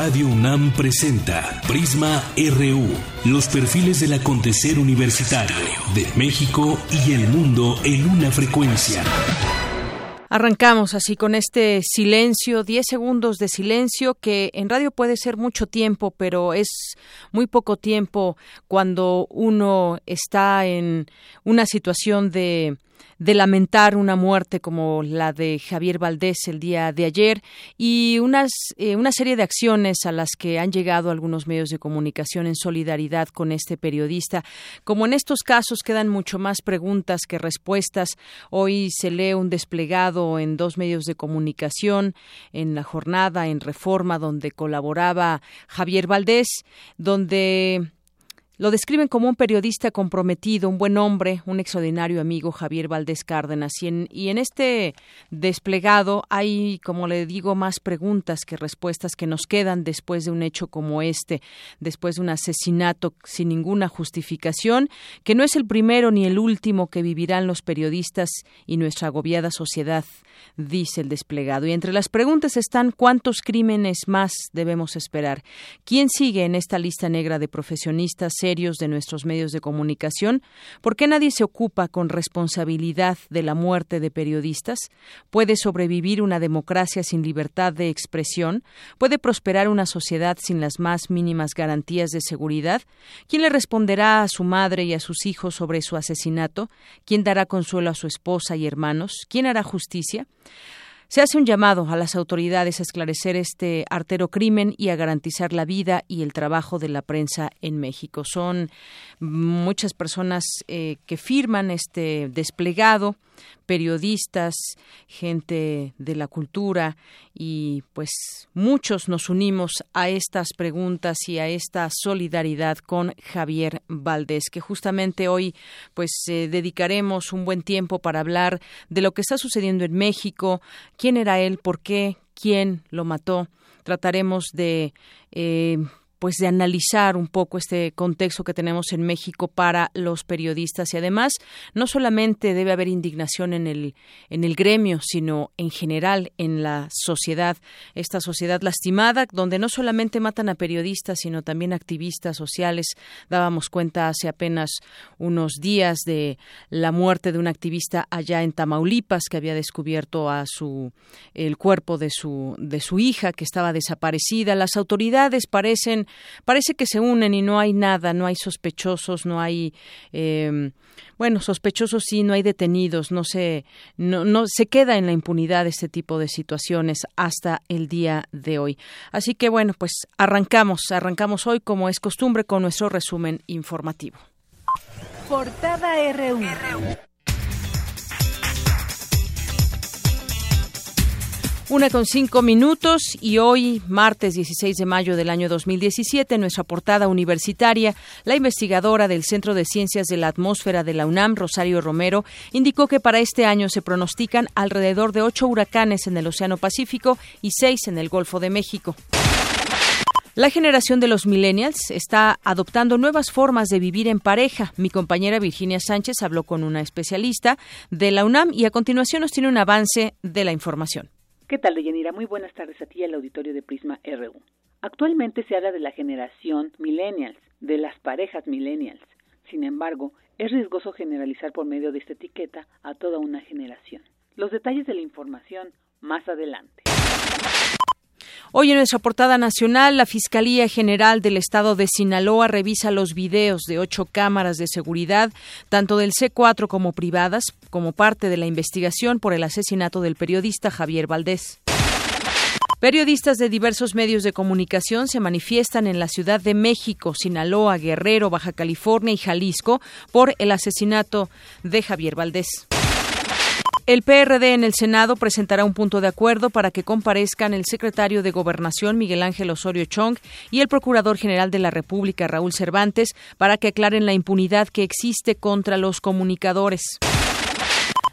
Radio UNAM presenta Prisma RU, los perfiles del acontecer universitario de México y el mundo en una frecuencia. Arrancamos así con este silencio, 10 segundos de silencio, que en radio puede ser mucho tiempo, pero es muy poco tiempo cuando uno está en una situación de de lamentar una muerte como la de Javier Valdés el día de ayer y unas, eh, una serie de acciones a las que han llegado algunos medios de comunicación en solidaridad con este periodista. Como en estos casos quedan mucho más preguntas que respuestas, hoy se lee un desplegado en dos medios de comunicación en la jornada en Reforma donde colaboraba Javier Valdés, donde lo describen como un periodista comprometido, un buen hombre, un extraordinario amigo, Javier Valdés Cárdenas. Y en, este desplegado hay, como le digo, más preguntas que respuestas que nos quedan después de un hecho como este, después de un asesinato sin ninguna justificación, que no es el primero ni el último que vivirán los periodistas y nuestra agobiada sociedad, dice el desplegado. Y entre las preguntas están cuántos crímenes más debemos esperar. ¿Quién sigue en esta lista negra de profesionistas? de nuestros medios de comunicación? ¿Por qué nadie se ocupa con responsabilidad de la muerte de periodistas? ¿Puede sobrevivir una democracia sin libertad de expresión? ¿Puede prosperar una sociedad sin las más mínimas garantías de seguridad? ¿Quién le responderá a su madre y a sus hijos sobre su asesinato? ¿Quién dará consuelo a su esposa y hermanos? ¿Quién hará justicia? Se hace un llamado a las autoridades a esclarecer este artero crimen y a garantizar la vida y el trabajo de la prensa en México. Son muchas personas eh, que firman este desplegado periodistas, gente de la cultura y pues muchos nos unimos a estas preguntas y a esta solidaridad con Javier Valdés, que justamente hoy pues dedicaremos un buen tiempo para hablar de lo que está sucediendo en México, quién era él, por qué, quién lo mató. Trataremos de eh, pues de analizar un poco este contexto que tenemos en México para los periodistas. Y además no solamente debe haber indignación en el en el gremio sino en general en la sociedad. Esta sociedad lastimada donde no solamente matan a periodistas sino también activistas sociales. Dábamos cuenta hace apenas unos días de la muerte de un activista allá en Tamaulipas que había descubierto a su el cuerpo de su de su hija que estaba desaparecida. Las autoridades parecen parece que se unen y no hay nada, no hay sospechosos, no hay, eh, bueno, sospechosos sí, no hay detenidos, no se, no, no se queda en la impunidad este tipo de situaciones hasta el día de hoy. Así que bueno, pues arrancamos, arrancamos hoy como es costumbre con nuestro resumen informativo. Portada RU. Una con cinco minutos y hoy, martes 16 de mayo del año 2017, en nuestra portada universitaria, la investigadora del Centro de Ciencias de la Atmósfera de la UNAM, Rosario Romero, indicó que para este año se pronostican alrededor de ocho huracanes en el Océano Pacífico y seis en el Golfo de México. La generación de los millennials está adoptando nuevas formas de vivir en pareja. Mi compañera Virginia Sánchez habló con una especialista de la UNAM y a continuación nos tiene un avance de la información. ¿Qué tal, Deyanira? Muy buenas tardes a ti y al auditorio de Prisma RU. Actualmente se habla de la generación millennials, de las parejas millennials. Sin embargo, es riesgoso generalizar por medio de esta etiqueta a toda una generación. Los detalles de la información más adelante. Hoy en nuestra portada nacional, la Fiscalía General del Estado de Sinaloa revisa los videos de ocho cámaras de seguridad, tanto del C4 como privadas, como parte de la investigación por el asesinato del periodista Javier Valdés. Periodistas de diversos medios de comunicación se manifiestan en la Ciudad de México, Sinaloa, Guerrero, Baja California y Jalisco por el asesinato de Javier Valdés. El PRD en el Senado presentará un punto de acuerdo para que comparezcan el secretario de Gobernación Miguel Ángel Osorio Chong y el Procurador General de la República Raúl Cervantes para que aclaren la impunidad que existe contra los comunicadores.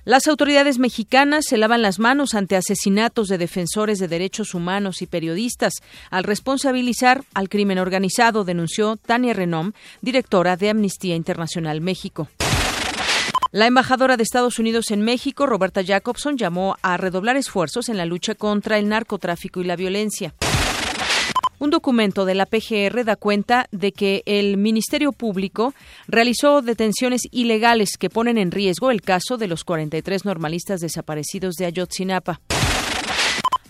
Las autoridades mexicanas se lavan las manos ante asesinatos de defensores de derechos humanos y periodistas al responsabilizar al crimen organizado, denunció Tania Renom, directora de Amnistía Internacional México. La embajadora de Estados Unidos en México, Roberta Jacobson, llamó a redoblar esfuerzos en la lucha contra el narcotráfico y la violencia. Un documento de la PGR da cuenta de que el Ministerio Público realizó detenciones ilegales que ponen en riesgo el caso de los 43 normalistas desaparecidos de Ayotzinapa.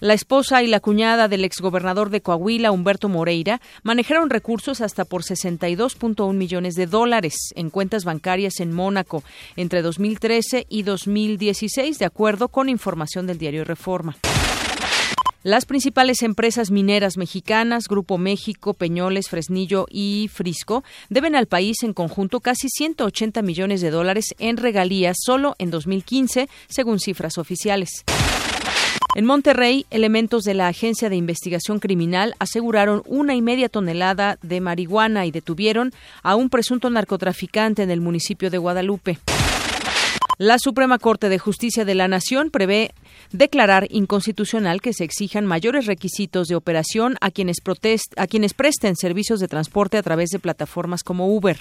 La esposa y la cuñada del exgobernador de Coahuila, Humberto Moreira, manejaron recursos hasta por 62.1 millones de dólares en cuentas bancarias en Mónaco entre 2013 y 2016, de acuerdo con información del diario Reforma. Las principales empresas mineras mexicanas, Grupo México, Peñoles, Fresnillo y Frisco, deben al país en conjunto casi 180 millones de dólares en regalías solo en 2015, según cifras oficiales. En Monterrey, elementos de la Agencia de Investigación Criminal aseguraron una y media tonelada de marihuana y detuvieron a un presunto narcotraficante en el municipio de Guadalupe. La Suprema Corte de Justicia de la Nación prevé declarar inconstitucional que se exijan mayores requisitos de operación a quienes, a quienes presten servicios de transporte a través de plataformas como Uber.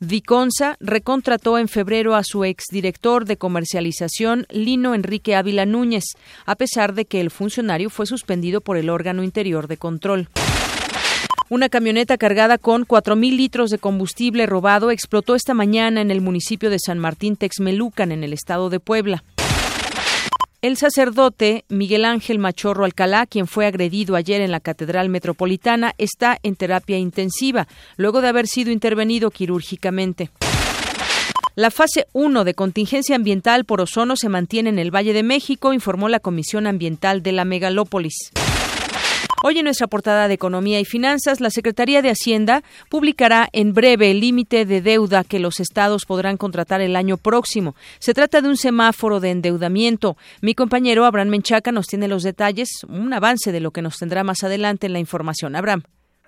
Diconsa recontrató en febrero a su exdirector de comercialización, Lino Enrique Ávila Núñez, a pesar de que el funcionario fue suspendido por el órgano interior de control. Una camioneta cargada con 4.000 litros de combustible robado explotó esta mañana en el municipio de San Martín Texmelucan, en el estado de Puebla. El sacerdote Miguel Ángel Machorro Alcalá, quien fue agredido ayer en la Catedral Metropolitana, está en terapia intensiva, luego de haber sido intervenido quirúrgicamente. La fase 1 de contingencia ambiental por ozono se mantiene en el Valle de México, informó la Comisión Ambiental de la Megalópolis. Hoy en nuestra portada de Economía y Finanzas, la Secretaría de Hacienda publicará en breve el límite de deuda que los estados podrán contratar el año próximo. Se trata de un semáforo de endeudamiento. Mi compañero Abraham Menchaca nos tiene los detalles, un avance de lo que nos tendrá más adelante en la información. Abraham.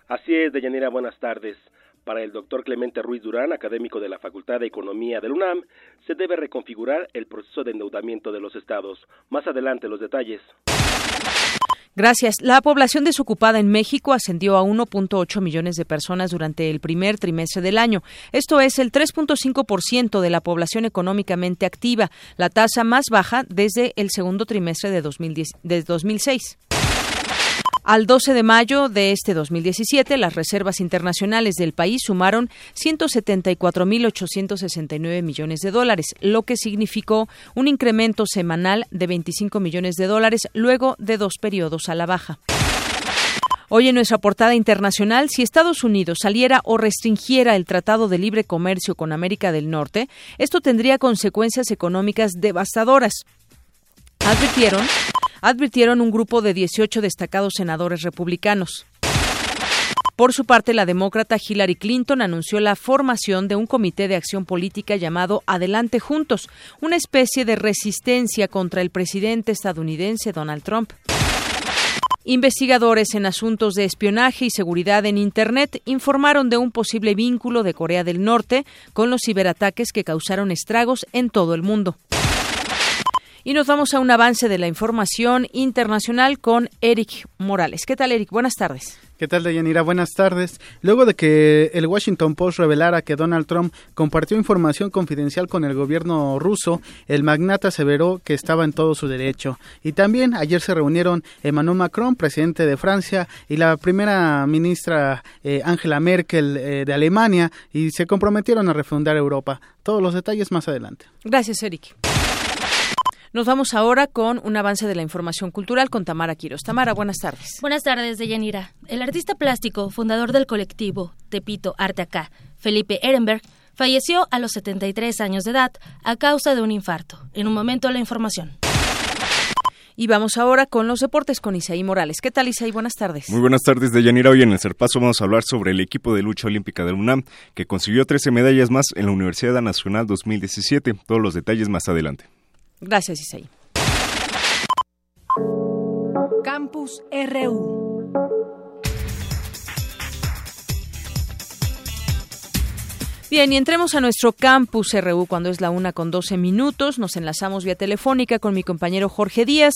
Así es, Deyanira, buenas tardes. Para el doctor Clemente Ruiz Durán, académico de la Facultad de Economía del UNAM, se debe reconfigurar el proceso de endeudamiento de los estados. Más adelante los detalles. Gracias. La población desocupada en México ascendió a 1.8 millones de personas durante el primer trimestre del año. Esto es el 3.5% de la población económicamente activa, la tasa más baja desde el segundo trimestre de, 2010, de 2006. Al 12 de mayo de este 2017, las reservas internacionales del país sumaron 174.869 millones de dólares, lo que significó un incremento semanal de 25 millones de dólares luego de dos periodos a la baja. Hoy en nuestra portada internacional, si Estados Unidos saliera o restringiera el Tratado de Libre Comercio con América del Norte, esto tendría consecuencias económicas devastadoras. Advirtieron advirtieron un grupo de 18 destacados senadores republicanos. Por su parte, la demócrata Hillary Clinton anunció la formación de un comité de acción política llamado Adelante Juntos, una especie de resistencia contra el presidente estadounidense Donald Trump. Investigadores en asuntos de espionaje y seguridad en Internet informaron de un posible vínculo de Corea del Norte con los ciberataques que causaron estragos en todo el mundo. Y nos vamos a un avance de la información internacional con Eric Morales. ¿Qué tal, Eric? Buenas tardes. ¿Qué tal, Deyanira? Buenas tardes. Luego de que el Washington Post revelara que Donald Trump compartió información confidencial con el gobierno ruso, el magnate aseveró que estaba en todo su derecho. Y también ayer se reunieron Emmanuel Macron, presidente de Francia, y la primera ministra eh, Angela Merkel eh, de Alemania, y se comprometieron a refundar Europa. Todos los detalles más adelante. Gracias, Eric. Nos vamos ahora con un avance de la información cultural con Tamara Quiros. Tamara, buenas tardes. Buenas tardes, Deyanira. El artista plástico, fundador del colectivo Tepito Arte Acá, Felipe Ehrenberg, falleció a los 73 años de edad a causa de un infarto. En un momento la información. Y vamos ahora con los deportes con Isaí Morales. ¿Qué tal, Isaí? Buenas tardes. Muy buenas tardes, Deyanira. Hoy en el Serpazo vamos a hablar sobre el equipo de lucha olímpica del UNAM, que consiguió 13 medallas más en la Universidad Nacional 2017. Todos los detalles más adelante. Gracias, Isaí. Campus RU. Bien, y entremos a nuestro campus RU cuando es la una con 12 minutos. Nos enlazamos vía telefónica con mi compañero Jorge Díaz.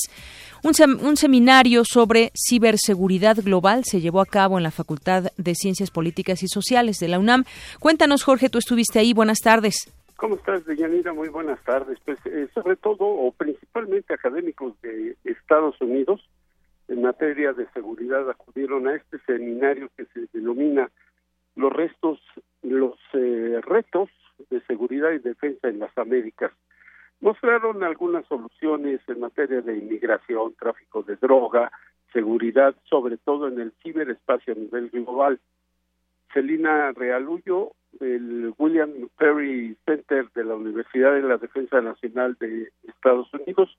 Un, un, seminario sobre ciberseguridad global se llevó a cabo en la Facultad de Ciencias Políticas y Sociales de la UNAM. Cuéntanos, Jorge, tú estuviste ahí. Buenas tardes. ¿Cómo estás, Deyanira? Muy buenas tardes. Pues eh, sobre todo, o principalmente académicos de Estados Unidos, en materia de seguridad acudieron a este seminario que se denomina los restos, los eh, retos de seguridad y defensa en las Américas. Mostraron algunas soluciones en materia de inmigración, tráfico de droga, seguridad, sobre todo en el ciberespacio a nivel global. Celina Realullo, el William Perry Center de la Universidad de la Defensa Nacional de Estados Unidos,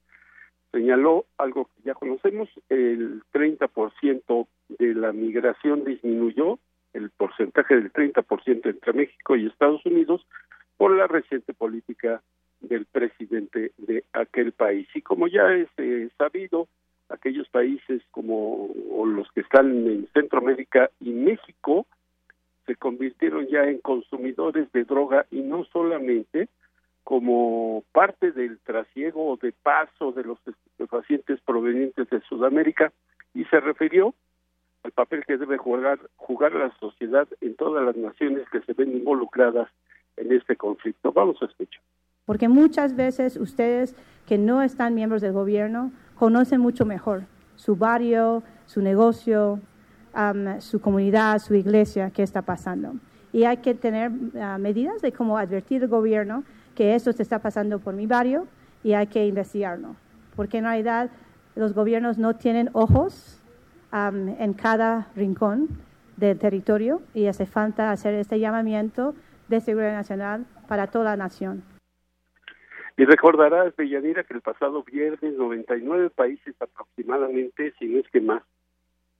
señaló algo que ya conocemos, el 30% de la migración disminuyó, el porcentaje del 30% entre México y Estados Unidos, por la reciente política del presidente de aquel país. Y como ya es eh, sabido, aquellos países como los que están en Centroamérica y México se convirtieron ya en consumidores de droga y no solamente como parte del trasiego o de paso de los pacientes provenientes de Sudamérica y se refirió al papel que debe jugar jugar la sociedad en todas las naciones que se ven involucradas en este conflicto. Vamos a escuchar. Porque muchas veces ustedes que no están miembros del gobierno conocen mucho mejor su barrio, su negocio, su comunidad, su iglesia, qué está pasando. Y hay que tener ah, medidas de cómo advertir al gobierno que esto se está pasando por mi barrio y hay que investigarlo. Porque en realidad los gobiernos no tienen ojos en cada rincón del territorio y hace falta hacer este llamamiento de seguridad nacional para toda la nación. Y recordarás, Bellanira, que el pasado viernes 99 países aproximadamente, si no es que más,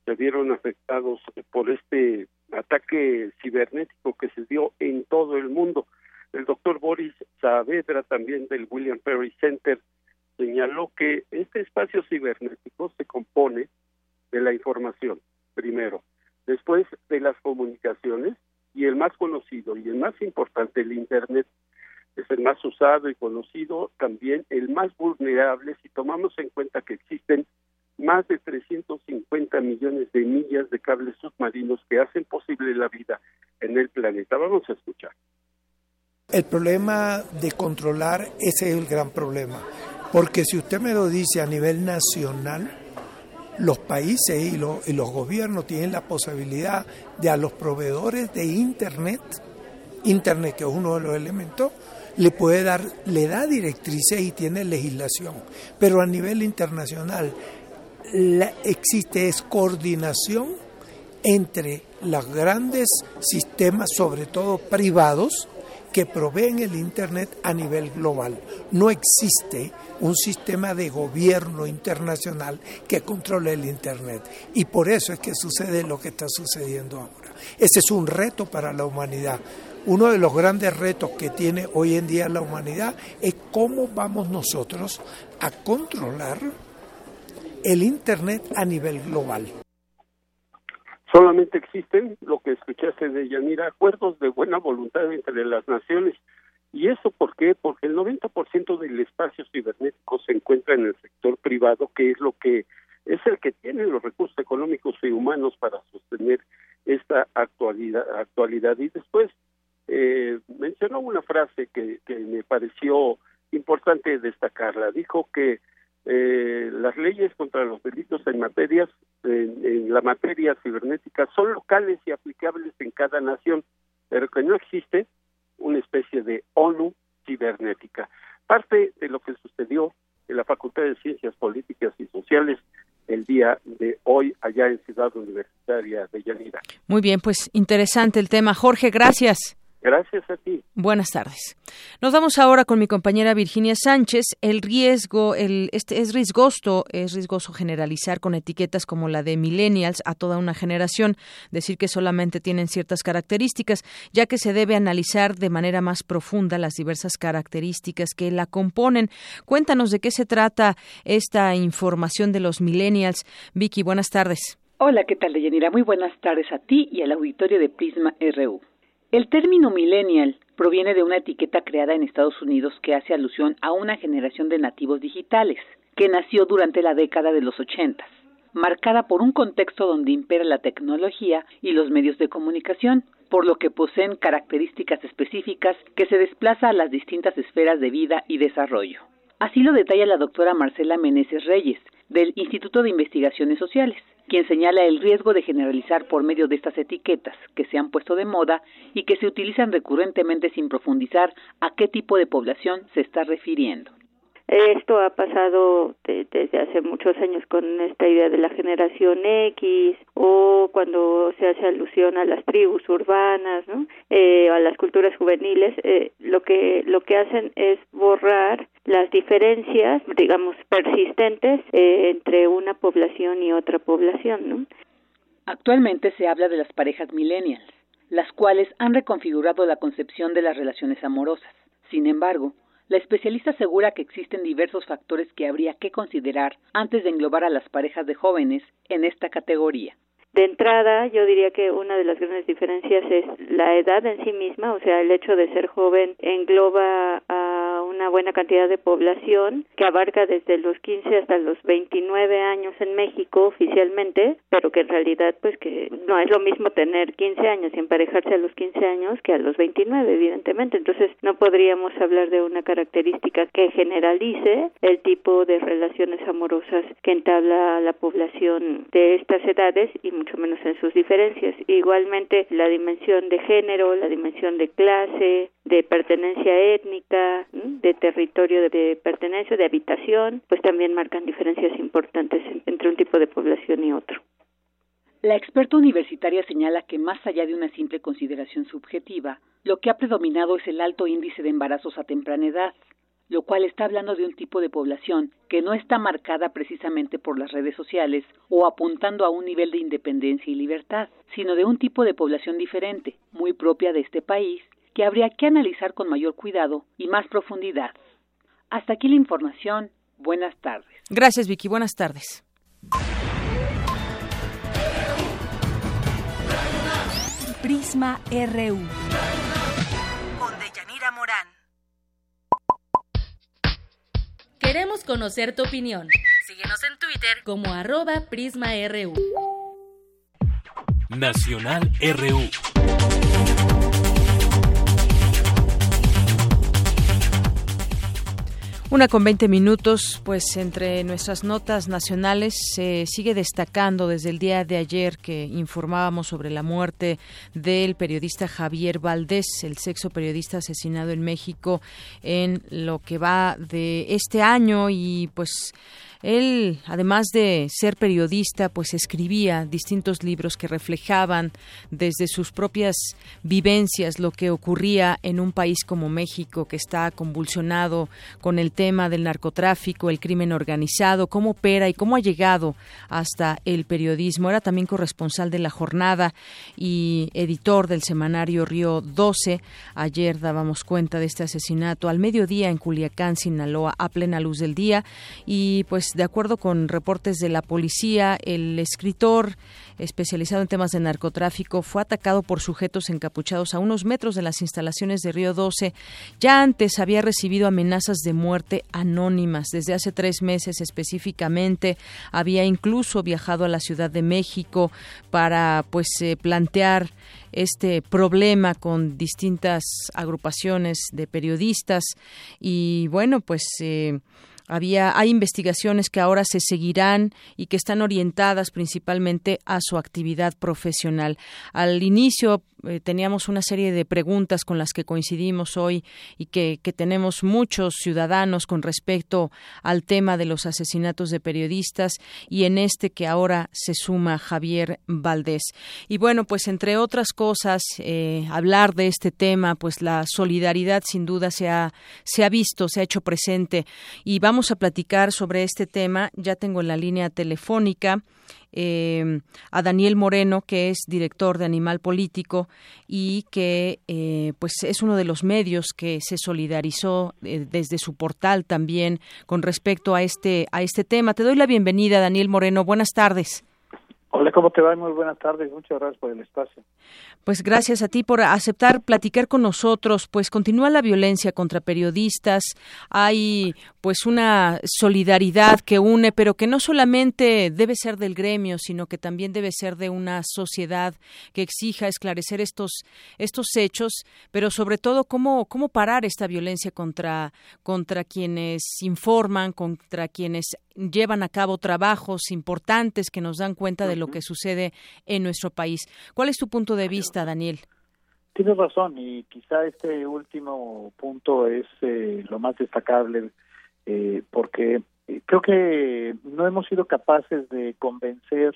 se vieron afectados por este ataque cibernético que se dio en todo el mundo. El doctor Boris Saavedra, también del William Perry Center, señaló que este espacio cibernético se compone de la información, primero, después de las comunicaciones y el más conocido y el más importante, el Internet, es el más usado y conocido, también el más vulnerable si tomamos en cuenta que existen más de 350 millones de millas de cables submarinos que hacen posible la vida en el planeta. Vamos a escuchar. El problema de controlar, ese es el gran problema. Porque si usted me lo dice a nivel nacional, los países y, y los gobiernos tienen la posibilidad de a los proveedores de Internet, Internet que es uno de los elementos, le puede dar, le da directrices y tiene legislación. Pero a nivel internacional la, existe es coordinación entre los grandes sistemas, sobre todo privados, que proveen el Internet a nivel global. No existe un sistema de gobierno internacional que controle el Internet. Y por eso es que sucede lo que está sucediendo ahora. Ese es un reto para la humanidad. Uno de los grandes retos que tiene hoy en día la humanidad es cómo vamos nosotros a controlar el Internet a nivel global. Solamente existen, lo que escuchaste de Yanira, acuerdos de buena voluntad entre las naciones. ¿Y eso por qué? Porque el 90% del espacio cibernético se encuentra en el sector privado, que es lo que es el que tiene los recursos económicos y humanos para sostener esta actualidad. actualidad. Y después eh, mencionó una frase que, que me pareció importante destacarla. Dijo que eh, las leyes contra los delitos en materias en, la materia cibernética son locales y aplicables en cada nación, pero que no existe una especie de ONU cibernética. Parte de lo que sucedió en la Facultad de Ciencias Políticas y Sociales el día de hoy allá en Ciudad Universitaria de Yanira. Muy bien, pues interesante el tema. Jorge, gracias. Gracias a ti. Buenas tardes. Nos vamos ahora con mi compañera Virginia Sánchez. El riesgo, el, este es riesgoso, es riesgoso generalizar con etiquetas como la de millennials a toda una generación, decir que solamente tienen ciertas características, ya que se debe analizar de manera más profunda las diversas características que la componen. Cuéntanos de qué se trata esta información de los millennials. Vicky, buenas tardes. Hola, ¿qué tal, Deyanira? Muy buenas tardes a ti y al auditorio de Prisma RU. El término millennial proviene de una etiqueta creada en Estados Unidos que hace alusión a una generación de nativos digitales, que nació durante la década de los ochentas, marcada por un contexto donde impera la tecnología y los medios de comunicación, por lo que poseen características específicas que se desplaza a las distintas esferas de vida y desarrollo. Así lo detalla la doctora Marcela Meneses Reyes, del Instituto de Investigaciones Sociales, quien señala el riesgo de generalizar por medio de estas etiquetas que se han puesto de moda y que se utilizan recurrentemente sin profundizar a qué tipo de población se está refiriendo. Esto ha pasado desde hace muchos años con esta idea de la generación X o cuando se hace alusión a las tribus urbanas, ¿no? Eh, a las culturas juveniles, eh, lo que lo que hacen es borrar las diferencias, digamos, persistentes eh, entre una población y otra población, ¿no? Actualmente se habla de las parejas millennials, las cuales han reconfigurado la concepción de las relaciones amorosas. Sin embargo, la especialista asegura que existen diversos factores que habría que considerar antes de englobar a las parejas de jóvenes en esta categoría. De entrada, yo diría que una de las grandes diferencias es la edad en sí misma, o sea, el hecho de ser joven engloba a una buena cantidad de población que abarca desde los 15 hasta los 29 años en México oficialmente, pero que en realidad pues que no es lo mismo tener 15 años y emparejarse a los 15 años que a los 29, evidentemente. Entonces, no podríamos hablar de una característica que generalice el tipo de relaciones amorosas que entabla la población de estas edades y mucho menos en sus diferencias. Igualmente la dimensión de género, la dimensión de clase, de pertenencia étnica, de territorio de pertenencia, de habitación, pues también marcan diferencias importantes entre un tipo de población y otro. La experta universitaria señala que más allá de una simple consideración subjetiva, lo que ha predominado es el alto índice de embarazos a temprana edad, lo cual está hablando de un tipo de población que no está marcada precisamente por las redes sociales o apuntando a un nivel de independencia y libertad, sino de un tipo de población diferente, muy propia de este país, que habría que analizar con mayor cuidado y más profundidad. Hasta aquí la información. Buenas tardes. Gracias, Vicky. Buenas tardes. Prisma RU. Con Deyanira Morán. Queremos conocer tu opinión. Síguenos en Twitter como arroba PrismaRU. Nacional RU. Una con 20 minutos, pues entre nuestras notas nacionales se sigue destacando desde el día de ayer que informábamos sobre la muerte del periodista Javier Valdés, el sexo periodista asesinado en México en lo que va de este año y pues él, además de ser periodista, pues escribía distintos libros que reflejaban desde sus propias vivencias lo que ocurría en un país como México, que está convulsionado con el tema del narcotráfico, el crimen organizado, cómo opera y cómo ha llegado hasta el periodismo. Era también corresponsal de la jornada y editor del semanario Río 12. Ayer dábamos cuenta de este asesinato al mediodía en Culiacán, Sinaloa, a plena luz del día. Y pues de acuerdo con reportes de la policía, el escritor especializado en temas de narcotráfico fue atacado por sujetos encapuchados a unos metros de las instalaciones de Río 12. Ya antes había recibido amenazas de muerte anónimas. Desde hace tres meses específicamente había incluso viajado a la Ciudad de México para pues eh, plantear este problema con distintas agrupaciones de periodistas y bueno pues eh, había hay investigaciones que ahora se seguirán y que están orientadas principalmente a su actividad profesional. Al inicio eh, teníamos una serie de preguntas con las que coincidimos hoy y que, tenemos muchos ciudadanos con respecto al tema de los asesinatos de periodistas y en este que ahora se suma Javier Valdés. Y bueno, pues entre otras cosas, eh, hablar de este tema, pues la solidaridad sin duda se ha, se ha visto, se ha hecho presente y vamos a platicar sobre este tema. Ya tengo en la línea telefónica eh, a Daniel Moreno, que es director de Animal Político y que eh, pues es uno de los medios que se solidarizó eh, desde su portal también con respecto a este a este tema. Te doy la bienvenida, Daniel Moreno. Buenas tardes. Hola, ¿cómo te va? Muy buenas tardes. Muchas gracias por el espacio. Pues gracias a ti por aceptar platicar con nosotros. Pues continúa la violencia contra periodistas. Hay pues una solidaridad que une, pero que no solamente debe ser del gremio, sino que también debe ser de una sociedad que exija esclarecer estos estos hechos, pero sobre todo cómo cómo parar esta violencia contra contra quienes informan, contra quienes llevan a cabo trabajos importantes que nos dan cuenta de lo que sucede en nuestro país. ¿Cuál es tu punto de vista, Daniel? Tienes razón y quizá este último punto es eh, lo más destacable eh, porque eh, creo que no hemos sido capaces de convencer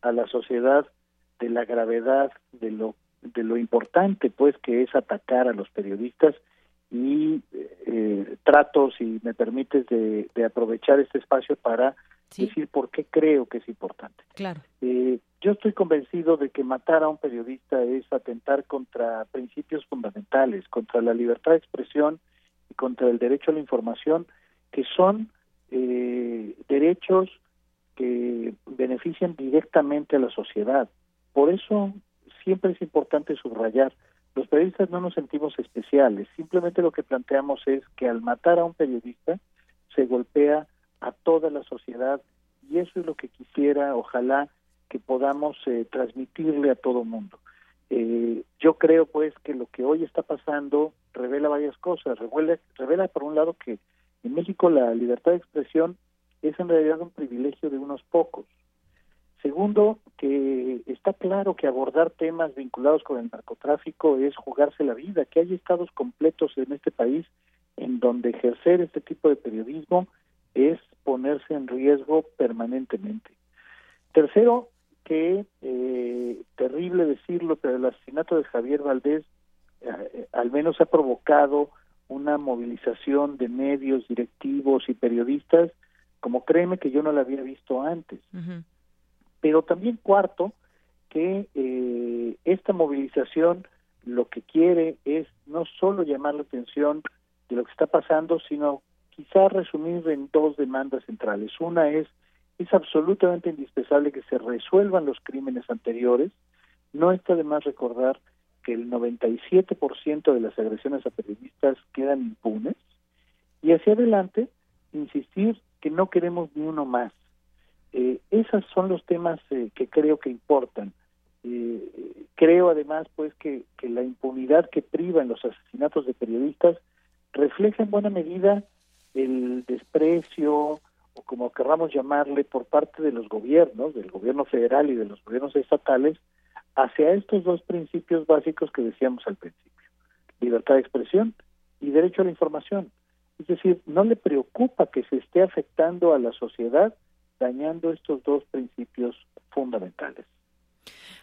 a la sociedad de la gravedad de lo de lo importante pues que es atacar a los periodistas y eh, trato, si me permites, de, aprovechar este espacio para decir por qué creo que es importante. Claro. Eh, yo estoy convencido de que matar a un periodista es atentar contra principios fundamentales, contra la libertad de expresión y contra el derecho a la información, que son eh, derechos que benefician directamente a la sociedad. Por eso siempre es importante subrayar los periodistas no nos sentimos especiales, simplemente lo que planteamos es que al matar a un periodista se golpea a toda la sociedad y eso es lo que quisiera, ojalá, que podamos eh, transmitirle a todo mundo. Eh, yo creo pues que lo que hoy está pasando revela varias cosas, revela, revela por un lado que en México la libertad de expresión es en realidad un privilegio de unos pocos, Segundo, que está claro que abordar temas vinculados con el narcotráfico es jugarse la vida, que hay estados completos en este país en donde ejercer este tipo de periodismo es ponerse en riesgo permanentemente. Tercero, que eh, terrible decirlo, pero el asesinato de Javier Valdés eh, al menos ha provocado una movilización de medios, directivos y periodistas, como créeme que yo no la había visto antes pero también cuarto, que eh, esta movilización lo que quiere es no solo llamar la atención de lo que está pasando, sino quizá resumir en dos demandas centrales. Una es, es absolutamente indispensable que se resuelvan los crímenes anteriores. No está de más recordar que el 97% de las agresiones a periodistas quedan impunes. Y hacia adelante, insistir que no queremos ni uno más. Eh, esos son los temas eh, que creo que importan. Eh, creo además pues que, que la impunidad que priva en los asesinatos de periodistas refleja en buena medida el desprecio o como querramos llamarle por parte de los gobiernos, del gobierno federal y de los gobiernos estatales hacia estos dos principios básicos que decíamos al principio, libertad de expresión y derecho a la información. Es decir, no le preocupa que se esté afectando a la sociedad dañando estos dos principios fundamentales.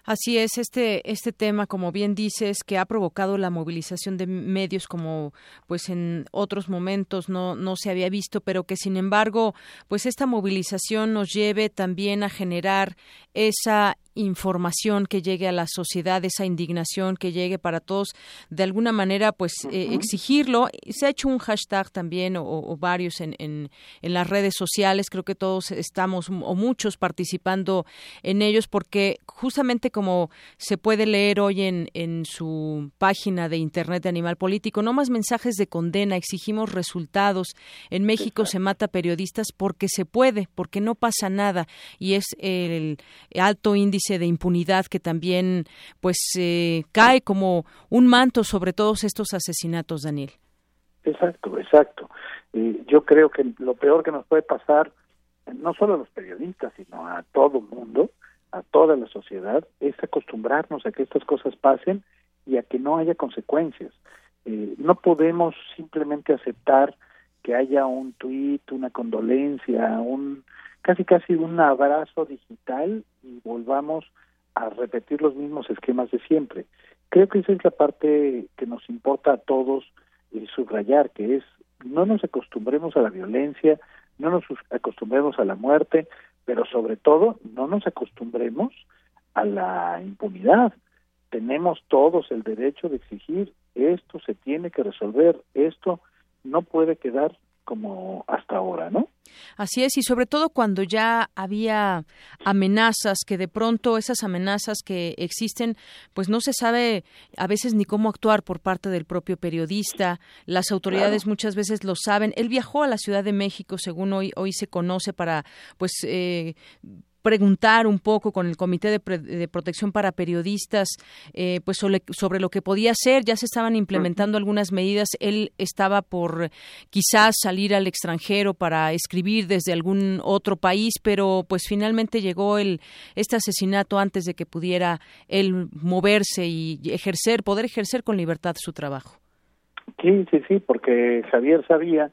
Así es, este, este tema, como bien dices, que ha provocado la movilización de medios como pues en otros momentos no, no se había visto, pero que sin embargo, pues esta movilización nos lleve también a generar esa información que llegue a la sociedad, esa indignación que llegue para todos, de alguna manera, pues eh, exigirlo. Se ha hecho un hashtag también o, varios en, en, en, las redes sociales, creo que todos estamos o muchos participando en ellos porque justamente como se puede leer hoy en, en su página de Internet de Animal Político, no más mensajes de condena, exigimos resultados. En México se mata periodistas porque se puede, porque no pasa nada y es el alto índice de impunidad que también pues eh, cae como un manto sobre todos estos asesinatos, Daniel. Exacto, exacto. yo creo que lo peor que nos puede pasar, no solo a los periodistas, sino a todo el mundo, a toda la sociedad, es acostumbrarnos a que estas cosas pasen y a que no haya consecuencias. Eh, no podemos simplemente aceptar que haya un tuit, una condolencia, un casi casi un abrazo digital y volvamos a repetir los mismos esquemas de siempre. Creo que esa es la parte que nos importa a todos eh, subrayar, que es no nos acostumbremos a la violencia, no nos acostumbremos a la muerte, pero sobre todo no nos acostumbremos a la impunidad. Tenemos todos el derecho de exigir esto se tiene que resolver, esto no puede quedar como hasta ahora, ¿no? Así es, y sobre todo cuando ya había amenazas, que de pronto esas amenazas que existen, pues no se sabe a veces ni cómo actuar por parte del propio periodista. Las autoridades muchas veces lo saben. Él viajó a la Ciudad de México, según hoy, hoy se conoce, para pues eh, preguntar un poco con el Comité de, Protección para Periodistas eh, pues sobre, lo que podía hacer. Ya se estaban implementando algunas medidas. Él estaba por quizás salir al extranjero para escribir desde algún otro país, pero pues finalmente llegó el, este asesinato antes de que pudiera él moverse y ejercer, poder ejercer con libertad su trabajo. Sí, sí, sí, porque Javier sabía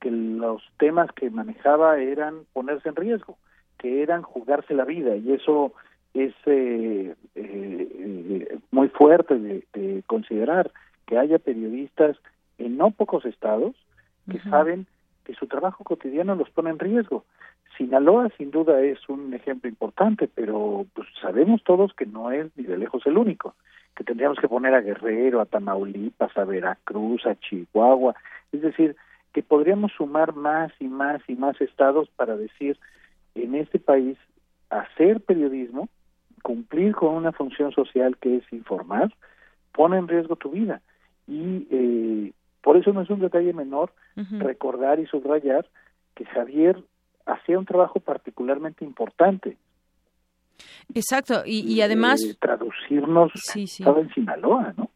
que los temas que manejaba eran ponerse en riesgo que eran jugarse la vida y eso es eh, eh, muy fuerte de, considerar que haya periodistas en no pocos estados que saben que su trabajo cotidiano los pone en riesgo. Sinaloa sin duda es un ejemplo importante, pero pues, sabemos todos que no es ni de lejos el único, que tendríamos que poner a Guerrero, a Tamaulipas, a Veracruz, a Chihuahua, es decir, que podríamos sumar más y más y más estados para decir en este país hacer periodismo, cumplir con una función social que es informar, pone en riesgo tu vida. Y eh, por eso no es un detalle menor recordar y subrayar que Javier hacía un trabajo particularmente importante. Exacto, y, además... traducirnos, estaba en Sinaloa, ¿no?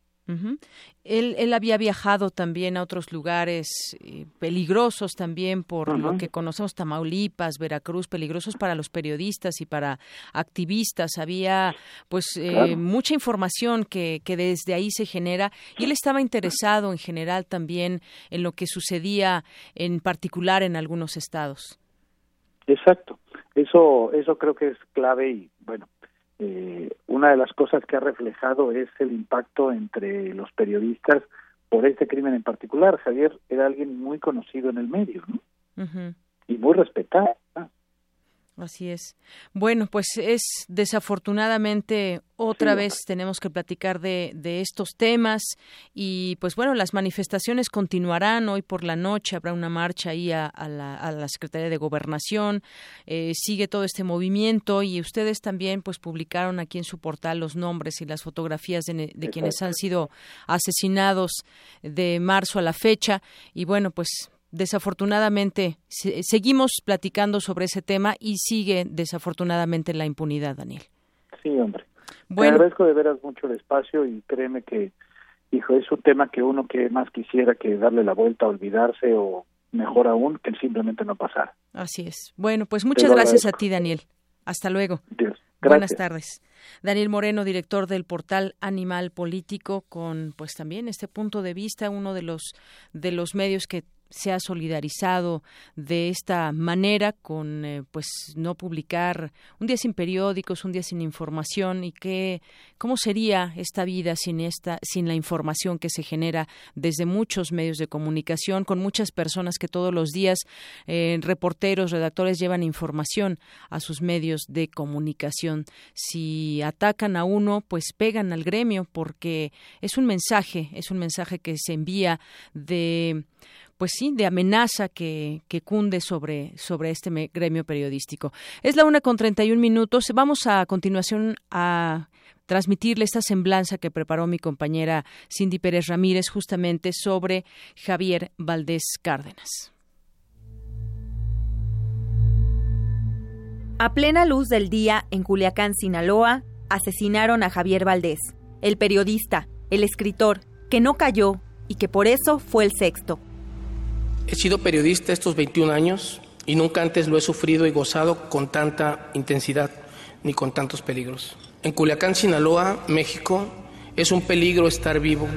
Él, él, había viajado también a otros lugares eh, peligrosos también por lo que conocemos Tamaulipas, Veracruz, peligrosos para los periodistas y para activistas. Había pues eh, mucha información que, que desde ahí se genera y él estaba interesado en general también en lo que sucedía en particular en algunos estados. Exacto. Eso, eso creo que es clave y bueno, eh, una de las cosas que ha reflejado es el impacto entre los periodistas por este crimen en particular. Javier era alguien muy conocido en el medio, ¿no? Y muy respetado. Así es. Bueno, pues es desafortunadamente otra vez tenemos que platicar de, de, estos temas y pues bueno, las manifestaciones continuarán. Hoy por la noche habrá una marcha ahí a, la, a la, Secretaría de Gobernación. Eh, sigue todo este movimiento y ustedes también pues publicaron aquí en su portal los nombres y las fotografías de, de quienes han sido asesinados de marzo a la fecha y bueno, pues desafortunadamente seguimos platicando sobre ese tema y sigue desafortunadamente la impunidad, Daniel. Sí, hombre. Bueno. Te agradezco de veras mucho el espacio y créeme que, hijo, es un tema que uno que más quisiera que darle la vuelta, olvidarse o mejor aún que simplemente no pasar. Así es. Bueno, pues muchas gracias a ti, Daniel. Hasta luego. Buenas tardes. Daniel Moreno, director del portal Animal Político, con pues también este punto de vista, uno de los de los medios que se ha solidarizado de esta manera con eh, pues no publicar un día sin periódicos, un día sin información y que cómo sería esta vida sin esta sin la información que se genera desde muchos medios de comunicación con muchas personas que todos los días eh, reporteros, redactores llevan información a sus medios de comunicación. Si atacan a uno, pues pegan al gremio porque es un mensaje, es un mensaje que se envía de pues sí, de amenaza que, que cunde sobre, sobre este gremio periodístico. Es la una con treinta y un minutos. Vamos a, continuación a transmitirle esta semblanza que preparó mi compañera Cindy Pérez Ramírez justamente sobre Javier Valdés Cárdenas. A plena luz del día, en Culiacán, Sinaloa, asesinaron a Javier Valdés, el periodista, el escritor, que no cayó y que por eso fue el sexto. He sido periodista estos 21 años y nunca antes lo he sufrido y gozado con tanta intensidad ni con tantos peligros. En Culiacán, Sinaloa, México, es un peligro estar vivo.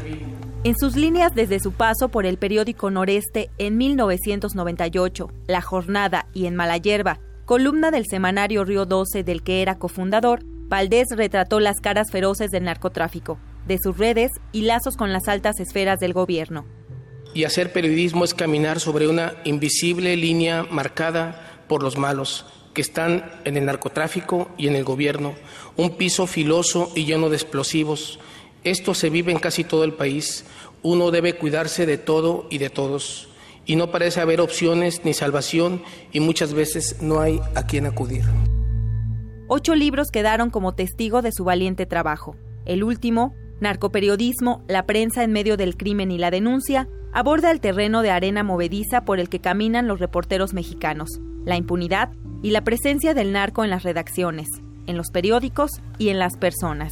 En sus líneas desde su paso por el periódico Noreste en 1998, La Jornada y en Malayerba, columna del semanario Río 12 del que era cofundador, Valdés retrató las caras feroces del narcotráfico, de sus redes y lazos con las altas esferas del gobierno. Y hacer periodismo es caminar sobre una invisible línea marcada por los malos que están en el narcotráfico y en el gobierno, un piso filoso y lleno de explosivos. Esto se vive en casi todo el país. Uno debe cuidarse de todo y de todos. y no parece haber opciones ni salvación y muchas veces no hay a quien acudir. Ocho libros quedaron como testigo de su valiente trabajo. El último, Narcoperiodismo, la prensa en medio del crimen y la denuncia, aborda el terreno de arena movediza por el que caminan los reporteros mexicanos, la impunidad y la presencia del narco en las redacciones, en los periódicos y en las personas.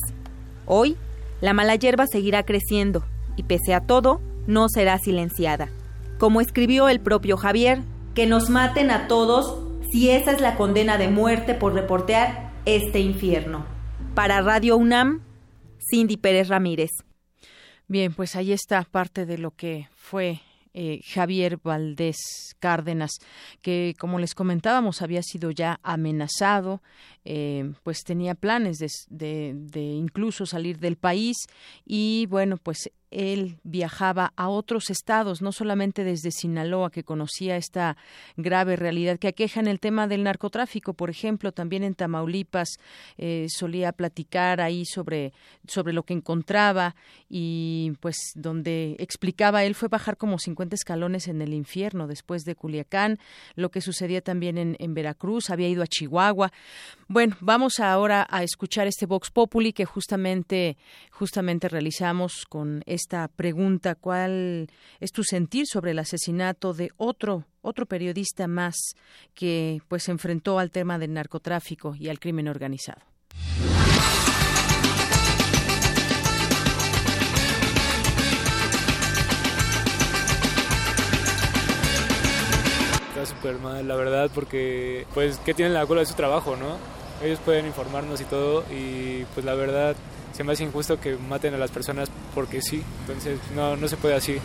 Hoy, la mala hierba seguirá creciendo y pese a todo, no será silenciada. Como escribió el propio Javier, que nos maten a todos si esa es la condena de muerte por reportear este infierno. Para Radio UNAM, Cindy Pérez Ramírez. Bien, pues ahí está parte de lo que fue eh, Javier Valdés Cárdenas, que como les comentábamos había sido ya amenazado, eh, pues tenía planes de, de, incluso salir del país y bueno, pues él viajaba a otros estados, no solamente desde Sinaloa, que conocía esta grave realidad que aqueja en el tema del narcotráfico, por ejemplo, también en Tamaulipas eh, solía platicar ahí sobre, sobre lo que encontraba y pues donde explicaba él fue bajar como 50 escalones en el infierno después de Culiacán, lo que sucedía también en, Veracruz, había ido a Chihuahua. Bueno, vamos ahora a escuchar este Vox Populi que justamente, justamente realizamos con esta pregunta, ¿cuál es tu sentir sobre el asesinato de otro otro periodista más que pues se enfrentó al tema del narcotráfico y al crimen organizado? Está súper mal, la verdad, porque pues que tienen la culpa de su trabajo, ¿no? Ellos pueden informarnos y todo y pues la verdad se me hace injusto que maten a las personas porque sí. Entonces no, no se puede así,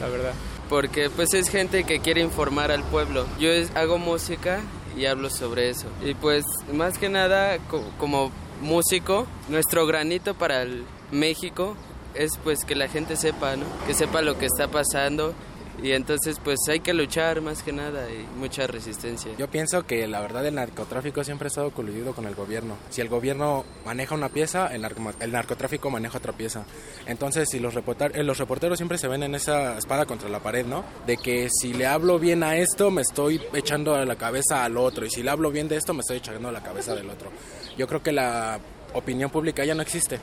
la verdad. Porque pues es gente que quiere informar al pueblo. Yo hago música y hablo sobre eso. Y pues más que nada como músico, nuestro granito para el México es pues que la gente sepa, ¿no? Que sepa lo que está pasando y entonces pues hay que luchar más que nada y mucha resistencia. Yo pienso que la verdad el narcotráfico siempre ha estado coludido con el gobierno. Si el gobierno maneja una pieza, el, el narcotráfico maneja otra pieza. Entonces si los, eh, los reporteros siempre se ven en esa espada contra la pared, ¿no? De que si le hablo bien a esto me estoy echando a la cabeza al otro y si le hablo bien de esto me estoy echando a la cabeza del otro. Yo creo que la opinión pública ya no existe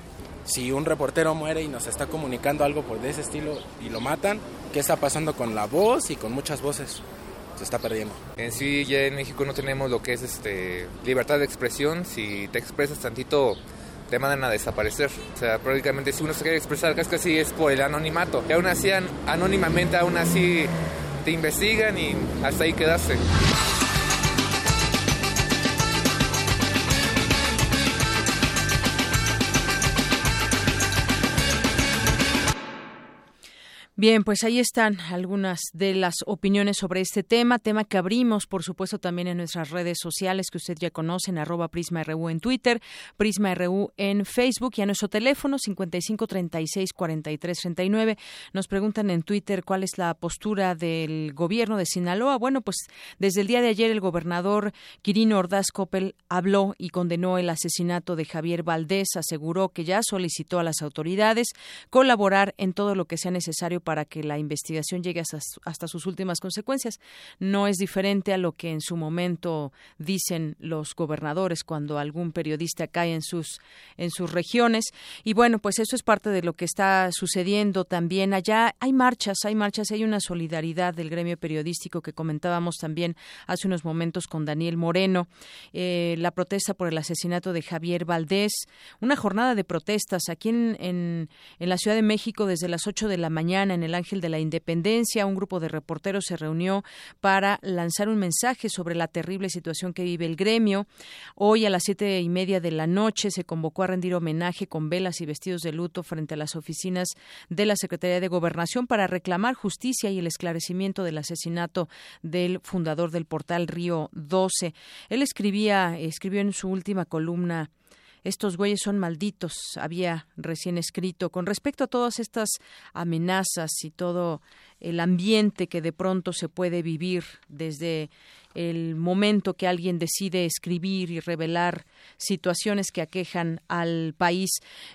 si un reportero muere y nos está comunicando algo por de ese estilo y lo matan, ¿qué está pasando con la voz y con muchas voces? Se está perdiendo. En sí, ya en México no tenemos lo que es este libertad de expresión. Si te expresas tantito, te mandan a desaparecer. O sea, prácticamente si uno se quiere expresar casi así es por el anonimato. Y aún así, anónimamente, aún así te investigan y hasta ahí quedaste. Bien, pues ahí están algunas de las opiniones sobre este tema, tema que abrimos, por supuesto, también en nuestras redes sociales que usted ya conocen, arroba Prisma RU en Twitter, Prisma RU en Facebook y a nuestro teléfono 55364339. Nos preguntan en Twitter cuál es la postura del gobierno de Sinaloa. Bueno, pues desde el día de ayer el gobernador Quirino Ordaz Coppel habló y condenó el asesinato de Javier Valdés, aseguró que ya solicitó a las autoridades colaborar en todo lo que sea necesario para que la investigación llegue hasta, sus últimas consecuencias. No es diferente a lo que en su momento dicen los gobernadores cuando algún periodista cae en sus en sus regiones y bueno, pues eso es parte de lo que está sucediendo también allá. Hay marchas, hay marchas, hay una solidaridad del gremio periodístico que comentábamos también hace unos momentos con Daniel Moreno, eh, la protesta por el asesinato de Javier Valdés, una jornada de protestas aquí en, en, en la Ciudad de México desde las 8 de la mañana en el Ángel de la Independencia, un grupo de reporteros se reunió para lanzar un mensaje sobre la terrible situación que vive el gremio. Hoy a las siete y media de la noche se convocó a rendir homenaje con velas y vestidos de luto frente a las oficinas de la Secretaría de Gobernación para reclamar justicia y el esclarecimiento del asesinato del fundador del portal Río 12. Él escribía, escribió en su última columna estos güeyes son malditos, había recién escrito. Con respecto a todas estas amenazas y todo el ambiente que de pronto se puede vivir desde el momento que alguien decide escribir y revelar situaciones que aquejan al país.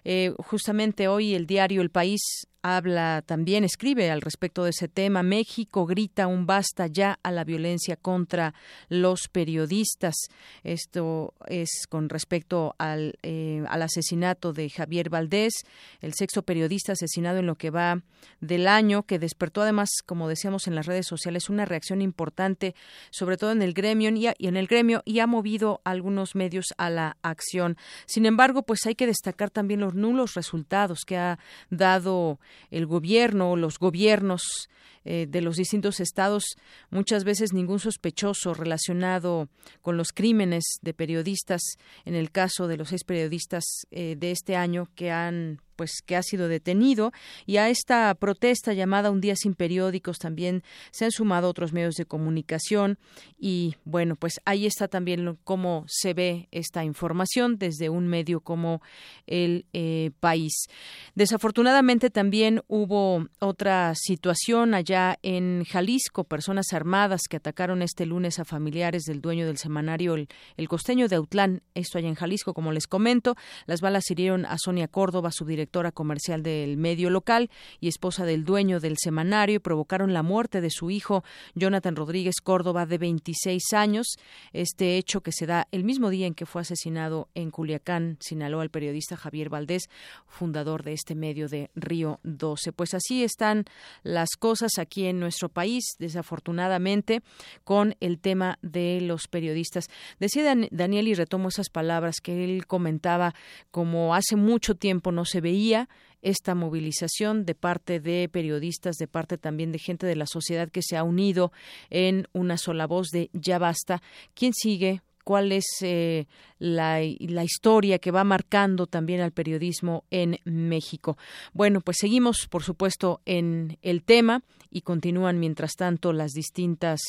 Eh, justamente hoy el diario El País habla también, escribe al respecto de ese tema. México grita un basta ya a la violencia contra los periodistas. Esto es con respecto al, eh, al asesinato de Javier Valdés, el sexto periodista asesinado en lo que va del año, que despertó además, como decíamos en las redes sociales, una reacción importante, sobre todo en el gremio y, en el gremio y ha movido algunos medios a la acción. Sin embargo, pues hay que destacar también los nulos resultados que ha dado el gobierno o los gobiernos eh, de los distintos estados, muchas veces ningún sospechoso relacionado con los crímenes de periodistas, en el caso de los seis periodistas eh, de este año que han pues que ha sido detenido. Y a esta protesta llamada Un día sin periódicos también se han sumado otros medios de comunicación. Y bueno pues ahí está también cómo se ve esta información desde un medio como el eh, país. Desafortunadamente también hubo otra situación allá en Jalisco personas armadas que atacaron este lunes a familiares del dueño del semanario el, costeño de Autlán esto allá en Jalisco como les comento las balas hirieron a Sonia Córdoba su directora comercial del medio local y esposa del dueño del semanario, provocaron la muerte de su hijo Jonathan Rodríguez Córdoba, de 26 años. Este hecho que se da el mismo día en que fue asesinado en Culiacán, Sinaloa, el periodista Javier Valdés, fundador de este medio de Río 12. Pues así están las cosas aquí en nuestro país, desafortunadamente, con el tema de los periodistas. Decía Daniel, y retomo esas palabras que él comentaba, como hace mucho tiempo no se veía esta movilización de parte de periodistas, de parte también de gente de la sociedad que se ha unido en una sola voz de ya basta. ¿Quién sigue? cuál es eh, la, la, historia que va marcando también al periodismo en México. Bueno, pues seguimos, por supuesto, en el tema y continúan mientras tanto las distintas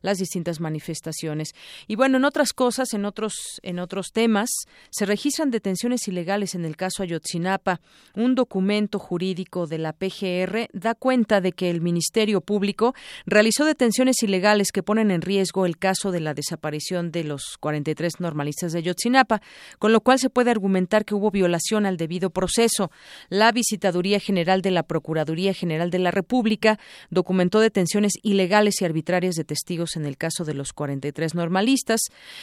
las distintas manifestaciones. Y bueno, en otras cosas, en otros en otros temas, se registran detenciones ilegales en el caso Ayotzinapa. Un documento jurídico de la PGR da cuenta de que el Ministerio Público realizó detenciones ilegales que ponen en riesgo el caso de la desaparición de los 43 normalistas de Ayotzinapa, con lo cual se puede argumentar que hubo violación al debido proceso. La Visitaduría General de la Procuraduría General de la República documentó detenciones ilegales y arbitrarias de testigos en el caso de los 43 normalistas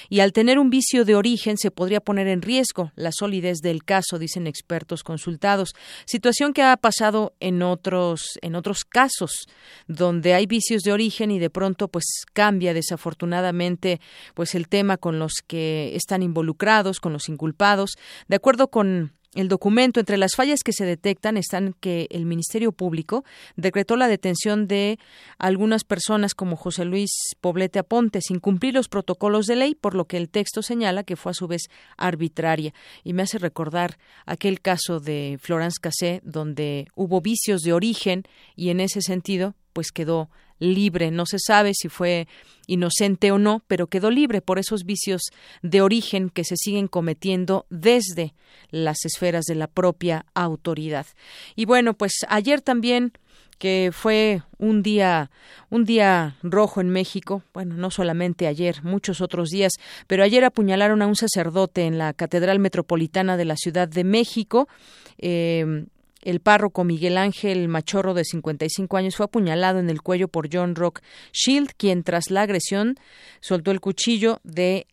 y al tener un vicio de origen se podría poner en riesgo la solidez del caso, dicen expertos consultados, situación que ha pasado en otros en otros casos donde hay vicios de origen y de pronto pues cambia desafortunadamente pues el tema con los que están involucrados, con los inculpados, de acuerdo con el documento, entre las fallas que se detectan están que el Ministerio Público decretó la detención de algunas personas como José Luis Poblete Aponte sin cumplir los protocolos de ley, por lo que el texto señala que fue a su vez arbitraria. Y me hace recordar aquel caso de Florence Cassé, donde hubo vicios de origen y en ese sentido, pues quedó libre. No se sabe si fue inocente o no, pero quedó libre por esos vicios de origen que se siguen cometiendo desde las esferas de la propia autoridad. Y bueno, pues ayer también que fue un día un día rojo en México, bueno, no solamente ayer, muchos otros días, pero ayer apuñalaron a un sacerdote en la Catedral Metropolitana de la Ciudad de México. Eh, el párroco Miguel Ángel Machorro, de 55 años, fue apuñalado en el cuello por John Rock Shield, quien tras la agresión soltó el cuchillo de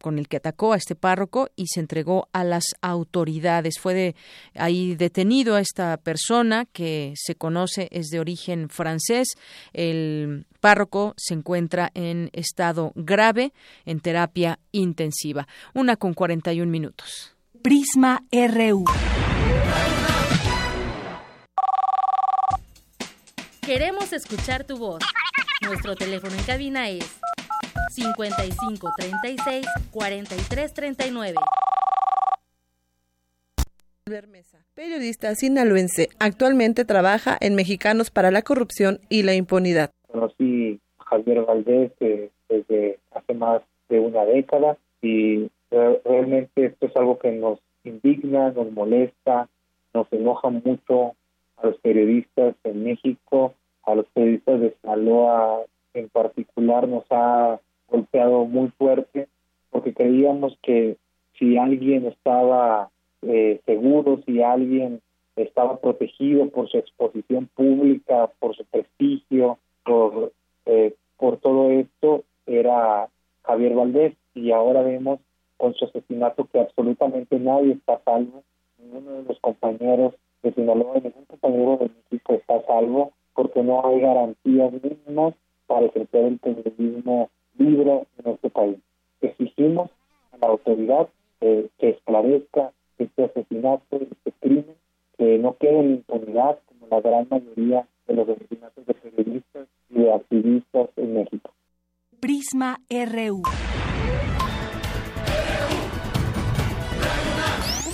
con el que atacó a este párroco y se entregó a las autoridades. Fue de, ahí detenido a esta persona que se conoce es de origen francés. El párroco se encuentra en estado grave en terapia intensiva. Una con 41 minutos. Prisma RU. Queremos escuchar tu voz. Nuestro teléfono en cabina es 55 36 43 39. periodista sinaloense, actualmente trabaja en Mexicanos para la Corrupción y la Impunidad. Conocí a Javier Valdés eh, desde hace más de una década y realmente esto es algo que nos indigna, nos molesta, nos enoja mucho a los periodistas en México, a los periodistas de Sinaloa en particular nos ha golpeado muy fuerte porque creíamos que si alguien estaba eh, seguro, si alguien estaba protegido por su exposición pública, por su prestigio, por, eh, por todo esto, era Javier Valdés. Y ahora vemos con su asesinato que absolutamente nadie está salvo, ninguno de los compañeros de Sinaloa, ningún compañero de México está salvo, porque no hay garantías mínimas para ejercer el periodismo libre en este país. Exigimos a la autoridad eh, que esclarezca este asesinato, este crimen, que no quede en impunidad como la gran mayoría de los asesinatos de periodistas y de activistas en México. Prisma RU.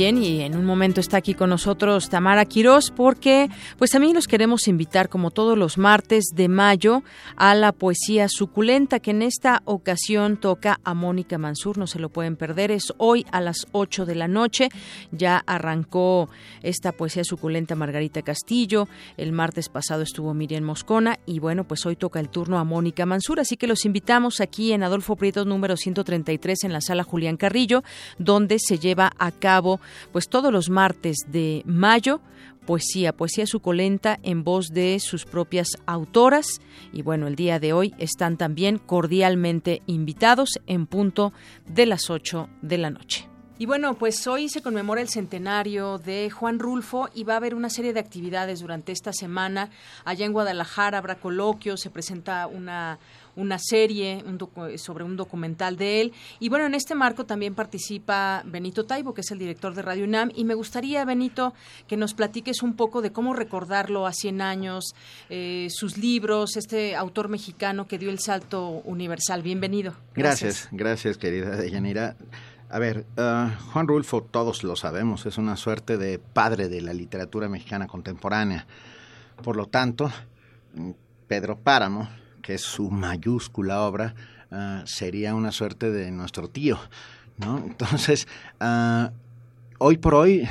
Y en un momento está aquí con nosotros Tamara Quirós porque pues también los queremos invitar como todos los martes de mayo a la poesía suculenta que en esta ocasión toca a Mónica Mansur, no se lo pueden perder, es hoy a las 8 de la noche, ya arrancó esta poesía suculenta Margarita Castillo, el martes pasado estuvo Miriam Moscona y bueno, pues hoy toca el turno a Mónica Mansur, así que los invitamos aquí en Adolfo Prieto número 133 en la sala Julián Carrillo, donde se lleva a cabo pues todos los martes de mayo poesía, poesía suculenta en voz de sus propias autoras. Y bueno, el día de hoy están también cordialmente invitados en punto de las 8 de la noche. Y bueno, pues hoy se conmemora el centenario de Juan Rulfo y va a haber una serie de actividades durante esta semana. Allá en Guadalajara habrá coloquios, se presenta una una serie sobre un documental de él. Y bueno, en este marco también participa Benito Taibo, que es el director de Radio UNAM. Y me gustaría, Benito, que nos platiques un poco de cómo recordarlo a 100 años, eh, sus libros, este autor mexicano que dio el salto universal. Bienvenido. Gracias, gracias, querida Deyanira. A ver, uh, Juan Rulfo, todos lo sabemos, es una suerte de padre de la literatura mexicana contemporánea. Por lo tanto, Pedro Páramo que es su mayúscula obra, ah, sería una suerte de nuestro tío, ¿no? Entonces, uh, hoy por hoy, eh,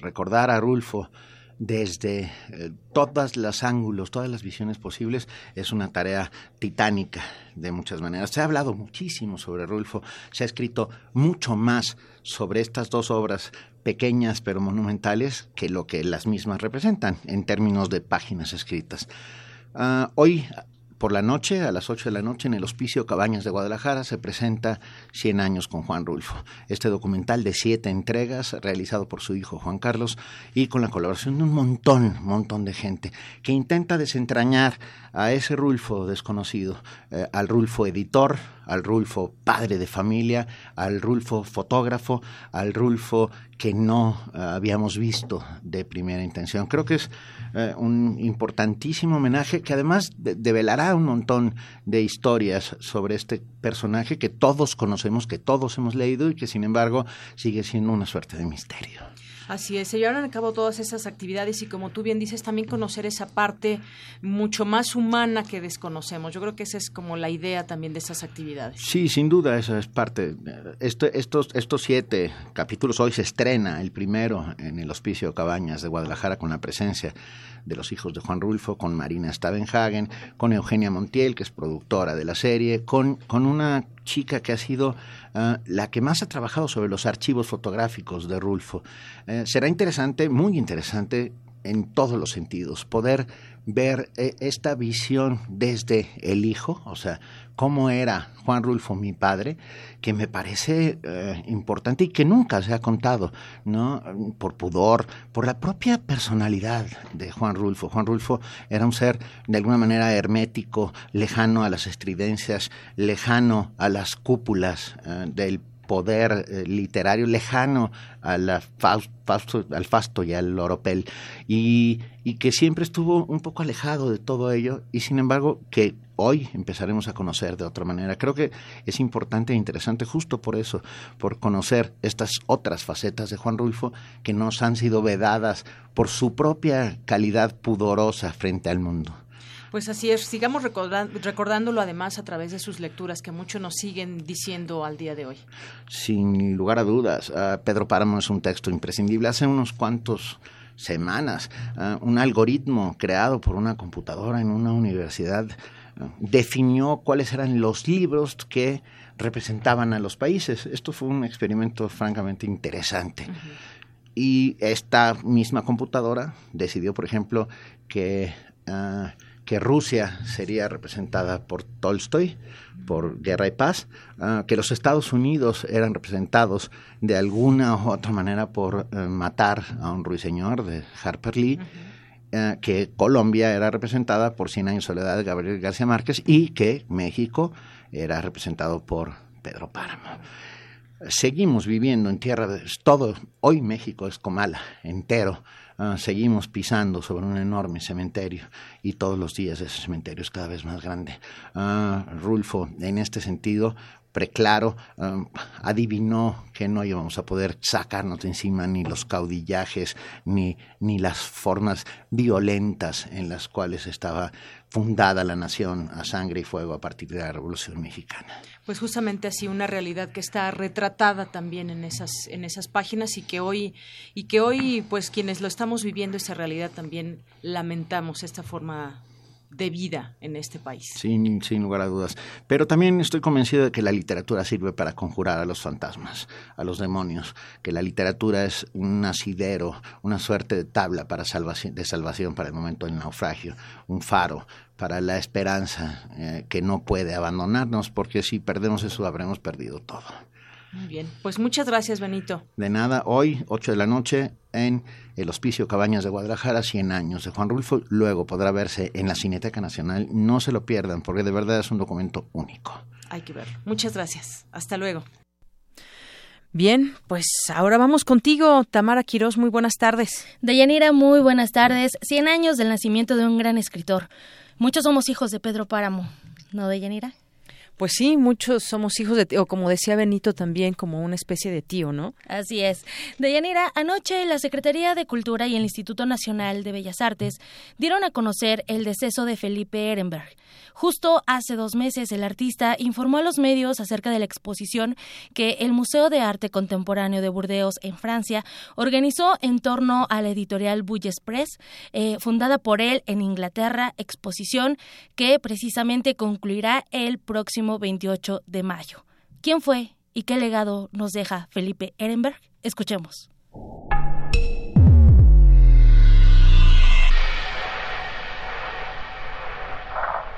recordar a Rulfo desde eh, todos los ángulos, todas las visiones posibles, es una tarea titánica de muchas maneras. Se ha hablado muchísimo sobre Rulfo, se ha escrito mucho más sobre estas dos obras pequeñas pero monumentales que lo que las mismas representan en términos de páginas escritas. Uh, hoy por la noche, a las 8 de la noche, en el Hospicio Cabañas de Guadalajara, se presenta 100 años con Juan Rulfo. Este documental de siete entregas, realizado por su hijo Juan Carlos y con la colaboración de un montón, montón de gente, que intenta desentrañar a ese Rulfo desconocido, eh, al Rulfo editor, al Rulfo padre de familia, al Rulfo fotógrafo, al Rulfo que no eh, habíamos visto de primera intención. Creo que es eh, un importantísimo homenaje que además develará un montón de historias sobre este personaje que todos conocemos, que todos hemos leído y que sin embargo sigue siendo una suerte de misterio. Así es, se llevaron a cabo todas esas actividades y como tú bien dices, también conocer esa parte mucho más humana que desconocemos. Yo creo que esa es como la idea también de esas actividades. Sí, sin duda, esa es parte. Este, estos, estos siete capítulos, hoy se estrena el primero en el Hospicio Cabañas de Guadalajara con la presencia de los hijos de Juan Rulfo, con Marina Stavenhagen, con Eugenia Montiel, que es productora de la serie, con, con una chica que ha sido ah, la que más ha trabajado sobre los archivos fotográficos de Rulfo. Eh, será interesante, muy interesante en todos los sentidos, poder ver eh, esta visión desde el hijo, o sea, cómo era Juan Rulfo mi padre, que me parece eh, importante y que nunca se ha contado, ¿no? Por pudor, por la propia personalidad de Juan Rulfo. Juan Rulfo era un ser de alguna manera hermético, lejano a las estridencias, lejano a las cúpulas del poder eh, literario lejano a la Fausto, al Fasto y al Oropel, y, y que siempre estuvo un poco alejado de todo ello, y sin embargo que hoy empezaremos a conocer de otra manera. Creo que es importante e interesante justo por eso, por conocer estas otras facetas de Juan Rulfo que nos han sido vedadas por su propia calidad pudorosa frente al mundo. Pues así es, sigamos recordándolo además a través de sus lecturas que muchos nos siguen diciendo al día de hoy. Sin lugar a dudas, ah, Pedro Páramo es un texto imprescindible. Hace unos cuantos semanas, ah, un algoritmo creado por una computadora en una universidad ah, definió cuáles eran los libros que representaban a los países. Esto fue un experimento francamente interesante. Y esta misma computadora decidió, por ejemplo, que que Rusia sería representada por Tolstoy, por Guerra y Paz, ah, que los Estados Unidos eran representados de alguna u otra manera por eh, matar a un ruiseñor de Harper Lee, ah, que Colombia era representada por Cien años de soledad de Gabriel García Márquez y que México era representado por Pedro Páramo. Seguimos viviendo en tierra de todo, hoy México es Comala entero, Ah, seguimos pisando sobre un enorme cementerio y todos los días ese cementerio es cada vez más grande. Ah, Rulfo, en este sentido, preclaro, um, adivinó que no íbamos a poder sacarnos de encima ni los caudillajes, ni, ni las formas violentas en las cuales estaba fundada la nación a sangre y fuego a partir de la Revolución Mexicana. Pues justamente así una realidad que está retratada también en esas en esas páginas y que hoy y que hoy pues quienes lo estamos viviendo esa realidad también lamentamos esta forma de vida en este país. Sin, sin lugar a dudas. Pero también estoy convencido de que la literatura sirve para conjurar a los fantasmas, a los demonios, que la literatura es un asidero, una suerte de tabla para de salvación para el momento del naufragio, un faro para la esperanza eh, que no puede abandonarnos, porque si perdemos eso habremos perdido todo. Muy bien, pues muchas gracias Benito. De nada, hoy, 8 de la noche, en el Hospicio Cabañas de Guadalajara, 100 años de Juan Rulfo. Luego podrá verse en la Cineteca Nacional. No se lo pierdan, porque de verdad es un documento único. Hay que verlo. Muchas gracias. Hasta luego. Bien, pues ahora vamos contigo, Tamara Quirós. Muy buenas tardes. Deyanira, muy buenas tardes. 100 años del nacimiento de un gran escritor. Muchos somos hijos de Pedro Páramo, ¿no, Deyanira? Pues sí, muchos somos hijos de tío, o como decía Benito también, como una especie de tío, ¿no? Así es. Deyanira, anoche la Secretaría de Cultura y el Instituto Nacional de Bellas Artes dieron a conocer el deceso de Felipe Ehrenberg. Justo hace dos meses el artista informó a los medios acerca de la exposición que el Museo de Arte Contemporáneo de Burdeos en Francia organizó en torno a la editorial Bulles Press, eh, fundada por él en Inglaterra, exposición que precisamente concluirá el próximo 28 de mayo. ¿Quién fue y qué legado nos deja Felipe Ehrenberg? Escuchemos.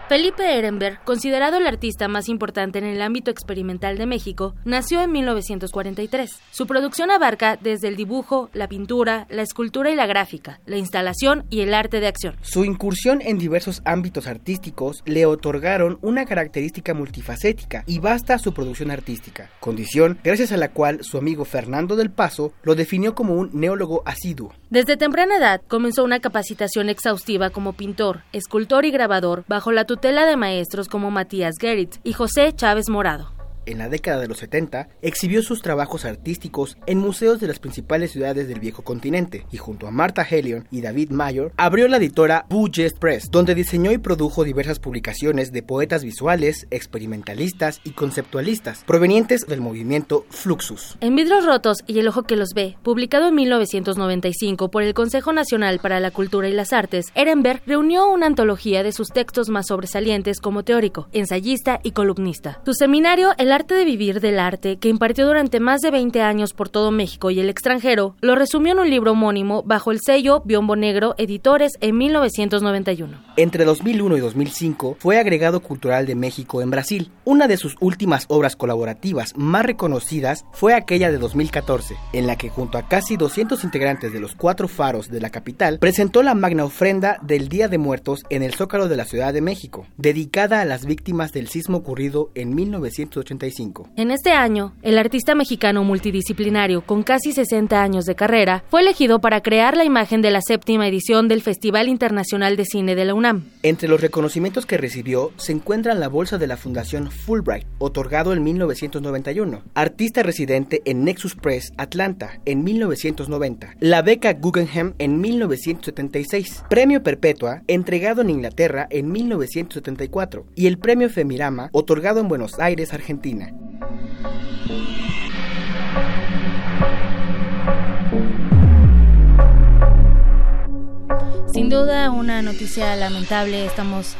Felipe Ehrenberg, considerado el artista más importante en el ámbito experimental de México, nació en 1943. Su producción abarca desde el dibujo, la pintura, la escultura y la gráfica, la instalación y el arte de acción. Su incursión en diversos ámbitos artísticos le otorgaron una característica multifacética y vasta su producción artística, condición gracias a la cual su amigo Fernando del Paso lo definió como un neólogo asiduo. Desde temprana edad comenzó una capacitación exhaustiva como pintor, escultor y grabador bajo la tutela de maestros como Matías Gerrit y José Chávez Morado en la década de los 70, exhibió sus trabajos artísticos en museos de las principales ciudades del viejo continente y junto a Martha Helion y David Mayor abrió la editora Budget Press, donde diseñó y produjo diversas publicaciones de poetas visuales, experimentalistas y conceptualistas provenientes del movimiento Fluxus. En Vidros Rotos y El Ojo que los ve, publicado en 1995 por el Consejo Nacional para la Cultura y las Artes, Ehrenberg reunió una antología de sus textos más sobresalientes como teórico, ensayista y columnista. Su seminario El arte de vivir del arte, que impartió durante más de 20 años por todo México y el extranjero, lo resumió en un libro homónimo bajo el sello Biombo Negro Editores en 1991. Entre 2001 y 2005 fue agregado cultural de México en Brasil. Una de sus últimas obras colaborativas más reconocidas fue aquella de 2014, en la que junto a casi 200 integrantes de los cuatro faros de la capital presentó la magna ofrenda del Día de Muertos en el Zócalo de la Ciudad de México, dedicada a las víctimas del sismo ocurrido en 1980 1995. En este año, el artista mexicano multidisciplinario con casi 60 años de carrera fue elegido para crear la imagen de la séptima edición del Festival Internacional de Cine de la UNAM. Entre los reconocimientos que recibió se encuentran la bolsa de la Fundación Fulbright, otorgado en 1991, artista residente en Nexus Press Atlanta en 1990, la beca Guggenheim en 1976, premio Perpetua entregado en Inglaterra en 1974 y el premio Femirama otorgado en Buenos Aires, Argentina. Sin duda una noticia lamentable, estamos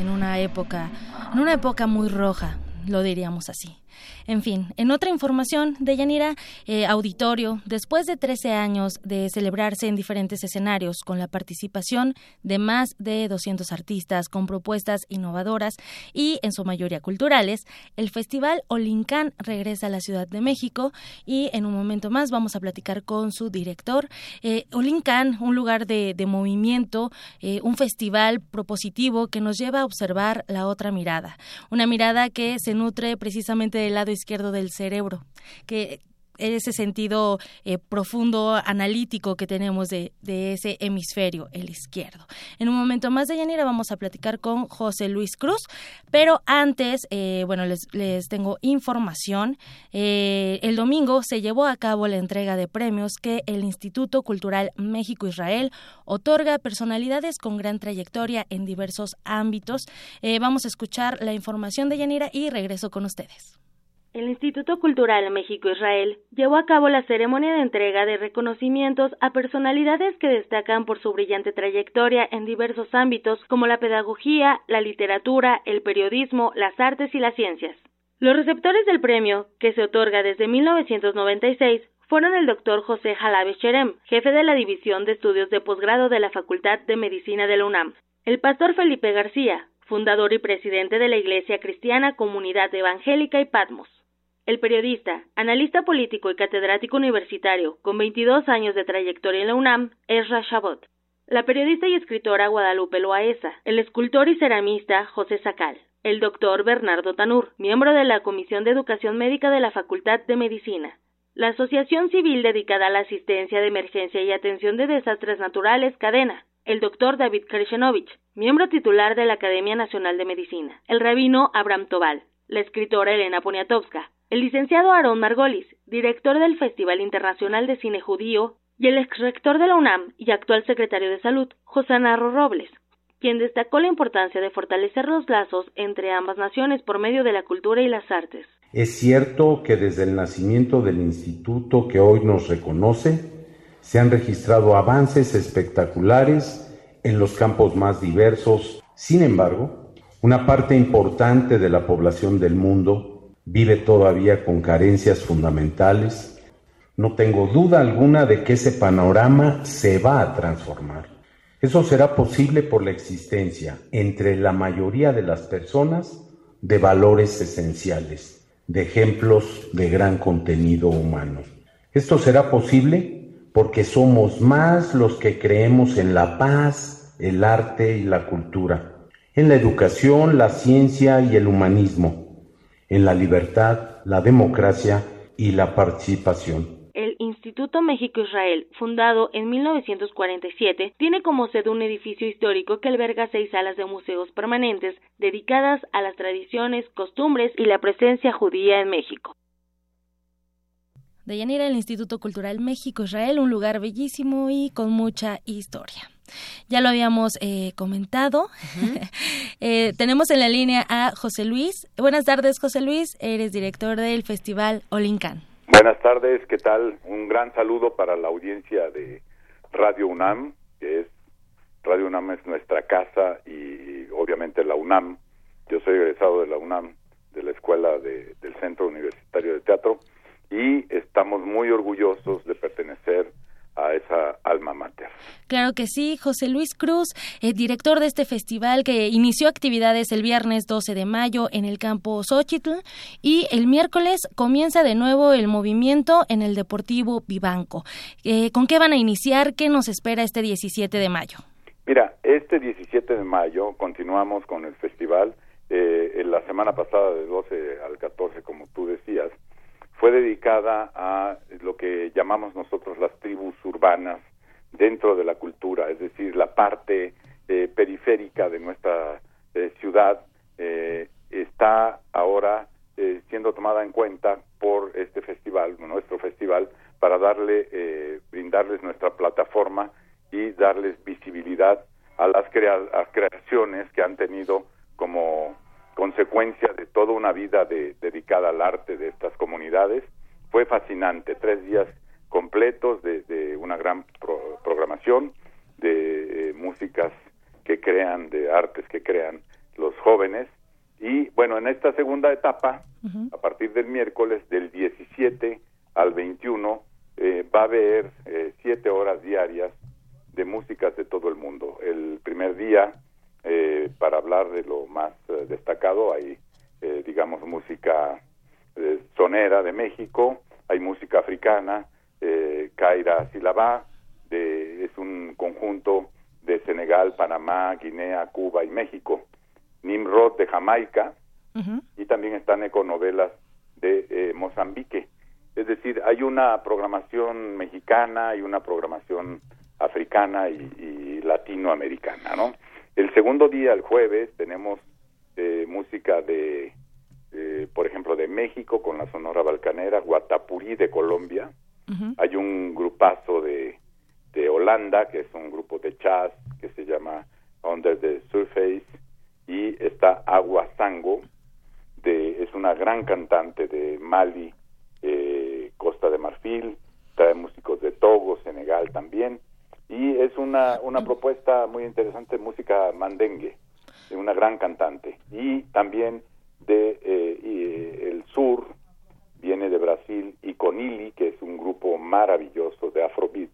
en, una época, en una época muy roja, lo diríamos así. En fin, en otra información de Yanira, eh, auditorio, después de 13 años de celebrarse en diferentes escenarios con la participación de más de 200 artistas con propuestas innovadoras y en su mayoría culturales, el Festival Olincán regresa a la Ciudad de México y en un momento más vamos a platicar con su director. Eh, Olincán, un lugar de, movimiento, eh, un festival propositivo que nos lleva a observar la otra mirada, una mirada que se nutre precisamente lado izquierdo del cerebro, que ese sentido eh, profundo analítico que tenemos de, ese hemisferio, el izquierdo. En un momento más de Yanira vamos a platicar con José Luis Cruz, pero antes, eh, bueno, les, tengo información. Eh, el domingo se llevó a cabo la entrega de premios que el Instituto Cultural México-Israel otorga a personalidades con gran trayectoria en diversos ámbitos. vamos a escuchar la información de Yanira y regreso con ustedes. El Instituto Cultural México-Israel llevó a cabo la ceremonia de entrega de reconocimientos a personalidades que destacan por su brillante trayectoria en diversos ámbitos como la pedagogía, la literatura, el periodismo, las artes y las ciencias. Los receptores del premio, que se otorga desde 1996, fueron el doctor José Jalabe Cherem, jefe de la División de Estudios de Posgrado de la Facultad de Medicina de la UNAM, el pastor Felipe García, fundador y presidente de la Iglesia Cristiana Comunidad Evangélica y Patmos, el periodista, analista político y catedrático universitario, con 22 años de trayectoria en la UNAM, Ezra Chabot. La periodista y escritora Guadalupe Loaesa, el escultor y ceramista José Sacal, el doctor Bernardo Tanur, miembro de la Comisión de Educación Médica de la Facultad de Medicina, la Asociación Civil dedicada a la asistencia de emergencia y atención de desastres naturales, Cadena, el doctor David Kershenovich, miembro titular de la Academia Nacional de Medicina, el rabino Abraham Tobal, la escritora Elena Poniatowska, el licenciado Aaron Margolis, director del Festival Internacional de Cine Judío, y el exrector de la UNAM y actual secretario de Salud, José Narro Robles, quien destacó la importancia de fortalecer los lazos entre ambas naciones por medio de la cultura y las artes. Es cierto que desde el nacimiento del instituto que hoy nos reconoce, se han registrado avances espectaculares en los campos más diversos. Sin embargo, una parte importante de la población del mundo vive todavía con carencias fundamentales, no tengo duda alguna de que ese panorama se va a transformar. Eso será posible por la existencia entre la mayoría de las personas de valores esenciales, de ejemplos de gran contenido humano. Esto será posible porque somos más los que creemos en la paz, el arte y la cultura, en la educación, la ciencia y el humanismo en la libertad, la democracia y la participación. El Instituto México-Israel, fundado en 1947, tiene como sede un edificio histórico que alberga seis salas de museos permanentes dedicadas a las tradiciones, costumbres y la presencia judía en México. Deyanira, el Instituto Cultural México-Israel, un lugar bellísimo y con mucha historia. Ya lo habíamos eh, comentado. Eh, tenemos en la línea a José Luis. Buenas tardes, José Luis. Eres director del Festival Olincan. Buenas tardes, ¿qué tal? Un gran saludo para la audiencia de Radio UNAM, que es Radio UNAM es nuestra casa y obviamente la UNAM. Yo soy egresado de la UNAM, de la Escuela del Centro Universitario de Teatro, y estamos muy orgullosos de pertenecer a esa alma mater. Claro que sí, José Luis Cruz, el director de este festival que inició actividades el viernes 12 de mayo en el campo Xochitl y el miércoles comienza de nuevo el movimiento en el Deportivo Vivanco. Eh, ¿Con qué van a iniciar? ¿Qué nos espera este 17 de mayo? Mira, este 17 de mayo continuamos con el festival. eh, en la semana pasada del 12 al 14, como tú decías, fue dedicada a lo que llamamos nosotros las tribus urbanas dentro de la cultura, es decir, la parte eh, periférica de nuestra eh, ciudad eh, está ahora siendo tomada en cuenta por este festival, nuestro festival, para darle, brindarles nuestra plataforma y darles visibilidad a las creaciones que han tenido como consecuencia de toda una vida dedicada al arte de estas comunidades. Fue fascinante, tres días completos de, una gran programación de eh, músicas que crean, de artes que crean los jóvenes. Y bueno, en esta segunda etapa, a partir del miércoles, del 17 al 21, eh, va a haber eh, siete horas diarias de músicas de todo el mundo. El primer día, para hablar de lo más destacado, hay, digamos, música sonera de México, hay música africana, eh, Kaira Silabá, de, es un conjunto de Senegal, Panamá, Guinea, Cuba y México, Nimrod de Jamaica, y también están econovelas de eh, Mozambique. Es decir, hay una programación mexicana y una programación africana y, latinoamericana, ¿no? El segundo día, el jueves, tenemos eh, música de, eh, por ejemplo, de México con la Sonora Balcanera, Guatapurí de Colombia, hay un grupazo de, de Holanda, que es un grupo de jazz que se llama Under the Surface, y está Agua Sango, de, es una gran cantante de Mali, eh, Costa de Marfil, trae músicos de Togo, Senegal también, y es una, una propuesta muy interesante, música mandengue, de una gran cantante, y también de eh, eh, el sur, viene de Brasil, y Conili, que es un grupo maravilloso de Afrobeat,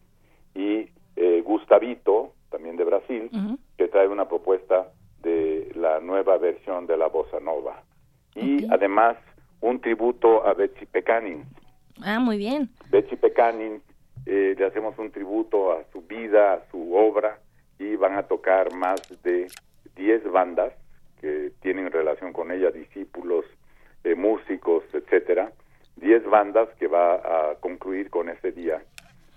y eh, Gustavito, también de Brasil, que trae una propuesta de la nueva versión de la bossa nova. Y además un tributo a Betsy Pecanin. Ah, muy bien. Betsy Pecanin, eh, le hacemos un tributo a su vida, a su obra, y van a tocar más de 10 bandas que tienen relación con ella, discípulos, eh, músicos, etcétera, 10 bandas que va a concluir con ese día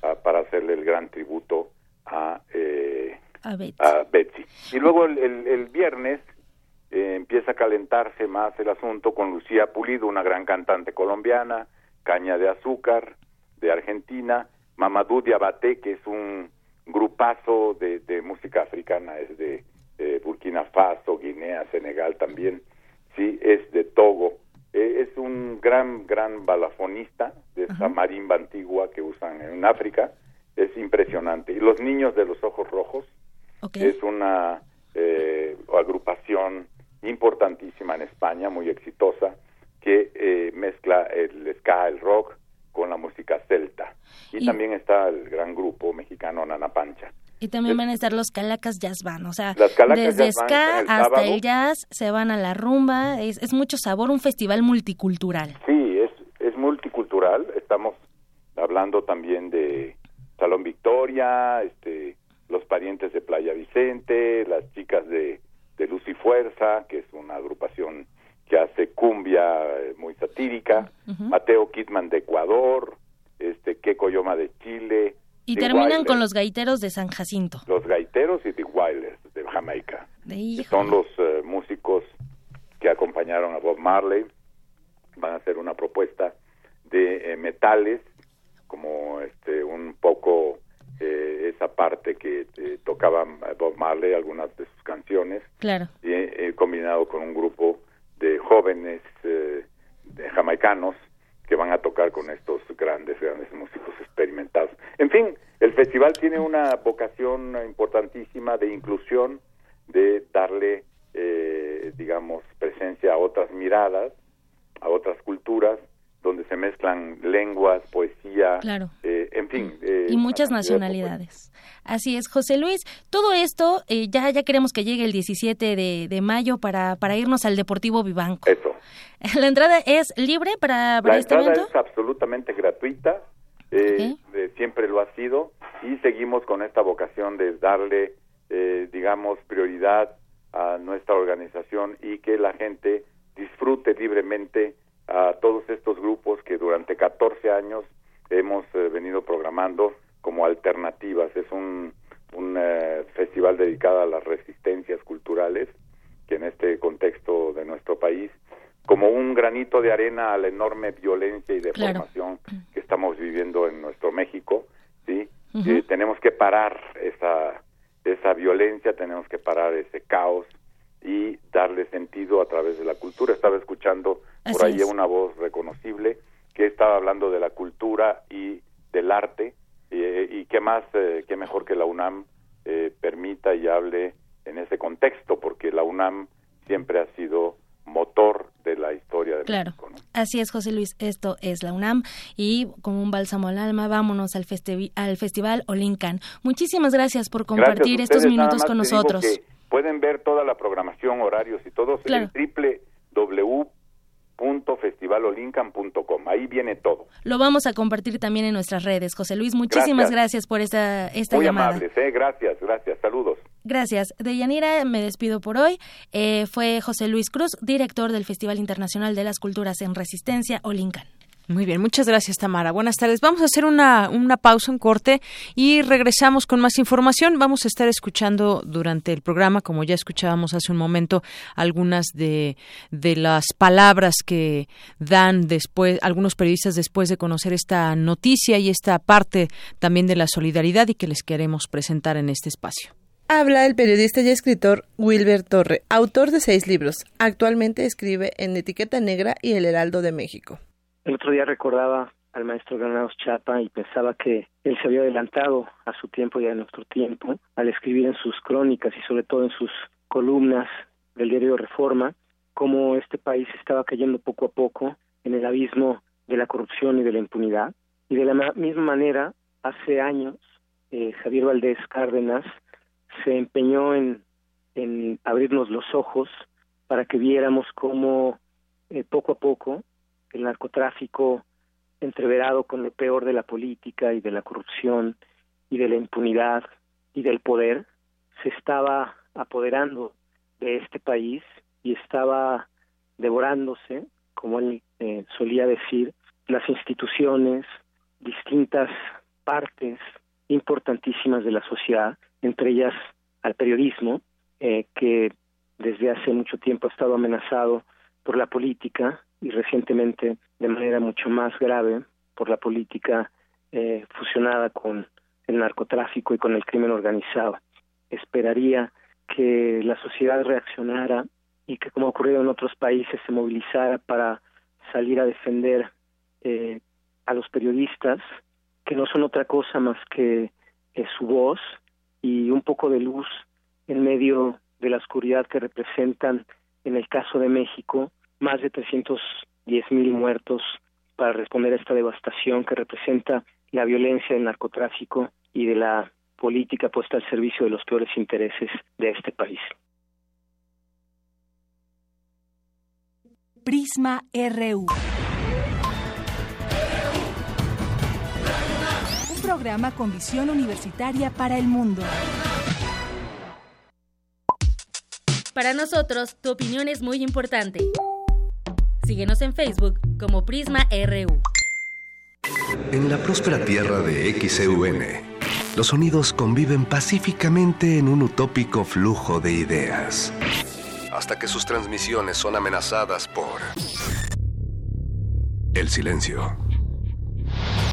ah, para hacerle el gran tributo a, eh, a, Betsy. Y luego el, viernes eh, empieza a calentarse más el asunto con Lucía Pulido, una gran cantante colombiana, Caña de Azúcar de Argentina, Mamadou Diabaté, que es un grupazo de, música africana, es de Burkina Faso, Guinea, Senegal también, sí, es de Togo, eh, es un gran, gran balafonista de esa marimba antigua que usan en África. Es impresionante. Y los niños de los ojos rojos es una eh, agrupación importantísima en España, muy exitosa, que eh, mezcla el ska, el rock, con la música celta. Y, también está el gran grupo mexicano Nana Pancha. Y también van a estar los Calacas Jazz Band, o sea, desde ska hasta el jazz se van a la rumba, es, es, mucho sabor, un festival multicultural. Sí, es, es multicultural, estamos hablando también de Salón Victoria, este, los parientes de Playa Vicente, las chicas de, de Luz y Fuerza, que es una agrupación que hace cumbia eh, muy satírica, Mateo Kidman de Ecuador, este Queco de Chile, y terminan con los gaiteros de San Jacinto. Los gaiteros y The Wailers de Jamaica. son los eh, músicos que acompañaron a Bob Marley. Van a hacer una propuesta de eh, metales, como este un poco eh, esa parte que tocaba Bob Marley, algunas de sus canciones. Claro. Y, combinado con un grupo de jóvenes de jamaicanos que van a tocar con estos grandes, grandes músicos experimentados. En fin, el festival tiene una vocación importantísima de inclusión, de darle, eh, digamos, presencia a otras miradas, a otras culturas, donde se mezclan lenguas, poesía, eh, en fin. Eh, y muchas nacionalidades. Así es, José Luis. Todo esto, ya, ya queremos que llegue el 17 de, de mayo para, para irnos al Deportivo Vivanco. Eso. ¿La entrada es libre para, para La este entrada es absolutamente gratuita, eh, siempre lo ha sido, y seguimos con esta vocación de darle, eh, digamos, prioridad a nuestra organización y que la gente disfrute libremente a todos estos grupos que durante 14 años hemos eh, venido programando como alternativas. Es un, un eh, festival dedicado a las resistencias culturales que en este contexto de nuestro país como un granito de arena a la enorme violencia y deformación que estamos viviendo en nuestro México, ¿sí? Eh, tenemos que parar esa esa violencia, tenemos que parar ese caos y darle sentido a través de la cultura. Estaba escuchando por ahí una voz reconocible que estaba hablando de la cultura y del arte eh, y qué más, eh, qué mejor que la UNAM permita y hable en ese contexto, porque la UNAM siempre ha sido motor de la historia de claro. México. Así es, José Luis, esto es la UNAM y como un bálsamo al alma, vámonos al, al Festival Olincan. Muchísimas gracias por compartir estos minutos con nosotros. Pueden ver toda la programación, horarios y todo en www festivalolincam.com Ahí viene todo. Lo vamos a compartir también en nuestras redes. José Luis, muchísimas gracias, por esta, esta Muy llamada. amables, ¿eh? gracias, gracias. Saludos. Gracias. De Yanira me despido por hoy. Eh, fue José Luis Cruz, director del Festival Internacional de las Culturas en Resistencia, Olincan. Muy bien, muchas gracias Tamara. Buenas tardes. Vamos a hacer una, una pausa, un corte y regresamos con más información. Vamos a estar escuchando durante el programa, como ya escuchábamos hace un momento, algunas de, de las palabras que dan después, algunos periodistas después de conocer esta noticia y esta parte también de la solidaridad y que les queremos presentar en este espacio. Habla el periodista y escritor Wilber Torre, autor de seis libros. Actualmente escribe en Etiqueta Negra y El Heraldo de México. El otro día recordaba al maestro Granados Chapa y pensaba que él se había adelantado a su tiempo y a nuestro tiempo al escribir en sus crónicas y sobre todo en sus columnas del diario Reforma cómo este país estaba cayendo poco a poco en el abismo de la corrupción y de la impunidad. Y de la misma manera, hace años, eh, Javier Valdés Cárdenas se empeñó en, en abrirnos los ojos para que viéramos cómo eh, poco a poco el narcotráfico entreverado con lo peor de la política y de la corrupción y de la impunidad y del poder se estaba apoderando de este país y estaba devorándose, como él eh, solía decir, las instituciones, distintas partes importantísimas de la sociedad, entre ellas al periodismo, eh, que desde hace mucho tiempo ha estado amenazado por la política y recientemente de manera mucho más grave por la política eh, fusionada con el narcotráfico y con el crimen organizado. Esperaría que la sociedad reaccionara y que, como ha ocurrido en otros países, se movilizara para salir a defender eh, a los periodistas, que no son otra cosa más que eh, su voz y un poco de luz en medio de la oscuridad que representan, en el caso de México, más de 310 mil muertos para responder a esta devastación que representa la violencia del narcotráfico y de la política puesta al servicio de los peores intereses de este país. Prisma RU. Un programa con visión universitaria para el mundo. Para nosotros, tu opinión es muy importante. Síguenos en Facebook como Prisma RU. En la próspera tierra de XEUN, los sonidos conviven pacíficamente en un utópico flujo de ideas. Hasta que sus transmisiones son amenazadas por el silencio.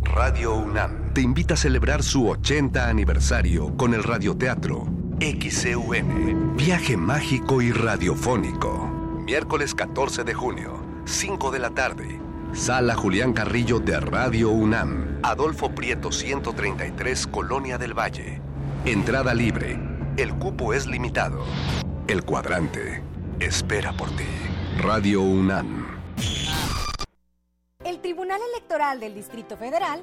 Radio UNAM te invita a celebrar su 80 aniversario con el radioteatro XEUN, viaje mágico y radiofónico. Miércoles 14 de junio, 5 de la tarde. Sala Julián Carrillo de Radio UNAM. Adolfo Prieto 133, Colonia del Valle. Entrada libre. El cupo es limitado. El cuadrante espera por ti. Radio UNAM. El Tribunal Electoral del Distrito Federal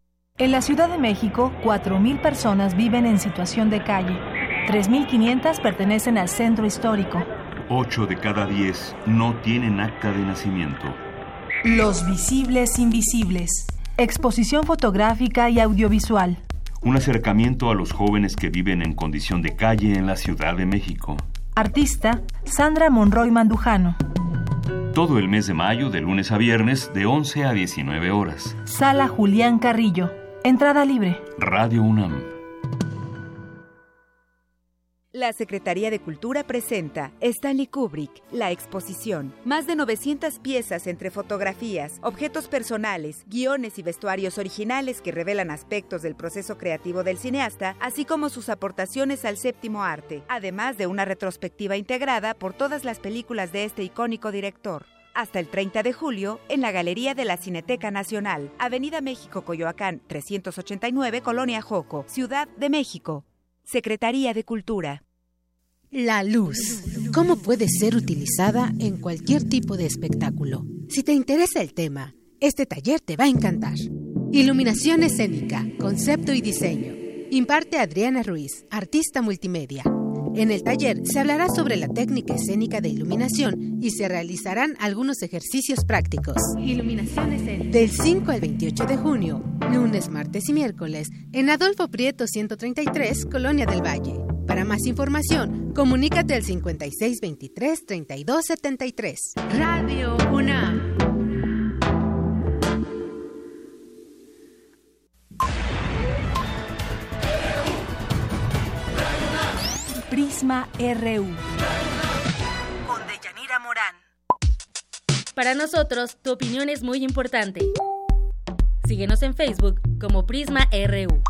En la Ciudad de México, 4.000 personas viven en situación de calle. 3.500 pertenecen al centro histórico. 8 de cada 10 no tienen acta de nacimiento. Los visibles invisibles. Exposición fotográfica y audiovisual. Un acercamiento a los jóvenes que viven en condición de calle en la Ciudad de México. Artista Sandra Monroy Mandujano. Todo el mes de mayo, de lunes a viernes, de 11 a 19 horas. Sala Julián Carrillo. Entrada libre. Radio UNAM. La Secretaría de Cultura presenta Stanley Kubrick, la exposición. Más de 900 piezas entre fotografías, objetos personales, guiones y vestuarios originales que revelan aspectos del proceso creativo del cineasta, así como sus aportaciones al séptimo arte, además de una retrospectiva integrada por todas las películas de este icónico director hasta el 30 de julio en la Galería de la Cineteca Nacional, Avenida México Coyoacán 389, Colonia Joco, Ciudad de México. Secretaría de Cultura. La luz. ¿Cómo puede ser utilizada en cualquier tipo de espectáculo? Si te interesa el tema, este taller te va a encantar. Iluminación escénica, concepto y diseño. Imparte Adriana Ruiz, artista multimedia. En el taller se hablará sobre la técnica escénica de iluminación y se realizarán algunos ejercicios prácticos. Iluminación escénica. Del 5 al 28 de junio, lunes, martes y miércoles, en Adolfo Prieto 133, Colonia del Valle. Para más información, comunícate al 5623 3273. Radio UNAM. Prisma RU. Con Deyanira Morán. Para nosotros, tu opinión es muy importante. Síguenos en Facebook como Prisma RU.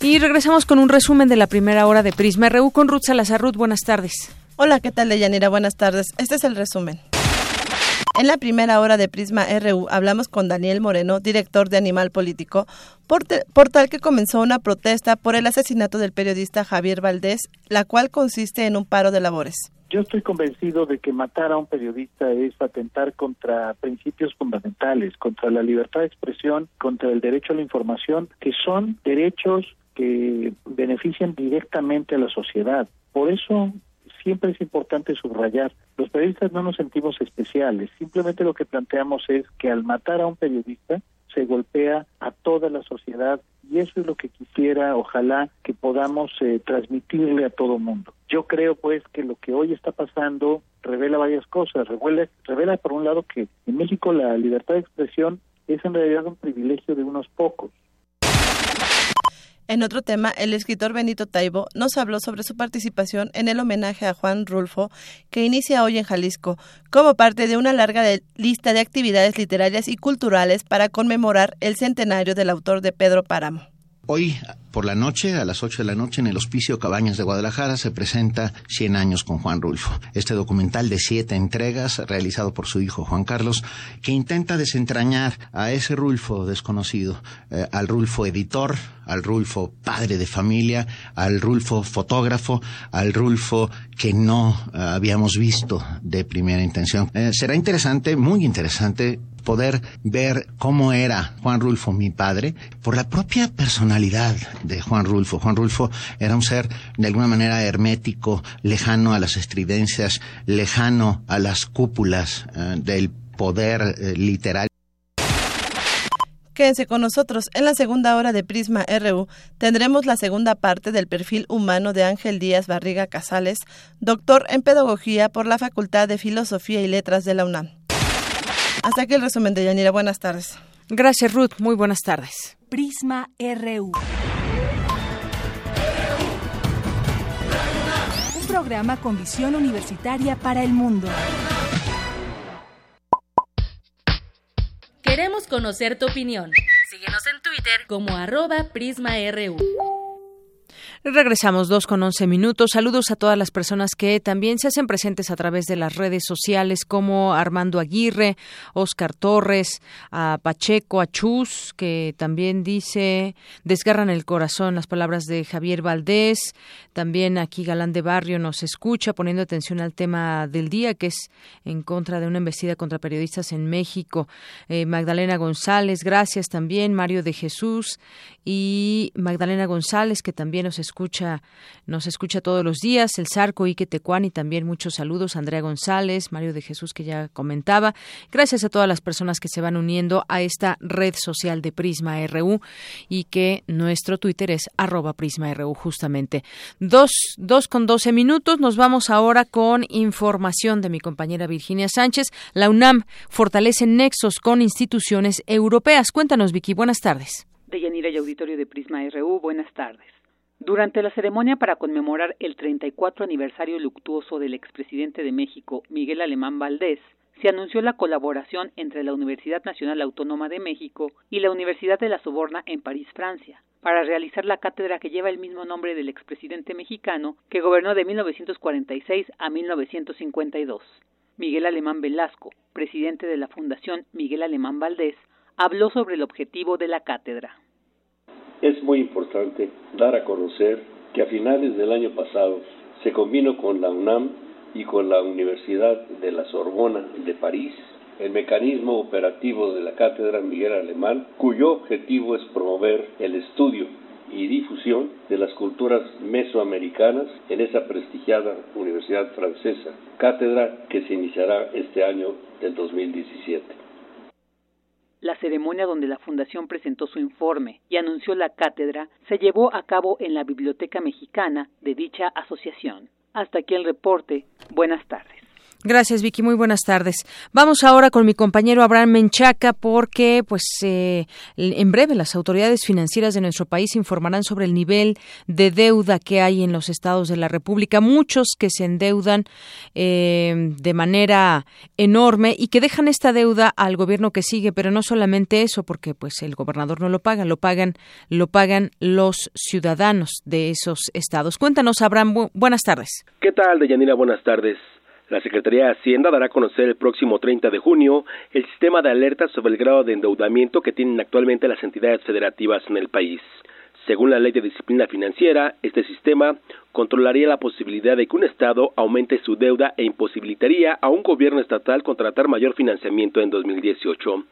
Y regresamos con un resumen de la primera hora de Prisma RU con Ruth Salazar. Ruth, buenas tardes. Hola, ¿qué tal, Deyanira? Buenas tardes. Este es el resumen. En la primera hora de Prisma RU hablamos con Daniel Moreno, director de Animal Político, portal que comenzó una protesta por el asesinato del periodista Javier Valdés, la cual consiste en un paro de labores. Yo estoy convencido de que matar a un periodista es atentar contra principios fundamentales, contra la libertad de expresión, contra el derecho a la información, que son derechos que benefician directamente a la sociedad. Por eso siempre es importante subrayar, los periodistas no nos sentimos especiales, simplemente lo que planteamos es que al matar a un periodista se golpea a toda la sociedad y eso es lo que quisiera, ojalá, que podamos eh, transmitirle a todo mundo. Yo creo pues que lo que hoy está pasando revela varias cosas, revela, revela por un lado que en México la libertad de expresión es en realidad un privilegio de unos pocos. En otro tema, el escritor Benito Taibo nos habló sobre su participación en el homenaje a Juan Rulfo que inicia hoy en Jalisco, como parte de una larga lista de actividades literarias y culturales para conmemorar el centenario del autor de Pedro Páramo. Hoy por la noche, a las 8 de la noche, en el Hospicio Cabañas de Guadalajara, se presenta 100 años con Juan Rulfo. Este documental de siete entregas, realizado por su hijo Juan Carlos, que intenta desentrañar a ese Rulfo desconocido, eh, al Rulfo editor, al Rulfo padre de familia, al Rulfo fotógrafo, al Rulfo que no eh, habíamos visto de primera intención. Eh, será interesante, muy interesante, poder ver cómo era Juan Rulfo, mi padre, por la propia personalidad de Juan Rulfo. Juan Rulfo era un ser de alguna manera hermético, lejano a las estridencias, lejano a las cúpulas eh, del poder eh, literario. Quédense con nosotros. En la segunda hora de Prisma RU tendremos la segunda parte del perfil humano de Ángel Díaz Barriga Casales, doctor en Pedagogía por la Facultad de Filosofía y Letras de la UNAM. Hasta aquí el resumen de Yanira. Buenas tardes. Gracias, Ruth. Muy buenas tardes. Prisma RU. Un programa con visión universitaria para el mundo. Queremos conocer tu opinión. Síguenos en Twitter como arroba PrismaRU. Regresamos dos con once minutos. Saludos a todas las personas que también se hacen presentes a través de las redes sociales, como Armando Aguirre, Oscar Torres, a Pacheco, a Chus, que también dice desgarran el corazón las palabras de Javier Valdés. También aquí Galán de Barrio nos escucha poniendo atención al tema del día, que es en contra de una embestida contra periodistas en México. Eh, Magdalena González, gracias también. Mario de Jesús y Magdalena González, que también nos escucha, nos escucha todos los días, el Zarco, Ike y también muchos saludos, Andrea González, Mario de Jesús, que ya comentaba. Gracias a todas las personas que se van uniendo a esta red social de Prisma RU y que nuestro Twitter es arroba Prisma RU, justamente. Dos, dos con doce minutos, nos vamos ahora con información de mi compañera Virginia Sánchez. La UNAM fortalece nexos con instituciones europeas. Cuéntanos, Vicky, buenas tardes. Deyanira y auditorio de Prisma RU, buenas tardes. Durante la ceremonia para conmemorar el 34 aniversario luctuoso del expresidente de México, Miguel Alemán Valdés, se anunció la colaboración entre la Universidad Nacional Autónoma de México y la Universidad de la Soborna en París, Francia, para realizar la cátedra que lleva el mismo nombre del expresidente mexicano que gobernó de 1946 a 1952. Miguel Alemán Velasco, presidente de la Fundación Miguel Alemán Valdés, habló sobre el objetivo de la cátedra. Es muy importante dar a conocer que a finales del año pasado se combinó con la UNAM y con la Universidad de la Sorbona de París el mecanismo operativo de la Cátedra Miguel Alemán, cuyo objetivo es promover el estudio y difusión de las culturas mesoamericanas en esa prestigiada universidad francesa, cátedra que se iniciará este año del 2017. La ceremonia donde la Fundación presentó su informe y anunció la cátedra se llevó a cabo en la Biblioteca Mexicana de dicha asociación. Hasta aquí el reporte. Buenas tardes. Gracias, Vicky. Muy buenas tardes. Vamos ahora con mi compañero Abraham Menchaca porque, pues, eh, en breve las autoridades financieras de nuestro país informarán sobre el nivel de deuda que hay en los estados de la República. Muchos que se endeudan eh, de manera enorme y que dejan esta deuda al gobierno que sigue, pero no solamente eso, porque, pues, el gobernador no lo paga, lo pagan, lo pagan los ciudadanos de esos estados. Cuéntanos, Abraham. buenas tardes. ¿Qué tal, Deyanira? Buenas tardes. La Secretaría de Hacienda dará a conocer el próximo 30 de junio el sistema de alertas sobre el grado de endeudamiento que tienen actualmente las entidades federativas en el país. Según la Ley de Disciplina Financiera, este sistema controlaría la posibilidad de que un Estado aumente su deuda e imposibilitaría a un gobierno estatal contratar mayor financiamiento en 2018.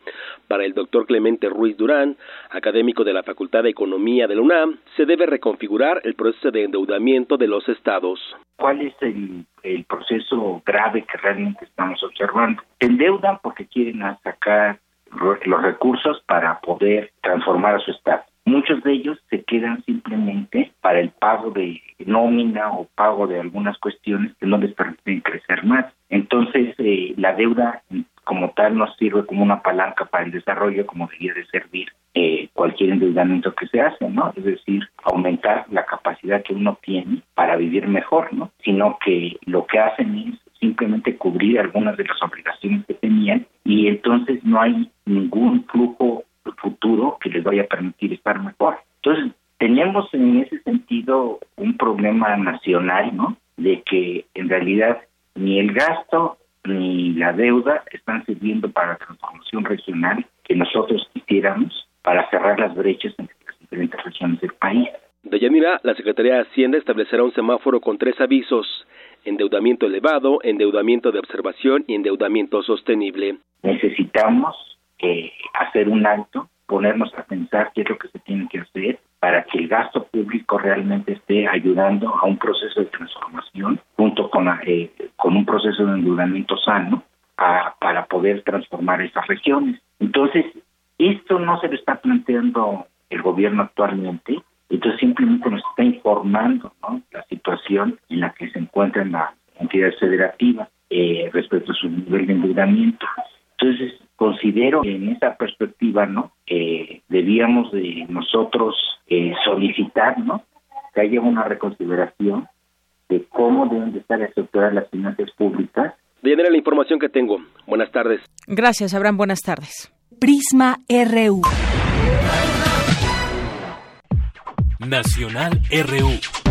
Para el doctor Clemente Ruiz Durán, académico de la Facultad de Economía de la UNAM, se debe reconfigurar el proceso de endeudamiento de los estados. ¿Cuál es el, proceso grave que realmente estamos observando? Se endeudan porque quieren sacar los recursos para poder transformar a su estado Muchos de ellos se quedan simplemente para el pago de nómina o pago de algunas cuestiones que no les permiten crecer más. Entonces, eh, la deuda como tal nos sirve como una palanca para el desarrollo, como debería de servir eh, cualquier endeudamiento que se hace, ¿no? Es decir, aumentar la capacidad que uno tiene para vivir mejor, ¿no? Sino que lo que hacen es simplemente cubrir algunas de las obligaciones que tenían y entonces no hay ningún flujo futuro que les vaya a permitir estar mejor. Entonces, tenemos en ese sentido un problema nacional, ¿no? De que en realidad ni el gasto ni la deuda están sirviendo para la transformación regional que nosotros quisiéramos para cerrar las brechas entre las diferentes regiones del país. De Yanira, la Secretaría de Hacienda establecerá un semáforo con tres avisos, endeudamiento elevado, endeudamiento de observación y endeudamiento sostenible. Necesitamos eh, hacer un alto, ponernos a pensar qué es lo que se tiene que hacer para que el gasto público realmente esté ayudando a un proceso de transformación junto con, eh, con un proceso de endeudamiento sano para poder transformar esas regiones. Entonces, esto no se lo está planteando el gobierno actualmente, entonces simplemente nos está informando la situación en la que se encuentra la entidad federativa eh, respecto a su nivel de endeudamiento. Entonces, considero que en esa perspectiva, ¿no? Eh, debíamos de nosotros eh, solicitar, ¿no? Que haya una reconsideración de cómo deben de estar estructuradas las finanzas públicas. Bien, era la información que tengo. Buenas tardes. Gracias, Abraham. Buenas tardes. Prisma RU. Nacional RU.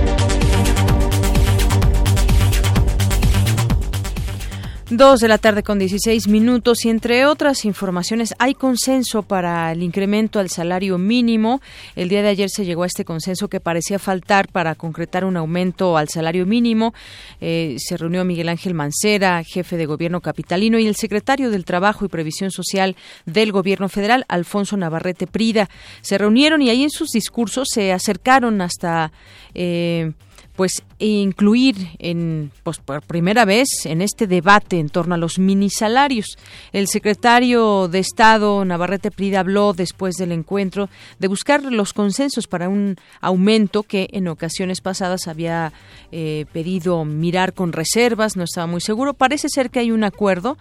Dos de la tarde con 16 minutos y entre otras informaciones hay consenso para el incremento al salario mínimo. El día de ayer se llegó a este consenso que parecía faltar para concretar un aumento al salario mínimo. Eh, se reunió Miguel Ángel Mancera, jefe de gobierno capitalino, y el secretario del Trabajo y Previsión Social del gobierno federal, Alfonso Navarrete Prida. Se reunieron y ahí en sus discursos se acercaron hasta... Eh, pues incluir en pues, por primera vez en este debate en torno a los minisalarios. El secretario de Estado Navarrete Prida habló después del encuentro de buscar los consensos para un aumento que en ocasiones pasadas había eh, pedido mirar con reservas, no estaba muy seguro. Parece ser que hay un acuerdo,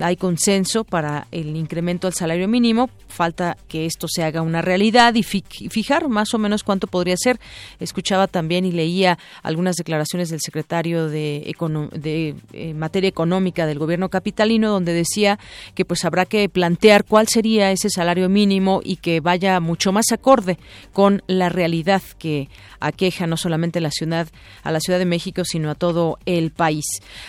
hay consenso para el incremento al salario mínimo. Falta que esto se haga una realidad y fijar más o menos cuánto podría ser. Escuchaba también y leía algunas declaraciones del secretario de, eh, materia económica del gobierno capitalino donde decía que pues habrá que plantear cuál sería ese salario mínimo y que vaya mucho más acorde con la realidad que aqueja no solamente la ciudad a la Ciudad de México sino a todo el país.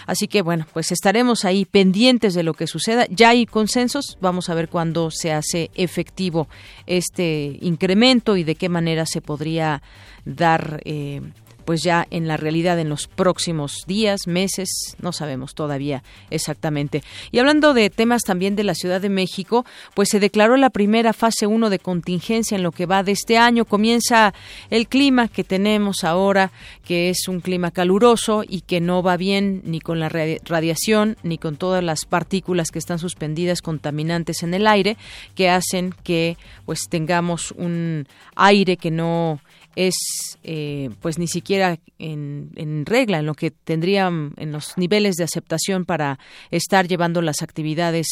Así que bueno, pues estaremos ahí pendientes de lo que suceda. Ya hay consensos, vamos a ver cuándo se hace efectivo este incremento y de qué manera se podría dar eh, pues ya en la realidad en los próximos días, meses, no sabemos todavía exactamente. Y hablando de temas también de la Ciudad de México, pues se declaró la primera fase 1 de contingencia en lo que va de este año. Comienza el clima que tenemos ahora, que es un clima caluroso y que no va bien ni con la radiación ni con todas las partículas que están suspendidas contaminantes en el aire que hacen que pues tengamos un aire que no es eh, pues ni siquiera en, en, regla en lo que tendrían en los niveles de aceptación para estar llevando las actividades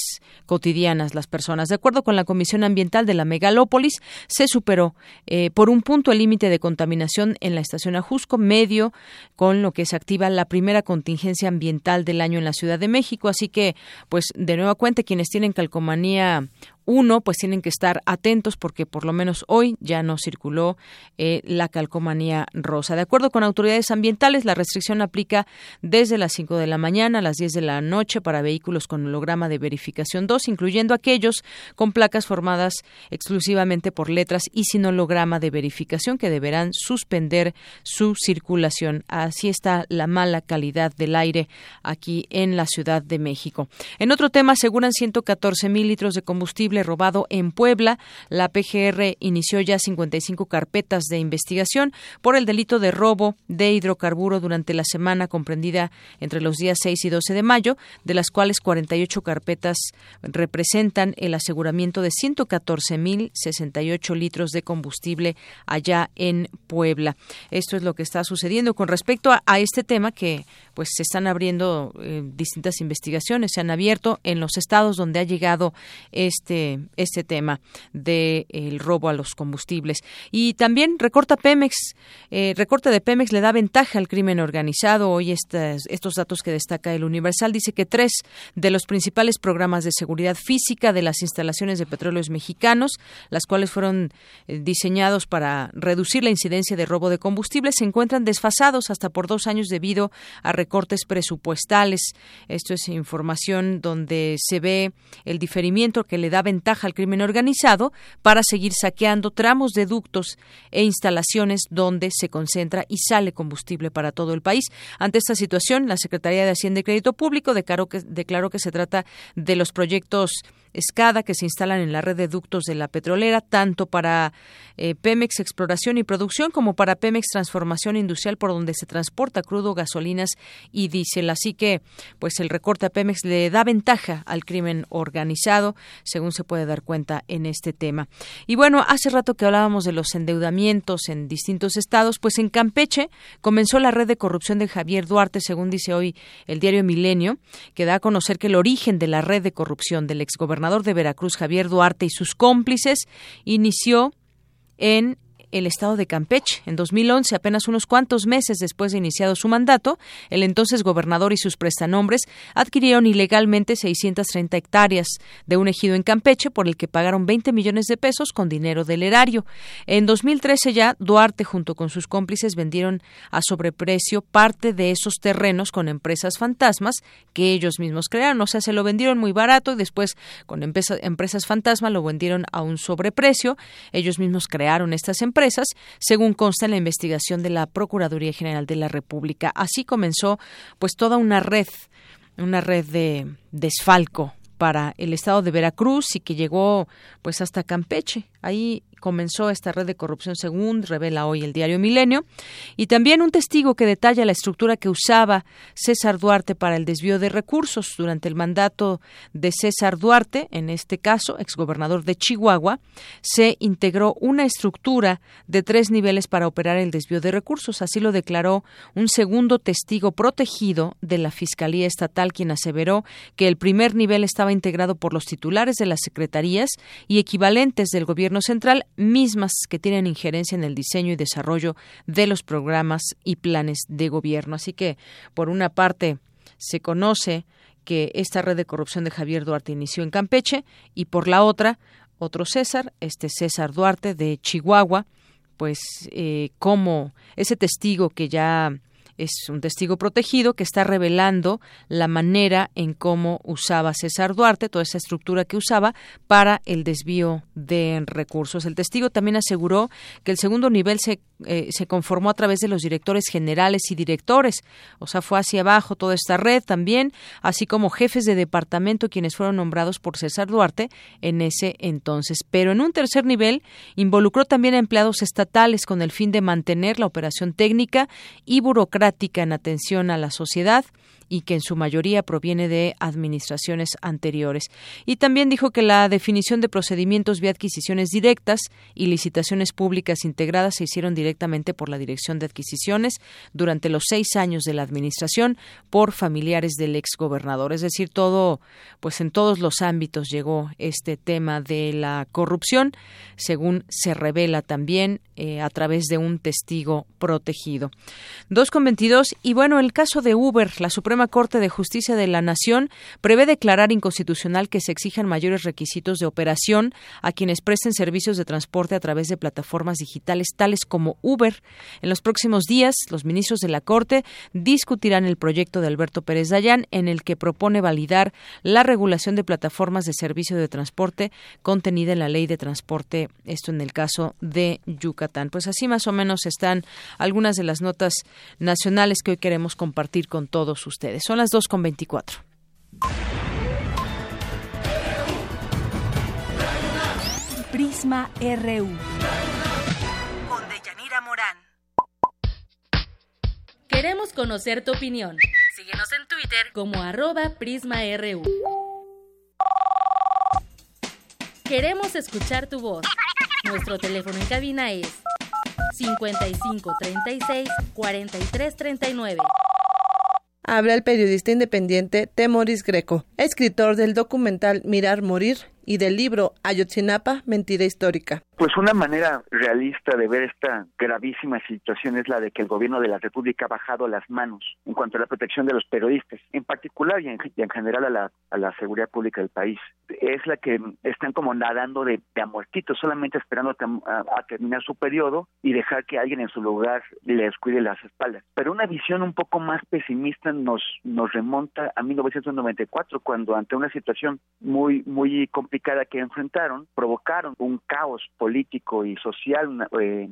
cotidianas las personas. De acuerdo con la Comisión Ambiental de la Megalópolis, se superó eh, por un punto el límite de contaminación en la estación Ajusco medio, con lo que se activa la primera contingencia ambiental del año en la Ciudad de México. Así que, pues, de nueva cuenta, quienes tienen calcomanía uno, pues tienen que estar atentos porque por lo menos hoy ya no circuló eh, la calcomanía rosa. De acuerdo con autoridades ambientales, la restricción aplica desde las 5 de la mañana a las 10 de la noche para vehículos con holograma de verificación 2, incluyendo aquellos con placas formadas exclusivamente por letras y sin holograma de verificación que deberán suspender su circulación. Así está la mala calidad del aire aquí en la Ciudad de México. En otro tema, aseguran 114 mil litros de combustible robado en Puebla. La PGR inició ya 55 carpetas de investigación por el delito de robo de hidrocarburo durante la semana comprendida entre los días 6 y 12 de mayo, de las cuales 48 carpetas representan el aseguramiento de 114.068 litros de combustible allá en Puebla. Esto es lo que está sucediendo con respecto a, este tema que pues se están abriendo eh, distintas investigaciones, se han abierto en los estados donde ha llegado este este tema del el robo a los combustibles y también recorta Pemex, eh, recorte de Pemex le da ventaja al crimen organizado. Hoy estas, estos datos que destaca el Universal dice que tres de los principales programas de seguridad física de las instalaciones de petróleos mexicanos, las cuales fueron eh, diseñados para reducir la incidencia de robo de combustible, se encuentran desfasados hasta por dos años debido a cortes presupuestales. Esto es información donde se ve el diferimiento que le da ventaja al crimen organizado para seguir saqueando tramos de ductos e instalaciones donde se concentra y sale combustible para todo el país. Ante esta situación, la Secretaría de Hacienda y Crédito Público declaró que, declaró que se trata de los proyectos escada que se instalan en la red de ductos de la petrolera, tanto para eh, Pemex Exploración y Producción como para Pemex Transformación Industrial, por donde se transporta crudo, gasolinas y diésel. Así que, pues el recorte a Pemex le da ventaja al crimen organizado, según se puede dar cuenta en este tema. Y bueno, hace rato que hablábamos de los endeudamientos en distintos estados, pues en Campeche comenzó la red de corrupción de Javier Duarte, según dice hoy el diario Milenio, que da a conocer que el origen de la red de corrupción del exgobernador gobernador de Veracruz, Javier Duarte, y sus cómplices, inició en el estado de Campeche. En 2011, apenas unos cuantos meses después de iniciado su mandato, el entonces gobernador y sus prestanombres adquirieron ilegalmente 630 hectáreas de un ejido en Campeche por el que pagaron 20 millones de pesos con dinero del erario. En 2013 ya Duarte junto con sus cómplices vendieron a sobreprecio parte de esos terrenos con empresas fantasmas que ellos mismos crearon. O sea, se lo vendieron muy barato y después con empresas fantasma lo vendieron a un sobreprecio. Ellos mismos crearon estas empresas, según consta en la investigación de la Procuraduría General de la República. Así comenzó pues toda una red, una red de desfalco para el estado de Veracruz y que llegó pues hasta Campeche. Ahí comenzó esta red de corrupción según revela hoy el diario Milenio. Y también un testigo que detalla la estructura que usaba César Duarte para el desvío de recursos. Durante el mandato de César Duarte, en este caso exgobernador de Chihuahua, se integró una estructura de tres niveles para operar el desvío de recursos, así lo declaró un segundo testigo protegido de la Fiscalía Estatal quien aseveró que el primer nivel estaba integrado por los titulares de las secretarías y equivalentes del gobierno central mismas que tienen injerencia en el diseño y desarrollo de los programas y planes de gobierno. Así que, por una parte, se conoce que esta red de corrupción de Javier Duarte inició en Campeche y por la otra, otro César, este César Duarte de Chihuahua, pues eh, como ese testigo que ya es un testigo protegido que está revelando la manera en cómo usaba César Duarte, toda esa estructura que usaba para el desvío de recursos. El testigo también aseguró que el segundo nivel se, eh, se conformó a través de los directores generales y directores, o sea, fue hacia abajo toda esta red también, así como jefes de departamento quienes fueron nombrados por César Duarte en ese entonces. Pero en un tercer nivel involucró también a empleados estatales con el fin de mantener la operación técnica y burocrática en atención a la sociedad y que en su mayoría proviene de administraciones anteriores. Y también dijo que la definición de procedimientos vía adquisiciones directas y licitaciones públicas integradas se hicieron directamente por la Dirección de Adquisiciones durante los seis años de la administración por familiares del ex gobernador. Es decir, todo, pues en todos los ámbitos llegó este tema de la corrupción, según se revela también eh, a través de un testigo protegido. Dos con veintidós y bueno, el caso de Uber, la Suprema Corte de Justicia de la Nación prevé declarar inconstitucional que se exijan mayores requisitos de operación a quienes presten servicios de transporte a través de plataformas digitales tales como Uber. En los próximos días, los ministros de la Corte discutirán el proyecto de Alberto Pérez Dayán en el que propone validar la regulación de plataformas de servicio de transporte contenida en la Ley de Transporte, esto en el caso de Yucatán. Pues así más o menos están algunas de las notas nacionales que hoy queremos compartir con todos ustedes. Son las 2.24. Prisma RU. Con Deyanira Morán. Queremos conocer tu opinión. Síguenos en Twitter como arroba PrismaRU. Queremos escuchar tu voz. Nuestro teléfono en cabina es 55 36 43 39. Habla el periodista independiente Temoris Greco, escritor del documental Mirar Morir y del libro Ayotzinapa, Mentira Histórica. Pues una manera realista de ver esta gravísima situación es la de que el gobierno de la República ha bajado las manos en cuanto a la protección de los periodistas, en particular y en, general a la, a la, seguridad pública del país. Es la que están como nadando de, de a solamente esperando a, terminar su periodo y dejar que alguien en su lugar les cuide las espaldas. Pero una visión un poco más pesimista nos, nos remonta a 1994, cuando ante una situación muy, muy complicada que enfrentaron, provocaron un caos político y social, una, eh,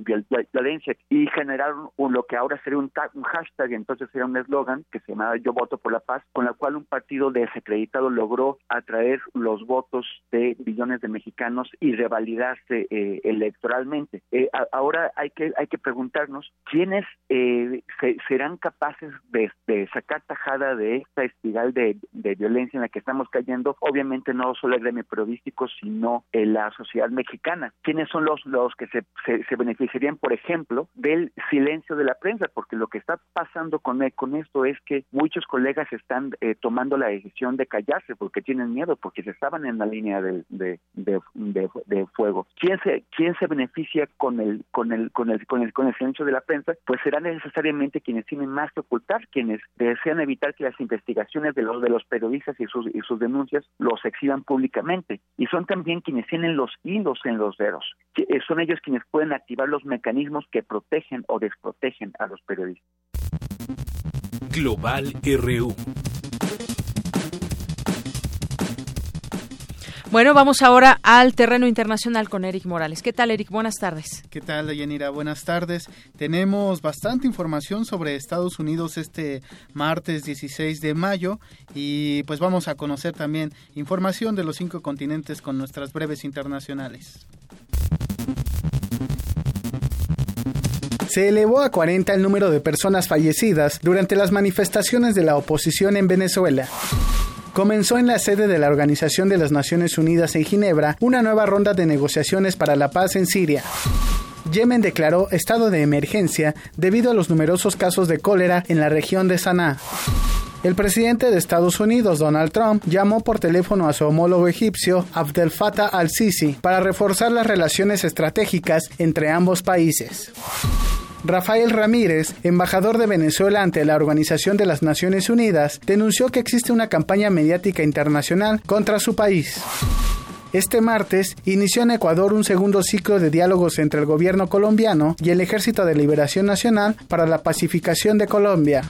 violencia, y generaron lo que ahora sería un, un hashtag, entonces era un eslogan que se llamaba Yo voto por la paz, con la cual un partido desacreditado logró atraer los votos de millones de mexicanos y revalidarse eh, electoralmente. Eh, ahora hay que hay que preguntarnos quiénes serán capaces de, sacar tajada de esta espiral de, de, violencia en la que estamos cayendo, obviamente no solo el gremio sino la sociedad mexicana. ¿Quiénes ¿quiénes son los, los que se, se, beneficiarían, por ejemplo, del silencio de la prensa? Porque lo que está pasando con, con esto es que muchos colegas están eh, tomando la decisión de callarse porque tienen miedo, porque se estaban en la línea de, de, de, fuego. ¿Quién se, ¿Quién se beneficia con el, con, el, con, el, con, el, con el silencio de la prensa? Pues serán necesariamente quienes tienen más que ocultar, quienes desean evitar que las investigaciones de los, de los periodistas y sus, y sus denuncias los exhiban públicamente. Y son también quienes tienen los hilos en los dedos. Eh, son ellos quienes pueden activar los mecanismos que protegen o desprotegen a los periodistas. Global RU. Bueno, vamos ahora al terreno internacional con Eric Morales. ¿Qué tal, Eric? Buenas tardes. ¿Qué tal, Yanira? Buenas tardes. Tenemos bastante información sobre Estados Unidos este martes 16 de mayo y pues vamos a conocer también información de los cinco continentes con nuestras breves internacionales. Se elevó a 40 el número de personas fallecidas durante las manifestaciones de la oposición en Venezuela comenzó en la sede de la Organización de las Naciones Unidas en Ginebra una nueva ronda de negociaciones para la paz en Siria. Yemen declaró estado de emergencia debido a los numerosos casos de cólera en la región de Sanaa. El presidente de Estados Unidos, Donald Trump, llamó por teléfono a su homólogo egipcio, Abdel Fattah al-Sisi, para reforzar las relaciones estratégicas entre ambos países. Rafael Ramírez, embajador de Venezuela ante la Organización de las Naciones Unidas, denunció que existe una campaña mediática internacional contra su país. Este martes inició en Ecuador un segundo ciclo de diálogos entre el gobierno colombiano y el Ejército de Liberación Nacional para la pacificación de Colombia.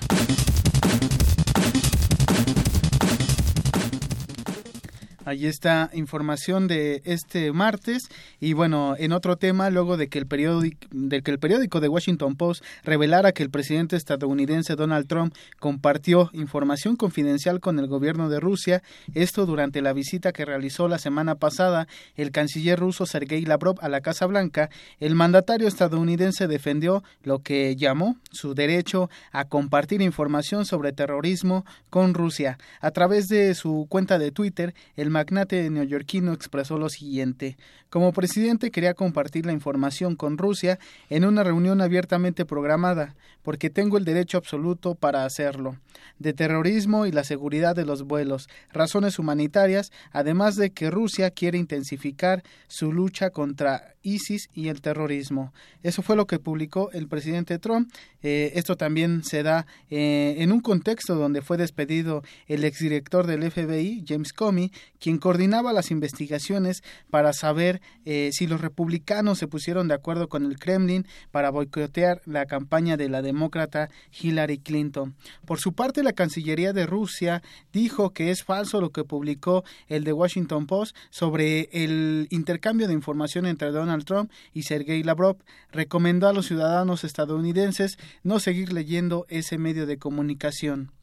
Ahí está información de este martes. Y bueno, en otro tema, luego de que el periódico, de que el periódico The Washington Post revelara que el presidente estadounidense Donald Trump compartió información confidencial con el gobierno de Rusia, esto durante la visita que realizó la semana pasada el canciller ruso Sergei Lavrov a la Casa Blanca, el mandatario estadounidense defendió lo que llamó su derecho a compartir información sobre terrorismo con Rusia. A través de su cuenta de Twitter, el magnate neoyorquino expresó lo siguiente. Como presidente quería compartir la información con Rusia en una reunión abiertamente programada, porque tengo el derecho absoluto para hacerlo. De terrorismo y la seguridad de los vuelos, razones humanitarias, además de que Rusia quiere intensificar su lucha contra ISIS y el terrorismo. Eso fue lo que publicó el presidente Trump. Eh, esto también se da eh, en un contexto donde fue despedido el exdirector del FBI, James Comey, quien coordinaba las investigaciones para saber eh, si los republicanos se pusieron de acuerdo con el Kremlin para boicotear la campaña de la demócrata Hillary Clinton. Por su parte, la Cancillería de Rusia dijo que es falso lo que publicó el The Washington Post sobre el intercambio de información entre Donald Trump y Sergei Lavrov. Recomendó a los ciudadanos estadounidenses no seguir leyendo ese medio de comunicación.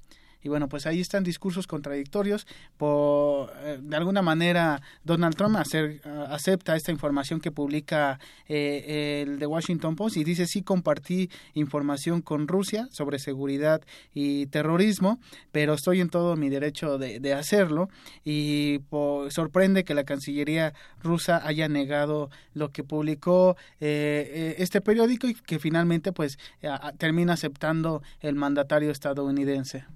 Y bueno, pues ahí están discursos contradictorios. Por, eh, de alguna manera, Donald Trump acepta esta información que publica eh, el The Washington Post y dice sí compartí información con Rusia sobre seguridad y terrorismo, pero estoy en todo mi derecho de, hacerlo. Y sorprende que la Cancillería rusa haya negado lo que publicó eh, este periódico y que finalmente pues termina aceptando el mandatario estadounidense.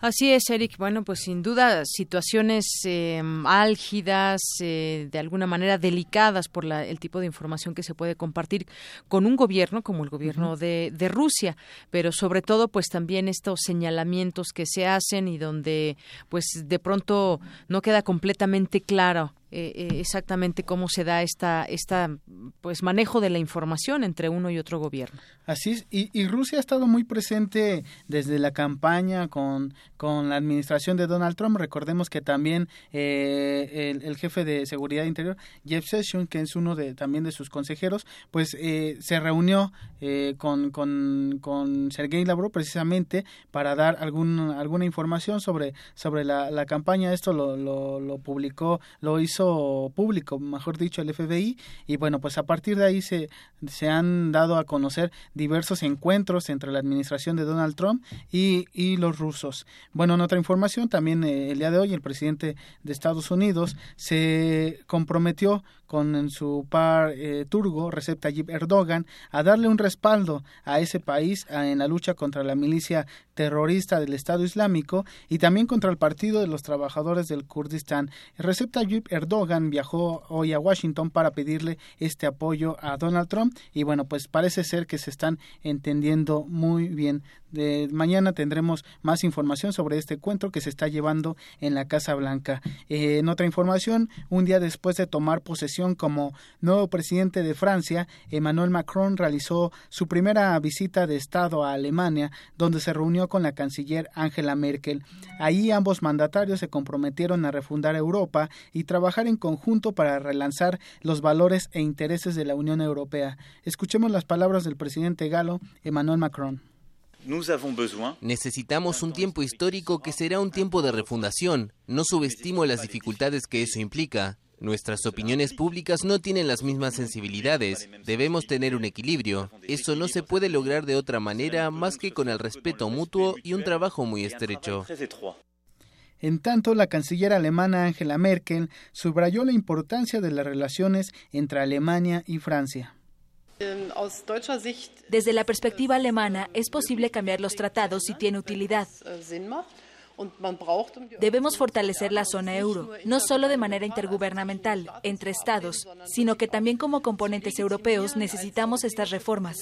Así es, Eric. Bueno, pues sin duda situaciones eh, álgidas, eh, de alguna manera delicadas por la, el tipo de información que se puede compartir con un gobierno como el gobierno de, de, Rusia, pero sobre todo pues también estos señalamientos que se hacen y donde pues de pronto no queda completamente claro eh, eh, exactamente cómo se da esta, esta pues manejo de la información entre uno y otro gobierno. Así es, y, Rusia ha estado muy presente desde la campaña con, con la administración de Donald Trump. Recordemos que también eh, el, jefe de seguridad interior, Jeff Sessions, que es uno de también de sus consejeros, pues se reunió con, con, con Sergei Lavrov precisamente para dar algún, alguna información sobre, sobre la, la campaña. Esto lo, lo, lo publicó, lo hizo público, mejor dicho, el FBI, y bueno, pues a partir de ahí se, se han dado a conocer diversos encuentros entre la administración de Donald Trump y, y los rusos. Bueno, en otra información, también eh, el día de hoy el presidente de Estados Unidos se comprometió con su par eh, turgo, Recep Tayyip Erdogan, a darle un respaldo a ese país en la lucha contra la milicia terrorista del Estado Islámico y también contra el Partido de los Trabajadores del Kurdistán. Recep Tayyip Erdogan viajó hoy a Washington para pedirle este apoyo a Donald Trump y bueno, pues parece ser que se están entendiendo muy bien. De mañana tendremos más información sobre este encuentro que se está llevando en la Casa Blanca. Eh, en otra información, un día después de tomar posesión como nuevo presidente de Francia, Emmanuel Macron realizó su primera visita de Estado a Alemania, donde se reunió con la canciller Angela Merkel. Ahí ambos mandatarios se comprometieron a refundar Europa y trabajar en conjunto para relanzar los valores e intereses de la Unión Europea. Escuchemos las palabras del presidente galo Emmanuel Macron. Necesitamos un tiempo histórico que será un tiempo de refundación. No subestimo las dificultades que eso implica. Nuestras opiniones públicas no tienen las mismas sensibilidades. Debemos tener un equilibrio. Eso no se puede lograr de otra manera más que con el respeto mutuo y un trabajo muy estrecho. En tanto, la canciller alemana Angela Merkel subrayó la importancia de las relaciones entre Alemania y Francia. Desde la perspectiva alemana, es posible cambiar los tratados si tiene utilidad. Debemos fortalecer la zona euro, no solo de manera intergubernamental, entre Estados, sino que también como componentes europeos necesitamos estas reformas.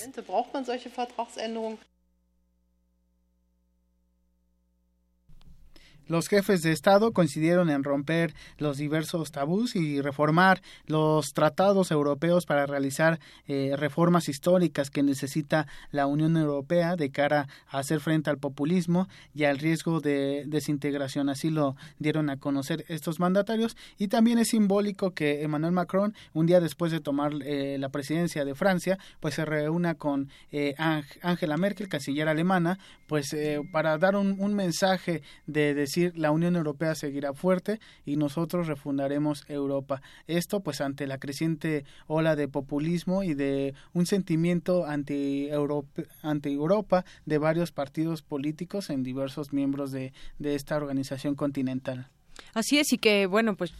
Los jefes de Estado coincidieron en romper los diversos tabús y reformar los tratados europeos para realizar eh, reformas históricas que necesita la Unión Europea de cara a hacer frente al populismo y al riesgo de desintegración. Así lo dieron a conocer estos mandatarios y también es simbólico que Emmanuel Macron, un día después de tomar eh, la presidencia de Francia, pues se reúna con eh, Angela Merkel, canciller alemana, pues para dar un, un mensaje de decir la Unión Europea seguirá fuerte y nosotros refundaremos Europa. Esto pues ante la creciente ola de populismo y de un sentimiento anti Europa, anti de varios partidos políticos en diversos miembros de, de esta organización continental. Así es, y que, bueno, pues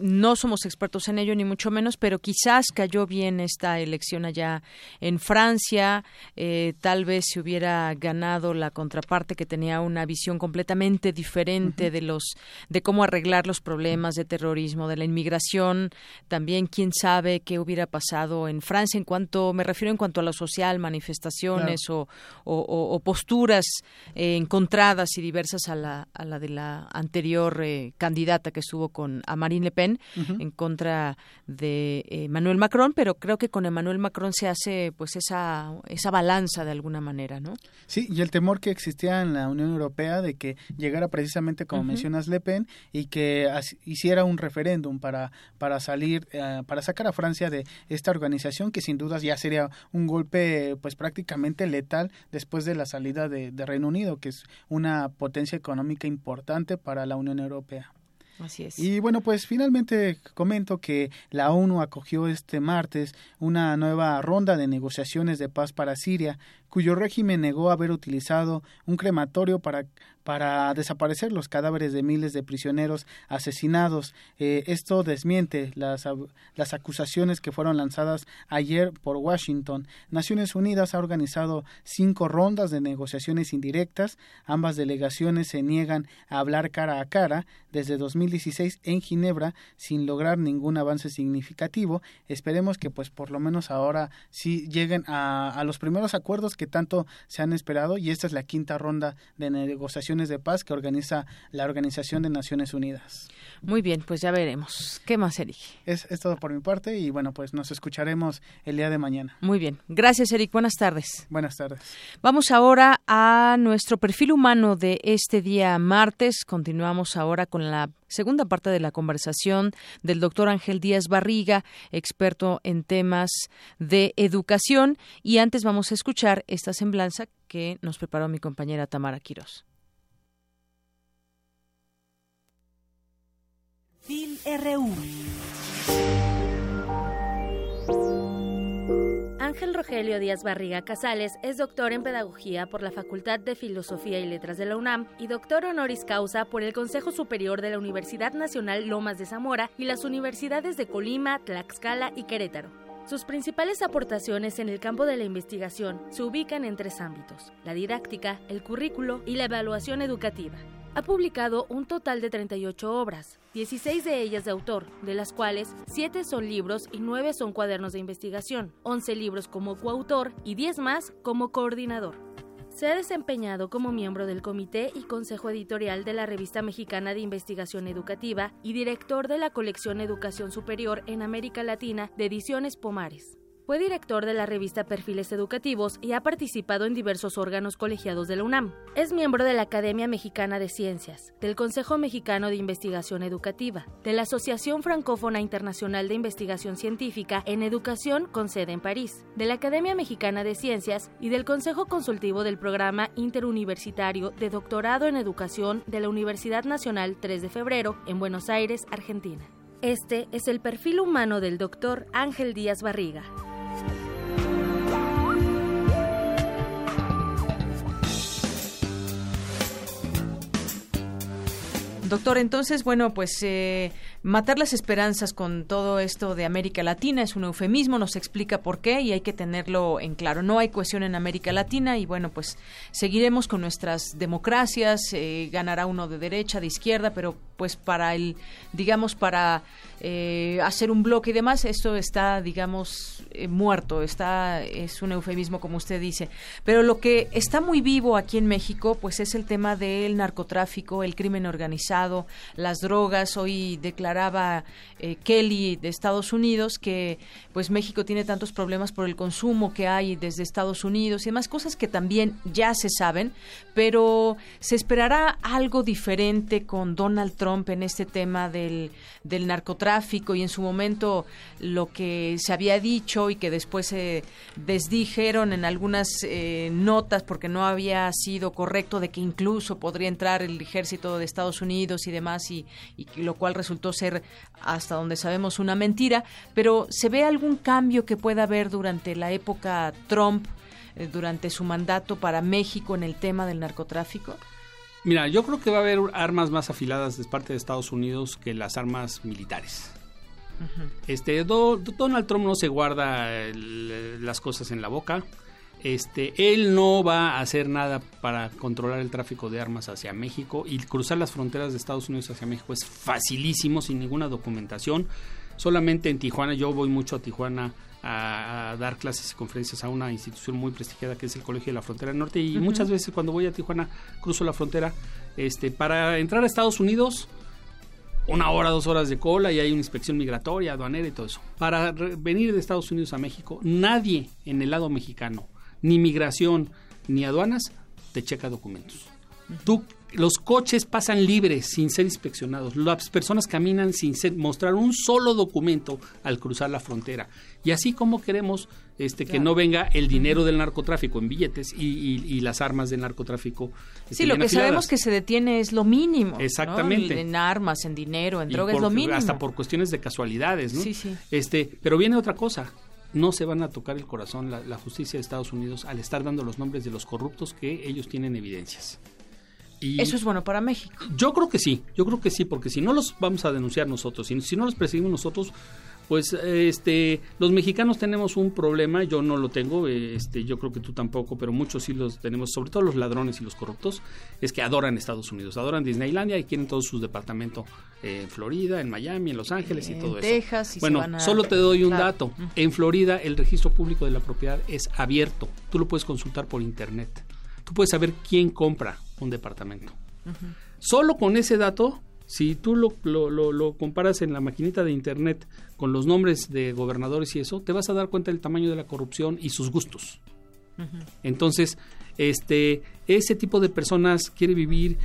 no somos expertos en ello ni mucho menos, pero quizás cayó bien esta elección allá en Francia. Eh, tal vez se hubiera ganado la contraparte que tenía una visión completamente diferente de los de cómo arreglar los problemas de terrorismo, de la inmigración. También quién sabe qué hubiera pasado en Francia en cuanto me refiero en cuanto a lo social, manifestaciones o, posturas eh, encontradas y diversas a la, a la de la anterior eh, candidata que estuvo con Amar Marine Le Pen en contra de eh, Emmanuel Macron, pero creo que con Emmanuel Macron se hace pues esa esa balanza de alguna manera, ¿no? Sí, y el temor que existía en la Unión Europea de que llegara precisamente como mencionas Le Pen y que hiciera un referéndum para para salir eh, para sacar a Francia de esta organización que sin dudas ya sería un golpe pues prácticamente letal después de la salida de Reino Unido, que es una potencia económica importante para la Unión Europea. Así es. Y bueno, pues finalmente comento que la ONU acogió este martes una nueva ronda de negociaciones de paz para Siria, cuyo régimen negó haber utilizado un crematorio para para desaparecer los cadáveres de miles de prisioneros asesinados. Eh, esto desmiente las, las acusaciones que fueron lanzadas ayer por Washington. Naciones Unidas ha organizado cinco rondas de negociaciones indirectas. Ambas delegaciones se niegan a hablar cara a cara desde 2016 en Ginebra sin lograr ningún avance significativo. Esperemos que pues por lo menos ahora sí lleguen a, a los primeros acuerdos que tanto se han esperado y esta es la quinta ronda de negociaciones de paz que organiza la Organización de Naciones Unidas. Muy bien, pues ya veremos. ¿Qué más, Eric? Es, es todo por mi parte y bueno, pues nos escucharemos el día de mañana. Muy bien. Gracias, Eric. Buenas tardes. Buenas tardes. Vamos ahora a nuestro perfil humano de este día martes. Continuamos ahora con la segunda parte de la conversación del doctor Ángel Díaz Barriga, experto en temas de educación. Y antes vamos a escuchar esta semblanza que nos preparó mi compañera Tamara Quirós. FIL RU. Ángel Rogelio Díaz Barriga Casales es doctor en Pedagogía por la Facultad de Filosofía y Letras de la UNAM y doctor honoris causa por el Consejo Superior de la Universidad Nacional Lomas de Zamora y las universidades de Colima, Tlaxcala y Querétaro. Sus principales aportaciones en el campo de la investigación se ubican en tres ámbitos, la didáctica, el currículo y la evaluación educativa ha publicado un total de 38 obras, 16 de ellas de autor, de las cuales 7 son libros y 9 son cuadernos de investigación, 11 libros como coautor y 10 más como coordinador. Se ha desempeñado como miembro del comité y consejo editorial de la Revista Mexicana de Investigación Educativa y director de la colección Educación Superior en América Latina de Ediciones Pomares. Fue director de la revista Perfiles Educativos y ha participado en diversos órganos colegiados de la UNAM. Es miembro de la Academia Mexicana de Ciencias, del Consejo Mexicano de Investigación Educativa, de la Asociación Francófona Internacional de Investigación Científica en Educación con sede en París, de la Academia Mexicana de Ciencias y del Consejo Consultivo del Programa Interuniversitario de Doctorado en Educación de la Universidad Nacional 3 de Febrero en Buenos Aires, Argentina. Este es el perfil humano del doctor Ángel Díaz Barriga. Doctor, entonces, bueno, pues eh, matar las esperanzas con todo esto de América Latina es un eufemismo, nos explica por qué y hay que tenerlo en claro. No hay cohesión en América Latina y bueno, pues seguiremos con nuestras democracias, eh, ganará uno de derecha, de izquierda, pero pues para el, digamos, para eh, hacer un bloque y demás, esto está, digamos, eh, muerto, está, es un eufemismo como usted dice. Pero lo que está muy vivo aquí en México, pues es el tema del narcotráfico, el crimen organizado, las drogas. Hoy declaraba eh, Kelly de Estados Unidos que pues México tiene tantos problemas por el consumo que hay desde Estados Unidos y demás cosas que también ya se saben, pero se esperará algo diferente con Donald Trump en este tema del, del narcotráfico y en su momento lo que se había dicho y que después se desdijeron en algunas eh, notas porque no había sido correcto de que incluso podría entrar el ejército de Estados Unidos y demás y, lo cual resultó ser hasta donde sabemos una mentira, pero ¿se ve algún cambio que pueda haber durante la época Trump, eh, durante su mandato para México en el tema del narcotráfico? Mira, yo creo que va a haber armas más afiladas de parte de Estados Unidos que las armas militares. Este Donald Trump no se guarda las cosas en la boca. Este, él no va a hacer nada para controlar el tráfico de armas hacia México y cruzar las fronteras de Estados Unidos hacia México es facilísimo sin ninguna documentación. Solamente en Tijuana, yo voy mucho a Tijuana a, dar clases y conferencias a una institución muy prestigiada que es el Colegio de la Frontera Norte y muchas veces cuando voy a Tijuana cruzo la frontera este para entrar a Estados Unidos una hora, dos horas de cola y hay una inspección migratoria, aduanera y todo eso. Para venir de Estados Unidos a México, nadie en el lado mexicano, ni migración, ni aduanas, te checa documentos. Tú los coches pasan libres sin ser inspeccionados. Las personas caminan sin mostrar un solo documento al cruzar la frontera. Y así como queremos este, que no venga el dinero del narcotráfico en billetes y, las armas del narcotráfico. sí, lo que sabemos que se detiene es lo mínimo. Exactamente. En armas, en dinero, en drogas, es lo mínimo. Hasta por cuestiones de casualidades, ¿no? Sí, sí. Este, pero viene otra cosa no se van a tocar el corazón la, la, justicia de Estados Unidos al estar dando los nombres de los corruptos que ellos tienen evidencias. Eso es bueno para México. Yo creo que sí, yo creo que sí, porque si no los vamos a denunciar nosotros, si, si no los perseguimos nosotros, pues este los mexicanos tenemos un problema, yo no lo tengo, este yo creo que tú tampoco, pero muchos sí los tenemos, sobre todo los ladrones y los corruptos, es que adoran Estados Unidos, adoran Disneylandia y quieren todos sus departamentos en Florida, en Miami, en Los Ángeles y todo Texas, eso. bueno, solo te doy un dato. En Florida el registro público de la propiedad es abierto. Tú lo puedes consultar por internet. Tú puedes saber quién compra un departamento. Solo con ese dato, si tú lo, lo, comparas en la maquinita de internet con los nombres de gobernadores y eso, te vas a dar cuenta del tamaño de la corrupción y sus gustos. Entonces, este, ese tipo de personas quiere vivir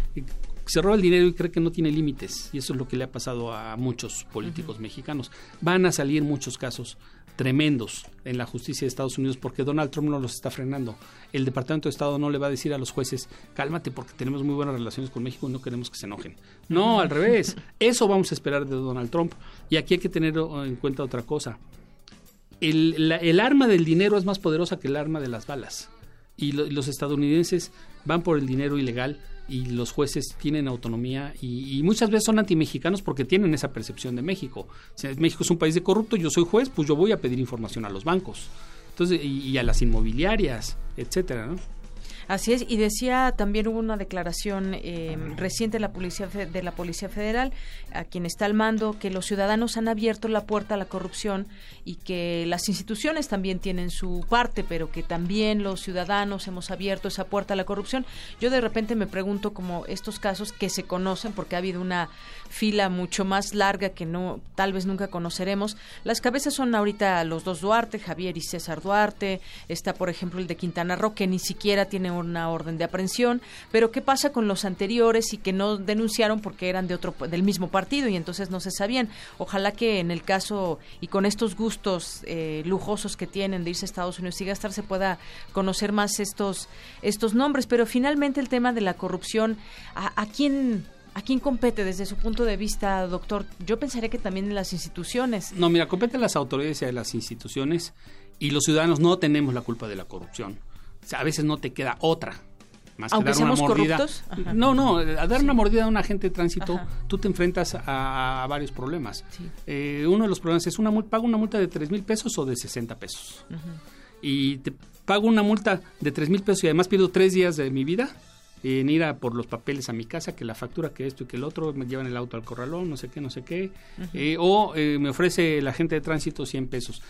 se roba el dinero y cree que no tiene límites. Y eso es lo que le ha pasado a muchos políticos mexicanos. Van a salir muchos casos tremendos en la justicia de Estados Unidos porque Donald Trump no los está frenando. El Departamento de Estado no le va a decir a los jueces, cálmate porque tenemos muy buenas relaciones con México y no queremos que se enojen. No, al revés. Eso vamos a esperar de Donald Trump. Y aquí hay que tener en cuenta otra cosa. El, el arma del dinero es más poderosa que el arma de las balas. Y los estadounidenses van por el dinero ilegal y los jueces tienen autonomía y, muchas veces son antimexicanos porque tienen esa percepción de México. México es un país de corrupto, yo soy juez, pues yo voy a pedir información a los bancos entonces y, y a las inmobiliarias, etcétera, ¿no? Así es, y decía también hubo una declaración eh, reciente de la, policía, de la Policía Federal, a quien está al mando, que los ciudadanos han abierto la puerta a la corrupción y que las instituciones también tienen su parte, pero que también los ciudadanos hemos abierto esa puerta a la corrupción. Yo de repente me pregunto como estos casos que se conocen, porque ha habido una fila mucho más larga que no tal vez nunca conoceremos. Las cabezas son ahorita los dos Duarte, Javier y César Duarte, está por ejemplo el de Quintana Roo, que ni siquiera tiene una orden de aprehensión, pero ¿qué pasa con los anteriores y que no denunciaron porque eran de otro del mismo partido y entonces no se sabían? Ojalá que en el caso y con estos gustos eh, lujosos que tienen de irse a Estados Unidos y gastar se pueda conocer más estos estos nombres, pero finalmente el tema de la corrupción, ¿a, a quién ¿A quién compete desde su punto de vista, doctor? Yo pensaría que también en las instituciones. No, mira, compete a las autoridades y a las instituciones y los ciudadanos no tenemos la culpa de la corrupción a veces no te queda otra. Más que dar una mordida. No, no, a dar una mordida a un agente de tránsito, tú te enfrentas a, varios problemas. Eh, uno de los problemas es, una pago una multa de 3 mil pesos o de 60 pesos. Y te pago una multa de 3 mil pesos y además pierdo tres días de mi vida en ir a por los papeles a mi casa, que la factura, que esto y que el otro, me llevan el auto al corralón, no sé qué, no sé qué. Eh, o eh, me ofrece el agente de tránsito 100 pesos.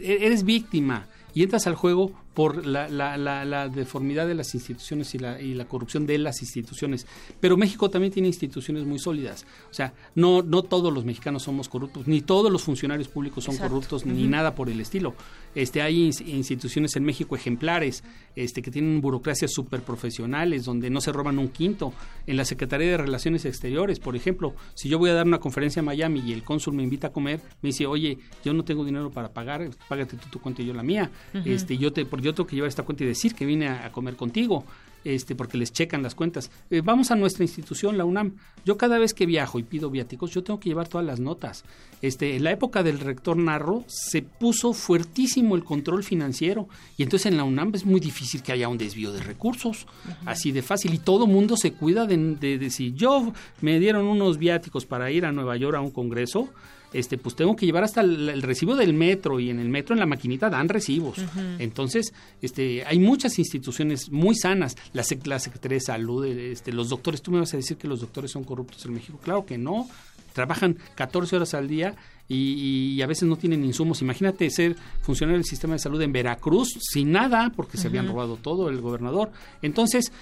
eres víctima y entras al juego por la, la, la, deformidad de las instituciones y la, y la corrupción de las instituciones. Pero México también tiene instituciones muy sólidas. O sea, no, no todos los mexicanos somos corruptos, ni todos los funcionarios públicos son corruptos, ni nada por el estilo. Este, hay instituciones en México ejemplares este, que tienen burocracias súper profesionales, donde no se roban un quinto. En la Secretaría de Relaciones Exteriores, por ejemplo, si yo voy a dar una conferencia en Miami y el cónsul me invita a comer, me dice, oye, yo no tengo dinero para pagar, págate tú tu cuenta y yo la mía. este, yo te, yo tengo que llevar esta cuenta y decir que vine a, comer contigo, este, porque les checan las cuentas. Eh, vamos a nuestra institución, la UNAM. Yo cada vez que viajo y pido viáticos, yo tengo que llevar todas las notas. Este, en la época del rector Narro se puso fuertísimo el control financiero y entonces en la UNAM es muy difícil que haya un desvío de recursos, así de fácil y todo mundo se cuida de, de, de si yo me dieron unos viáticos para ir a Nueva York a un congreso, este, pues tengo que llevar hasta el, recibo del metro y en el metro en la maquinita dan recibos. Entonces, este, hay muchas instituciones muy sanas, la, la Secretaría de Salud, este, los doctores, tú me vas a decir que los doctores son corruptos en México, claro que no, trabajan 14 horas al día y, a veces no tienen insumos. Imagínate ser funcionario del sistema de salud en Veracruz sin nada porque se habían robado todo el gobernador. Entonces,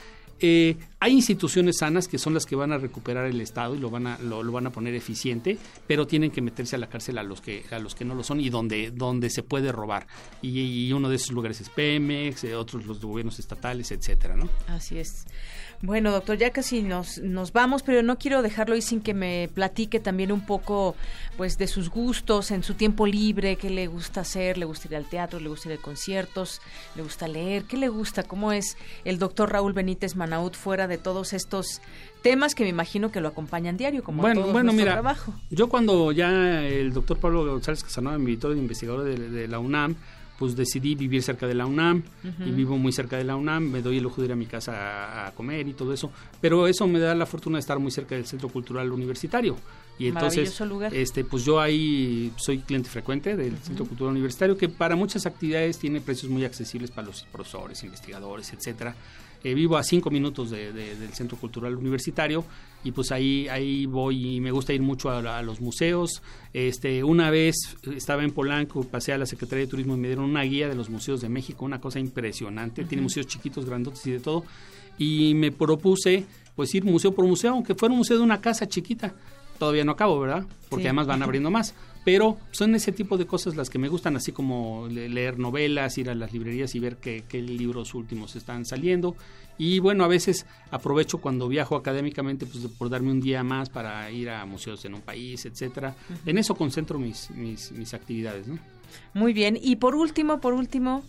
eh, hay instituciones sanas que son las que van a recuperar el Estado y lo van a, lo, van a poner eficiente, pero tienen que meterse a la cárcel a los que, a los que no lo son y donde, donde se puede robar. Y, uno de esos lugares es Pemex, eh, otros los gobiernos estatales, etcétera, ¿no? Así es. Bueno, doctor, ya casi nos, nos vamos, pero no quiero dejarlo ahí sin que me platique también un poco pues de sus gustos en su tiempo libre, qué le gusta hacer, le gusta ir al teatro, le gusta ir a conciertos, le gusta leer, qué le gusta, cómo es el doctor Raúl Benítez Manaut fuera de todos estos temas que me imagino que lo acompañan diario, como bueno, todo bueno, mira, trabajo. Yo cuando ya el doctor Pablo González Casanova me invitó de investigador de la UNAM, pues decidí vivir cerca de la UNAM y vivo muy cerca de la UNAM, me doy el lujo de ir a mi casa a, comer y todo eso, pero eso me da la fortuna de estar muy cerca del Centro Cultural Universitario. Y entonces, este, pues yo ahí soy cliente frecuente del Centro Cultural Universitario, que para muchas actividades tiene precios muy accesibles para los profesores, investigadores, etcétera. Eh, vivo a cinco minutos del Centro Cultural Universitario y pues ahí ahí voy y me gusta ir mucho a, los museos. Este, una vez estaba en Polanco, pasé a la Secretaría de Turismo y me dieron una guía de los museos de México, una cosa impresionante. Tiene museos chiquitos, grandotes y de todo. Y me propuse pues ir museo por museo, aunque fuera un museo de una casa chiquita. Todavía no acabo, ¿verdad? Porque además van abriendo más. Pero son ese tipo de cosas las que me gustan, así como leer novelas, ir a las librerías y ver qué, libros últimos están saliendo. Y bueno, a veces aprovecho cuando viajo académicamente pues, por darme un día más para ir a museos en un país, etcétera. En eso concentro mis, mis, mis actividades. ¿no? Muy bien. Y por último, por último,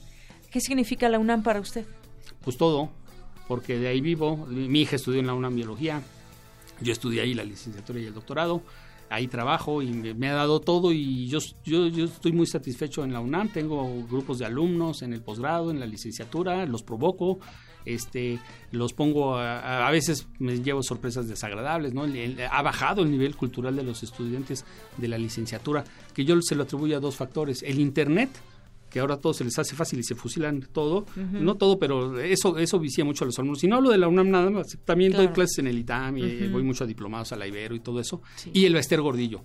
¿qué significa la UNAM para usted? Pues todo, porque de ahí vivo. Mi hija estudió en la UNAM Biología, yo estudié ahí la licenciatura y el doctorado ahí trabajo y me, ha dado todo y yo, yo, yo, estoy muy satisfecho en la UNAM, tengo grupos de alumnos en el posgrado, en la licenciatura, los provoco, este, los pongo, a, a veces me llevo sorpresas desagradables, ¿no? ha bajado el nivel cultural de los estudiantes de la licenciatura, que yo se lo atribuyo a dos factores, el Internet, que ahora todo se les hace fácil y se fusilan todo, no todo, pero eso eso vicia mucho a los alumnos. Y no hablo de la UNAM nada más, también doy clases en el ITAM y voy mucho a diplomados a la Ibero y todo eso, y el Bester Gordillo.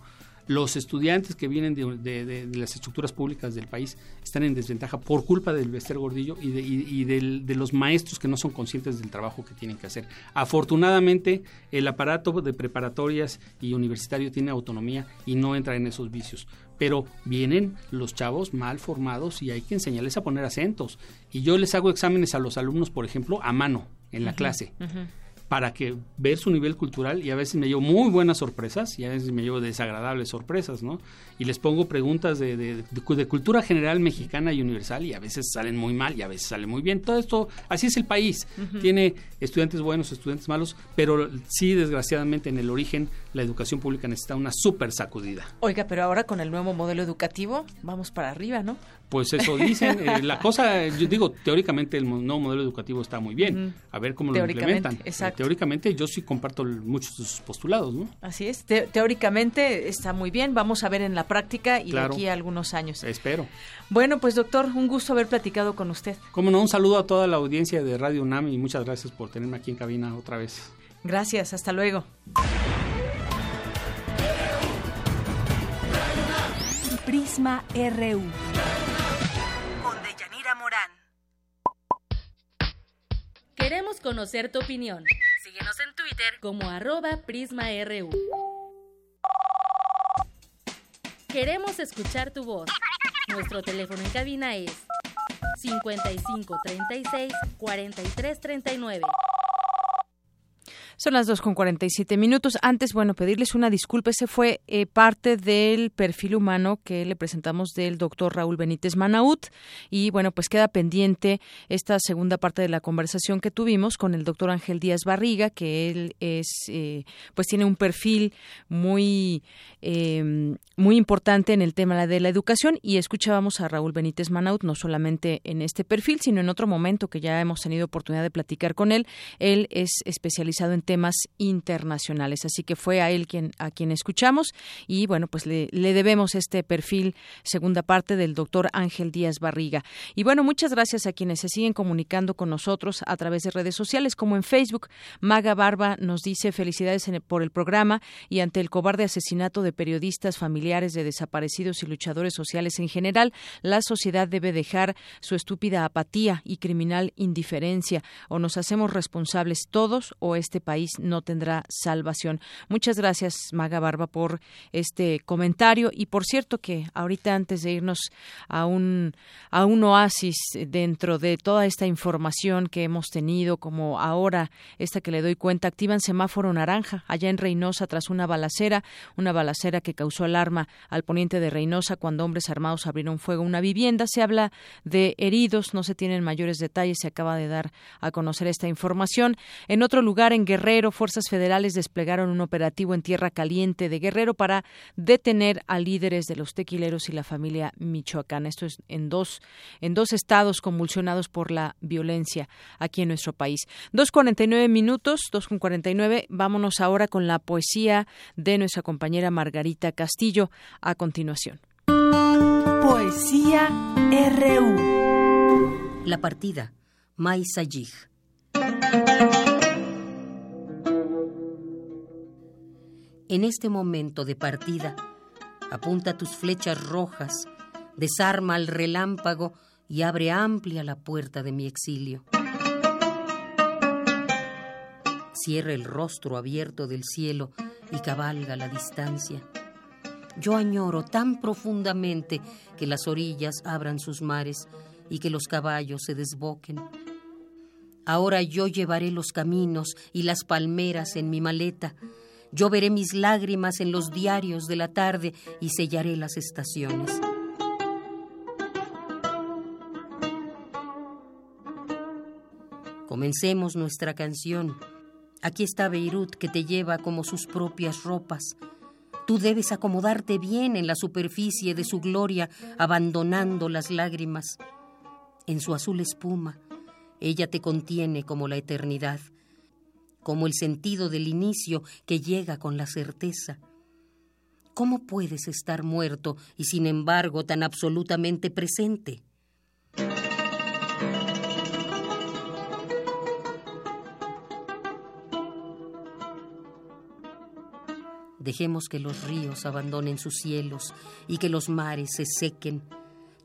Los estudiantes que vienen de, las estructuras públicas del país están en desventaja por culpa del Bester Gordillo y, de, y de, los maestros que no son conscientes del trabajo que tienen que hacer. Afortunadamente, el aparato de preparatorias y universitario tiene autonomía y no entra en esos vicios. Pero vienen los chavos mal formados y hay que enseñarles a poner acentos. Y yo les hago exámenes a los alumnos, por ejemplo, a mano en la clase para que ver su nivel cultural y a veces me llevo muy buenas sorpresas y a veces me llevo desagradables sorpresas, ¿no? Y les pongo preguntas de, de, de, cultura general mexicana y universal y a veces salen muy mal y a veces salen muy bien. Todo esto, así es el país. Tiene estudiantes buenos, estudiantes malos, pero sí, desgraciadamente, en el origen la educación pública necesita una súper sacudida. Oiga, pero ahora con el nuevo modelo educativo vamos para arriba, ¿no? Pues eso dicen. Eh, la cosa, yo digo, teóricamente el nuevo modelo educativo está muy bien. A ver cómo lo implementan. Exacto. Teóricamente yo sí comparto muchos de sus postulados, ¿no? Así es. teóricamente está muy bien. Vamos a ver en la práctica y de aquí a algunos años. Espero. Bueno, pues doctor, un gusto haber platicado con usted. Como no, un saludo a toda la audiencia de Radio UNAM y muchas gracias por tenerme aquí en cabina otra vez. Gracias, hasta luego. Prisma RU. Queremos conocer tu opinión. Síguenos en Twitter como arroba PrismaRU. Queremos escuchar tu voz. Nuestro teléfono en cabina es 55 36 43 39. Son las 2 con 47 minutos. Antes, bueno, pedirles una disculpa. Ese fue eh, parte del perfil humano que le presentamos del doctor Raúl Benítez Manaut. Y bueno, pues queda pendiente esta segunda parte de la conversación que tuvimos con el doctor Ángel Díaz Barriga, que él es, eh, pues tiene un perfil muy, em, muy importante en el tema de la educación. Y escuchábamos a Raúl Benítez Manaut, no solamente en este perfil, sino en otro momento que ya hemos tenido oportunidad de platicar con él. Él es especializado en temas internacionales. Así que fue a él quien, a quien escuchamos y bueno, pues le, le debemos este perfil, segunda parte del doctor Ángel Díaz Barriga. Y bueno, muchas gracias a quienes se siguen comunicando con nosotros a través de redes sociales como en Facebook. Maga Barba nos dice felicidades por el programa y ante el cobarde asesinato de periodistas, familiares de desaparecidos y luchadores sociales en general, la sociedad debe dejar su estúpida apatía y criminal indiferencia o nos hacemos responsables todos o este país no tendrá salvación. Muchas gracias, Maga Barba, por este comentario. Y por cierto que ahorita antes de irnos a un, a un oasis dentro de toda esta información que hemos tenido, como ahora esta que le doy cuenta, activan semáforo naranja allá en Reynosa tras una balacera, una balacera que causó alarma al poniente de Reynosa cuando hombres armados abrieron fuego a una vivienda. Se habla de heridos, no se tienen mayores detalles, se acaba de dar a conocer esta información. En otro lugar, en Guerrero, fuerzas federales desplegaron un operativo en Tierra Caliente de Guerrero para detener a líderes de los tequileros y la familia michoacana. Esto es en dos, en dos estados convulsionados por la violencia aquí en nuestro país. 2.49 minutos, 2.49. Vámonos ahora con la poesía de nuestra compañera Margarita Castillo a continuación. Poesía RU. La partida. Mai Sayig. En este momento de partida, apunta tus flechas rojas, desarma al relámpago y abre amplia la puerta de mi exilio. Cierra el rostro abierto del cielo y cabalga la distancia. Yo añoro tan profundamente que las orillas abran sus mares y que los caballos se desboquen. Ahora yo llevaré los caminos y las palmeras en mi maleta. Yo veré mis lágrimas en los diarios de la tarde y sellaré las estaciones. Comencemos nuestra canción. Aquí está Beirut que te lleva como sus propias ropas. Tú debes acomodarte bien en la superficie de su gloria, abandonando las lágrimas. En su azul espuma, ella te contiene como la eternidad, como el sentido del inicio que llega con la certeza. ¿Cómo puedes estar muerto y sin embargo tan absolutamente presente? Dejemos que los ríos abandonen sus cielos y que los mares se sequen.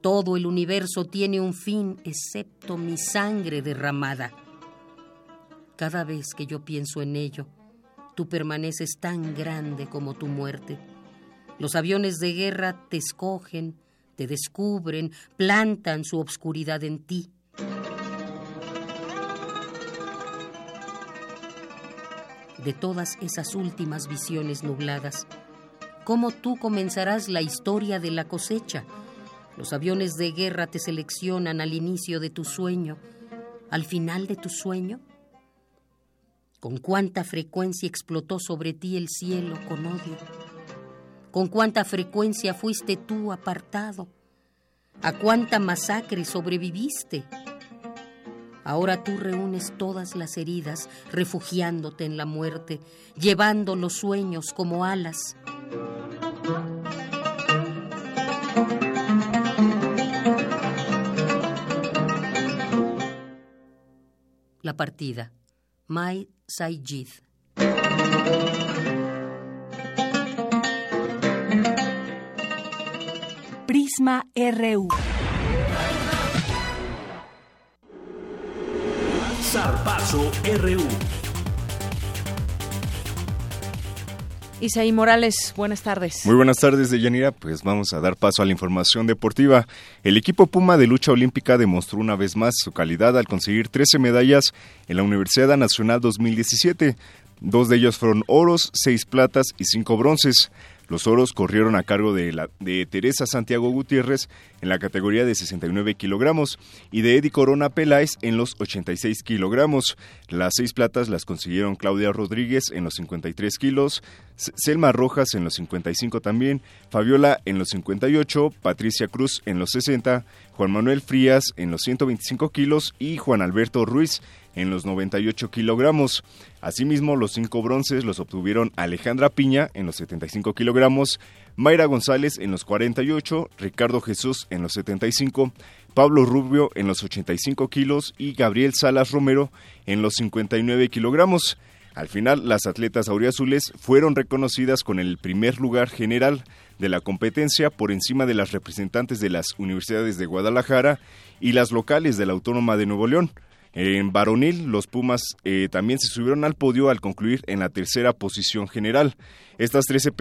Todo el universo tiene un fin excepto mi sangre derramada. Cada vez que yo pienso en ello, tú permaneces tan grande como tu muerte. Los aviones de guerra te escogen, te descubren, plantan su obscuridad en ti. de todas esas últimas visiones nubladas. ¿Cómo tú comenzarás la historia de la cosecha? Los aviones de guerra te seleccionan al inicio de tu sueño, al final de tu sueño. ¿Con cuánta frecuencia explotó sobre ti el cielo con odio? ¿Con cuánta frecuencia fuiste tú apartado? ¿A cuánta masacre sobreviviste? Ahora tú reúnes todas las heridas, refugiándote en la muerte, llevando los sueños como alas. La partida. Mai Saijid. Prisma RU. Zarpazo RU. Isaí Morales, buenas tardes. Muy buenas tardes, Deyanira. Pues vamos a dar paso a la información deportiva. El equipo Puma de lucha olímpica demostró una vez más su calidad al conseguir 13 medallas en la Universidad Nacional 2017. Dos de ellos fueron oros, seis platas y cinco bronces. Los oros corrieron a cargo de, la, de Teresa Santiago Gutiérrez en la categoría de 69 kilogramos y de Eddie Corona Peláez en los 86 kilogramos. Las seis platas las consiguieron Claudia Rodríguez en los 53 kilos, Selma Rojas en los 55 también, Fabiola en los 58, Patricia Cruz en los 60, Juan Manuel Frías en los 125 kilos y Juan Alberto Ruiz en los 98 kilogramos. Asimismo, los cinco bronces los obtuvieron Alejandra Piña en los 75 kilogramos, Mayra González en los 48, Ricardo Jesús en los 75, Pablo Rubio en los 85 kilos y Gabriel Salas Romero en los 59 kilogramos. Al final, las atletas auriazules fueron reconocidas con el primer lugar general de la competencia por encima de las representantes de las universidades de Guadalajara y las locales de la Autónoma de Nuevo León. En varonil, los Pumas eh, también se subieron al podio al concluir en la tercera posición general. Estas 13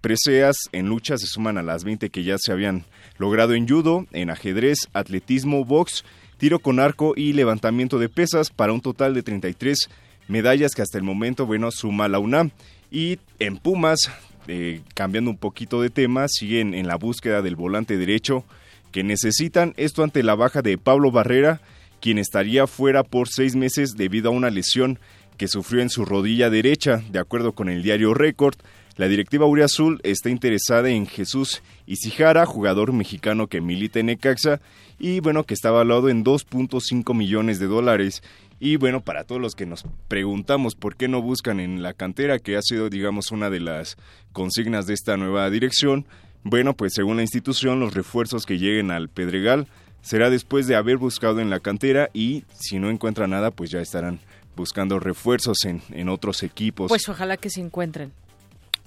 preseas en lucha se suman a las 20 que ya se habían logrado en judo, en ajedrez, atletismo, box, tiro con arco y levantamiento de pesas para un total de 33 medallas que hasta el momento, bueno, suma la UNAM. Y en Pumas, eh, cambiando un poquito de tema, siguen en la búsqueda del volante derecho que necesitan esto ante la baja de Pablo Barrera, quien estaría fuera por seis meses debido a una lesión que sufrió en su rodilla derecha. De acuerdo con el diario Record, la directiva Azul está interesada en Jesús Isijara, jugador mexicano que milita en Necaxa y bueno, que está valuado en 2.5 millones de dólares. Y bueno, para todos los que nos preguntamos por qué no buscan en la cantera, que ha sido digamos una de las consignas de esta nueva dirección, bueno, pues según la institución, los refuerzos que lleguen al Pedregal será después de haber buscado en la cantera y si no encuentra nada, pues ya estarán buscando refuerzos en, en otros equipos. Pues ojalá que se encuentren.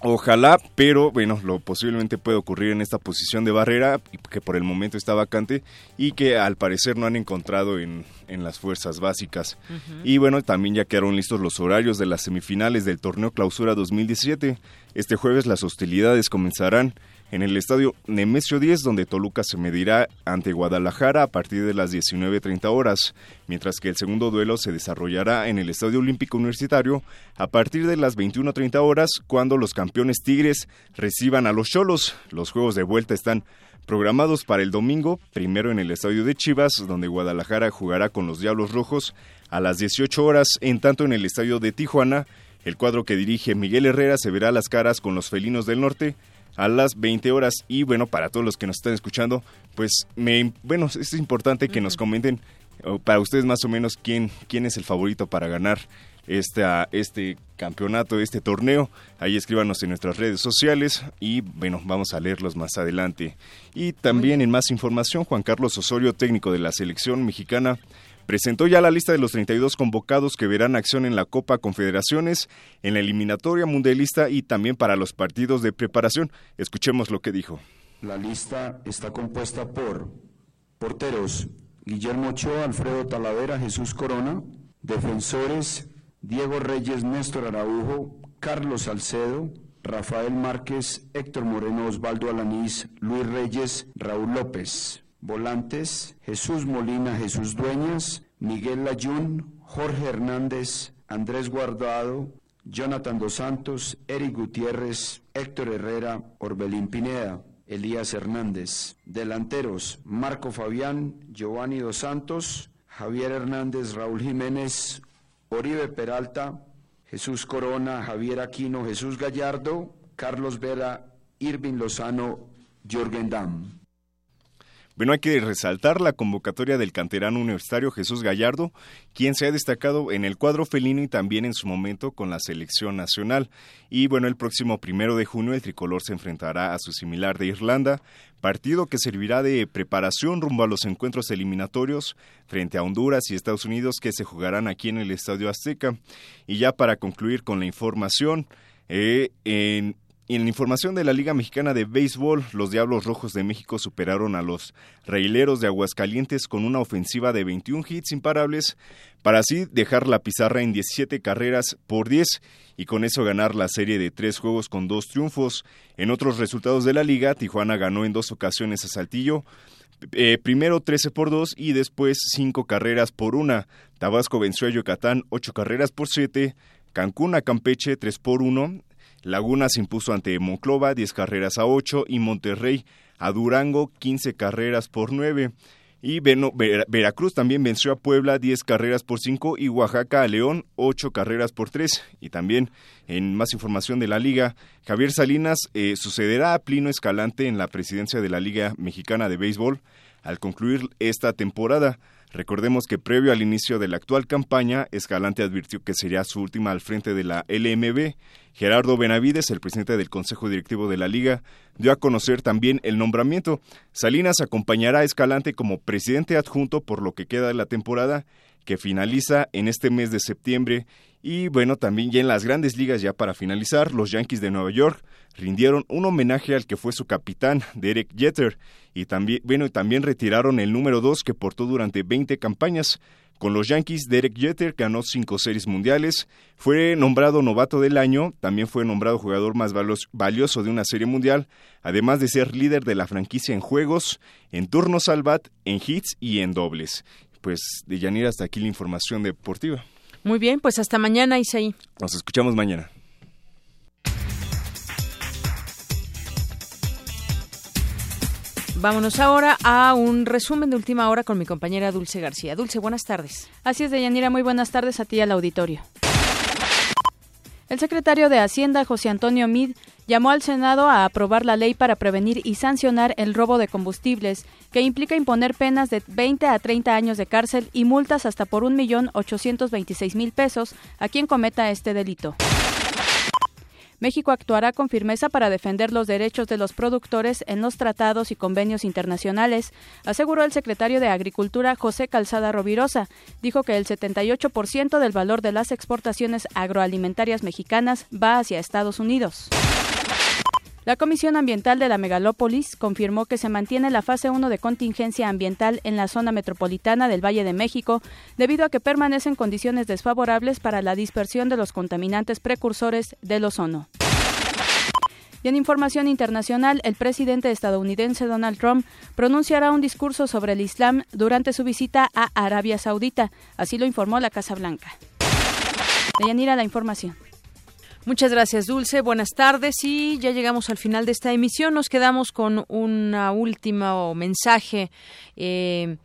Ojalá, pero bueno, lo posiblemente puede ocurrir en esta posición de barrera, que por el momento está vacante y que al parecer no han encontrado en, en las fuerzas básicas. Y bueno, también ya quedaron listos los horarios de las semifinales del torneo Clausura 2017. Este jueves las hostilidades comenzarán en el estadio Nemesio 10, donde Toluca se medirá ante Guadalajara a partir de las 19.30 horas, mientras que el segundo duelo se desarrollará en el Estadio Olímpico Universitario a partir de las 21.30 horas, cuando los campeones Tigres reciban a los Cholos. Los juegos de vuelta están programados para el domingo, primero en el Estadio de Chivas, donde Guadalajara jugará con los Diablos Rojos a las 18 horas, en tanto en el Estadio de Tijuana, el cuadro que dirige Miguel Herrera se verá las caras con los felinos del norte a las 20 horas. Y bueno, para todos los que nos están escuchando, pues me, bueno, es importante que nos comenten para ustedes más o menos quién, quién es el favorito para ganar esta, este campeonato, este torneo. Ahí escríbanos en nuestras redes sociales y bueno, vamos a leerlos más adelante. Y también en más información, Juan Carlos Osorio, técnico de la selección mexicana, presentó ya la lista de los 32 convocados que verán acción en la Copa Confederaciones, en la eliminatoria mundialista y también para los partidos de preparación. Escuchemos lo que dijo. La lista está compuesta por porteros Guillermo Ochoa, Alfredo Talavera, Jesús Corona, defensores Diego Reyes, Néstor Araujo, Carlos Salcedo, Rafael Márquez, Héctor Moreno, Osvaldo Alanís, Luis Reyes, Raúl López. Volantes, Jesús Molina, Jesús Dueñas, Miguel Layún, Jorge Hernández, Andrés Guardado, Jonathan Dos Santos, Eric Gutiérrez, Héctor Herrera, Orbelín Pineda, Elías Hernández. Delanteros, Marco Fabián, Giovanni Dos Santos, Javier Hernández, Raúl Jiménez, Oribe Peralta, Jesús Corona, Javier Aquino, Jesús Gallardo, Carlos Vera, Irving Lozano, Jorgen Damm. Bueno, hay que resaltar la convocatoria del canterano universitario Jesús Gallardo, quien se ha destacado en el cuadro felino y también en su momento con la selección nacional. Y bueno, el próximo primero de junio el tricolor se enfrentará a su similar de Irlanda, partido que servirá de preparación rumbo a los encuentros eliminatorios frente a Honduras y Estados Unidos que se jugarán aquí en el Estadio Azteca. Y ya para concluir con la información, eh, en y en la información de la Liga Mexicana de Béisbol, los Diablos Rojos de México superaron a los Reileros de Aguascalientes con una ofensiva de 21 hits imparables para así dejar la pizarra en 17 carreras por 10 y con eso ganar la serie de tres juegos con dos triunfos. En otros resultados de la liga, Tijuana ganó en dos ocasiones a Saltillo, eh, primero 13 por 2 y después 5 carreras por una. Tabasco venció a Yucatán 8 carreras por 7, Cancún a Campeche 3 por 1, Laguna se impuso ante Monclova 10 carreras a 8 y Monterrey a Durango 15 carreras por 9. Y Veracruz también venció a Puebla 10 carreras por 5 y Oaxaca a León 8 carreras por 3. Y también en más información de la liga, Javier Salinas eh, sucederá a Plino Escalante en la presidencia de la Liga Mexicana de Béisbol al concluir esta temporada. Recordemos que previo al inicio de la actual campaña, Escalante advirtió que sería su última al frente de la LMB. Gerardo Benavides, el presidente del Consejo Directivo de la Liga, dio a conocer también el nombramiento. Salinas acompañará a Escalante como presidente adjunto por lo que queda de la temporada, que finaliza en este mes de septiembre. Y bueno, también ya en las grandes ligas, ya para finalizar, los Yankees de Nueva York rindieron un homenaje al que fue su capitán, Derek Jeter, y también, bueno, también retiraron el número 2 que portó durante 20 campañas. Con los Yankees, Derek Jeter ganó cinco series mundiales, fue nombrado novato del año, también fue nombrado jugador más valioso de una serie mundial, además de ser líder de la franquicia en juegos, en turnos al bat, en hits y en dobles. Pues de Yanira hasta aquí la información deportiva. Muy bien, pues hasta mañana, Isaí. Nos escuchamos mañana. Vámonos ahora a un resumen de última hora con mi compañera Dulce García. Dulce, buenas tardes. Así es, Deyanira, muy buenas tardes a ti y al auditorio. El secretario de Hacienda, José Antonio Mid, llamó al Senado a aprobar la ley para prevenir y sancionar el robo de combustibles, que implica imponer penas de 20 a 30 años de cárcel y multas hasta por 1.826.000 pesos a quien cometa este delito. México actuará con firmeza para defender los derechos de los productores en los tratados y convenios internacionales, aseguró el secretario de Agricultura José Calzada Rovirosa. Dijo que el 78% del valor de las exportaciones agroalimentarias mexicanas va hacia Estados Unidos. La Comisión Ambiental de la Megalópolis confirmó que se mantiene la fase 1 de contingencia ambiental en la zona metropolitana del Valle de México, debido a que permanecen condiciones desfavorables para la dispersión de los contaminantes precursores del ozono. Y en información internacional, el presidente estadounidense Donald Trump pronunciará un discurso sobre el Islam durante su visita a Arabia Saudita, así lo informó la Casa Blanca. Deyanira, la información. Muchas gracias, Dulce. Buenas tardes y ya llegamos al final de esta emisión. Nos quedamos con un último mensaje. Eh,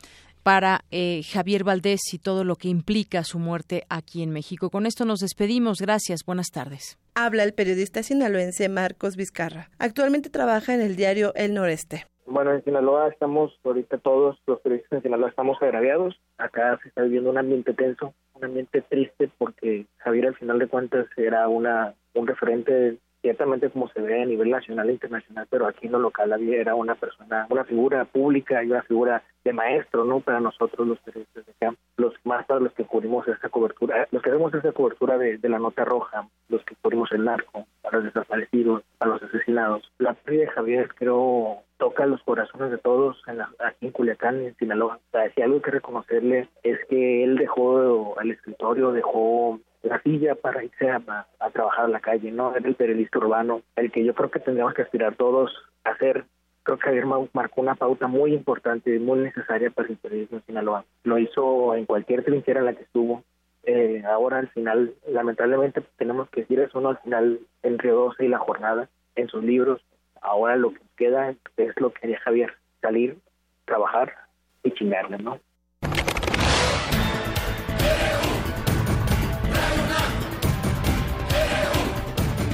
para eh, Javier Valdés y todo lo que implica su muerte aquí en México. Con esto nos despedimos. Gracias. Buenas tardes. Habla el periodista sinaloense Marcos Vizcarra. Actualmente trabaja en el diario El Noreste. Bueno, en Sinaloa estamos, ahorita todos los periodistas en Sinaloa estamos agraviados. Acá se está viviendo un ambiente tenso, un ambiente triste porque Javier al final de cuentas era una un referente ciertamente como se ve a nivel nacional e internacional, pero aquí en lo local había, era una persona, una figura pública y una figura de maestro, ¿no? Para nosotros los periodistas de campo, los más para los que cubrimos esta cobertura, los que hacemos esta cobertura de, la nota roja, los que cubrimos el narco, para los desaparecidos, para los asesinados. La pérdida de Javier creo toca los corazones de todos en aquí en Culiacán y en Sinaloa. O sea, si algo que reconocerle es que él dejó el escritorio, dejó la silla para irse a, trabajar a la calle, ¿no? Era el periodista urbano, el que yo creo que tendríamos que aspirar todos a hacer. Creo que Javier marcó una pauta muy importante, muy necesaria para el periodismo en Sinaloa. Lo hizo en cualquier trinchera en la que estuvo. Eh, ahora al final, lamentablemente tenemos que decir eso, ¿no? Al final, en Río 12 y La Jornada, en sus libros, ahora lo que queda es lo que haría Javier, salir, trabajar y chingarle, ¿no?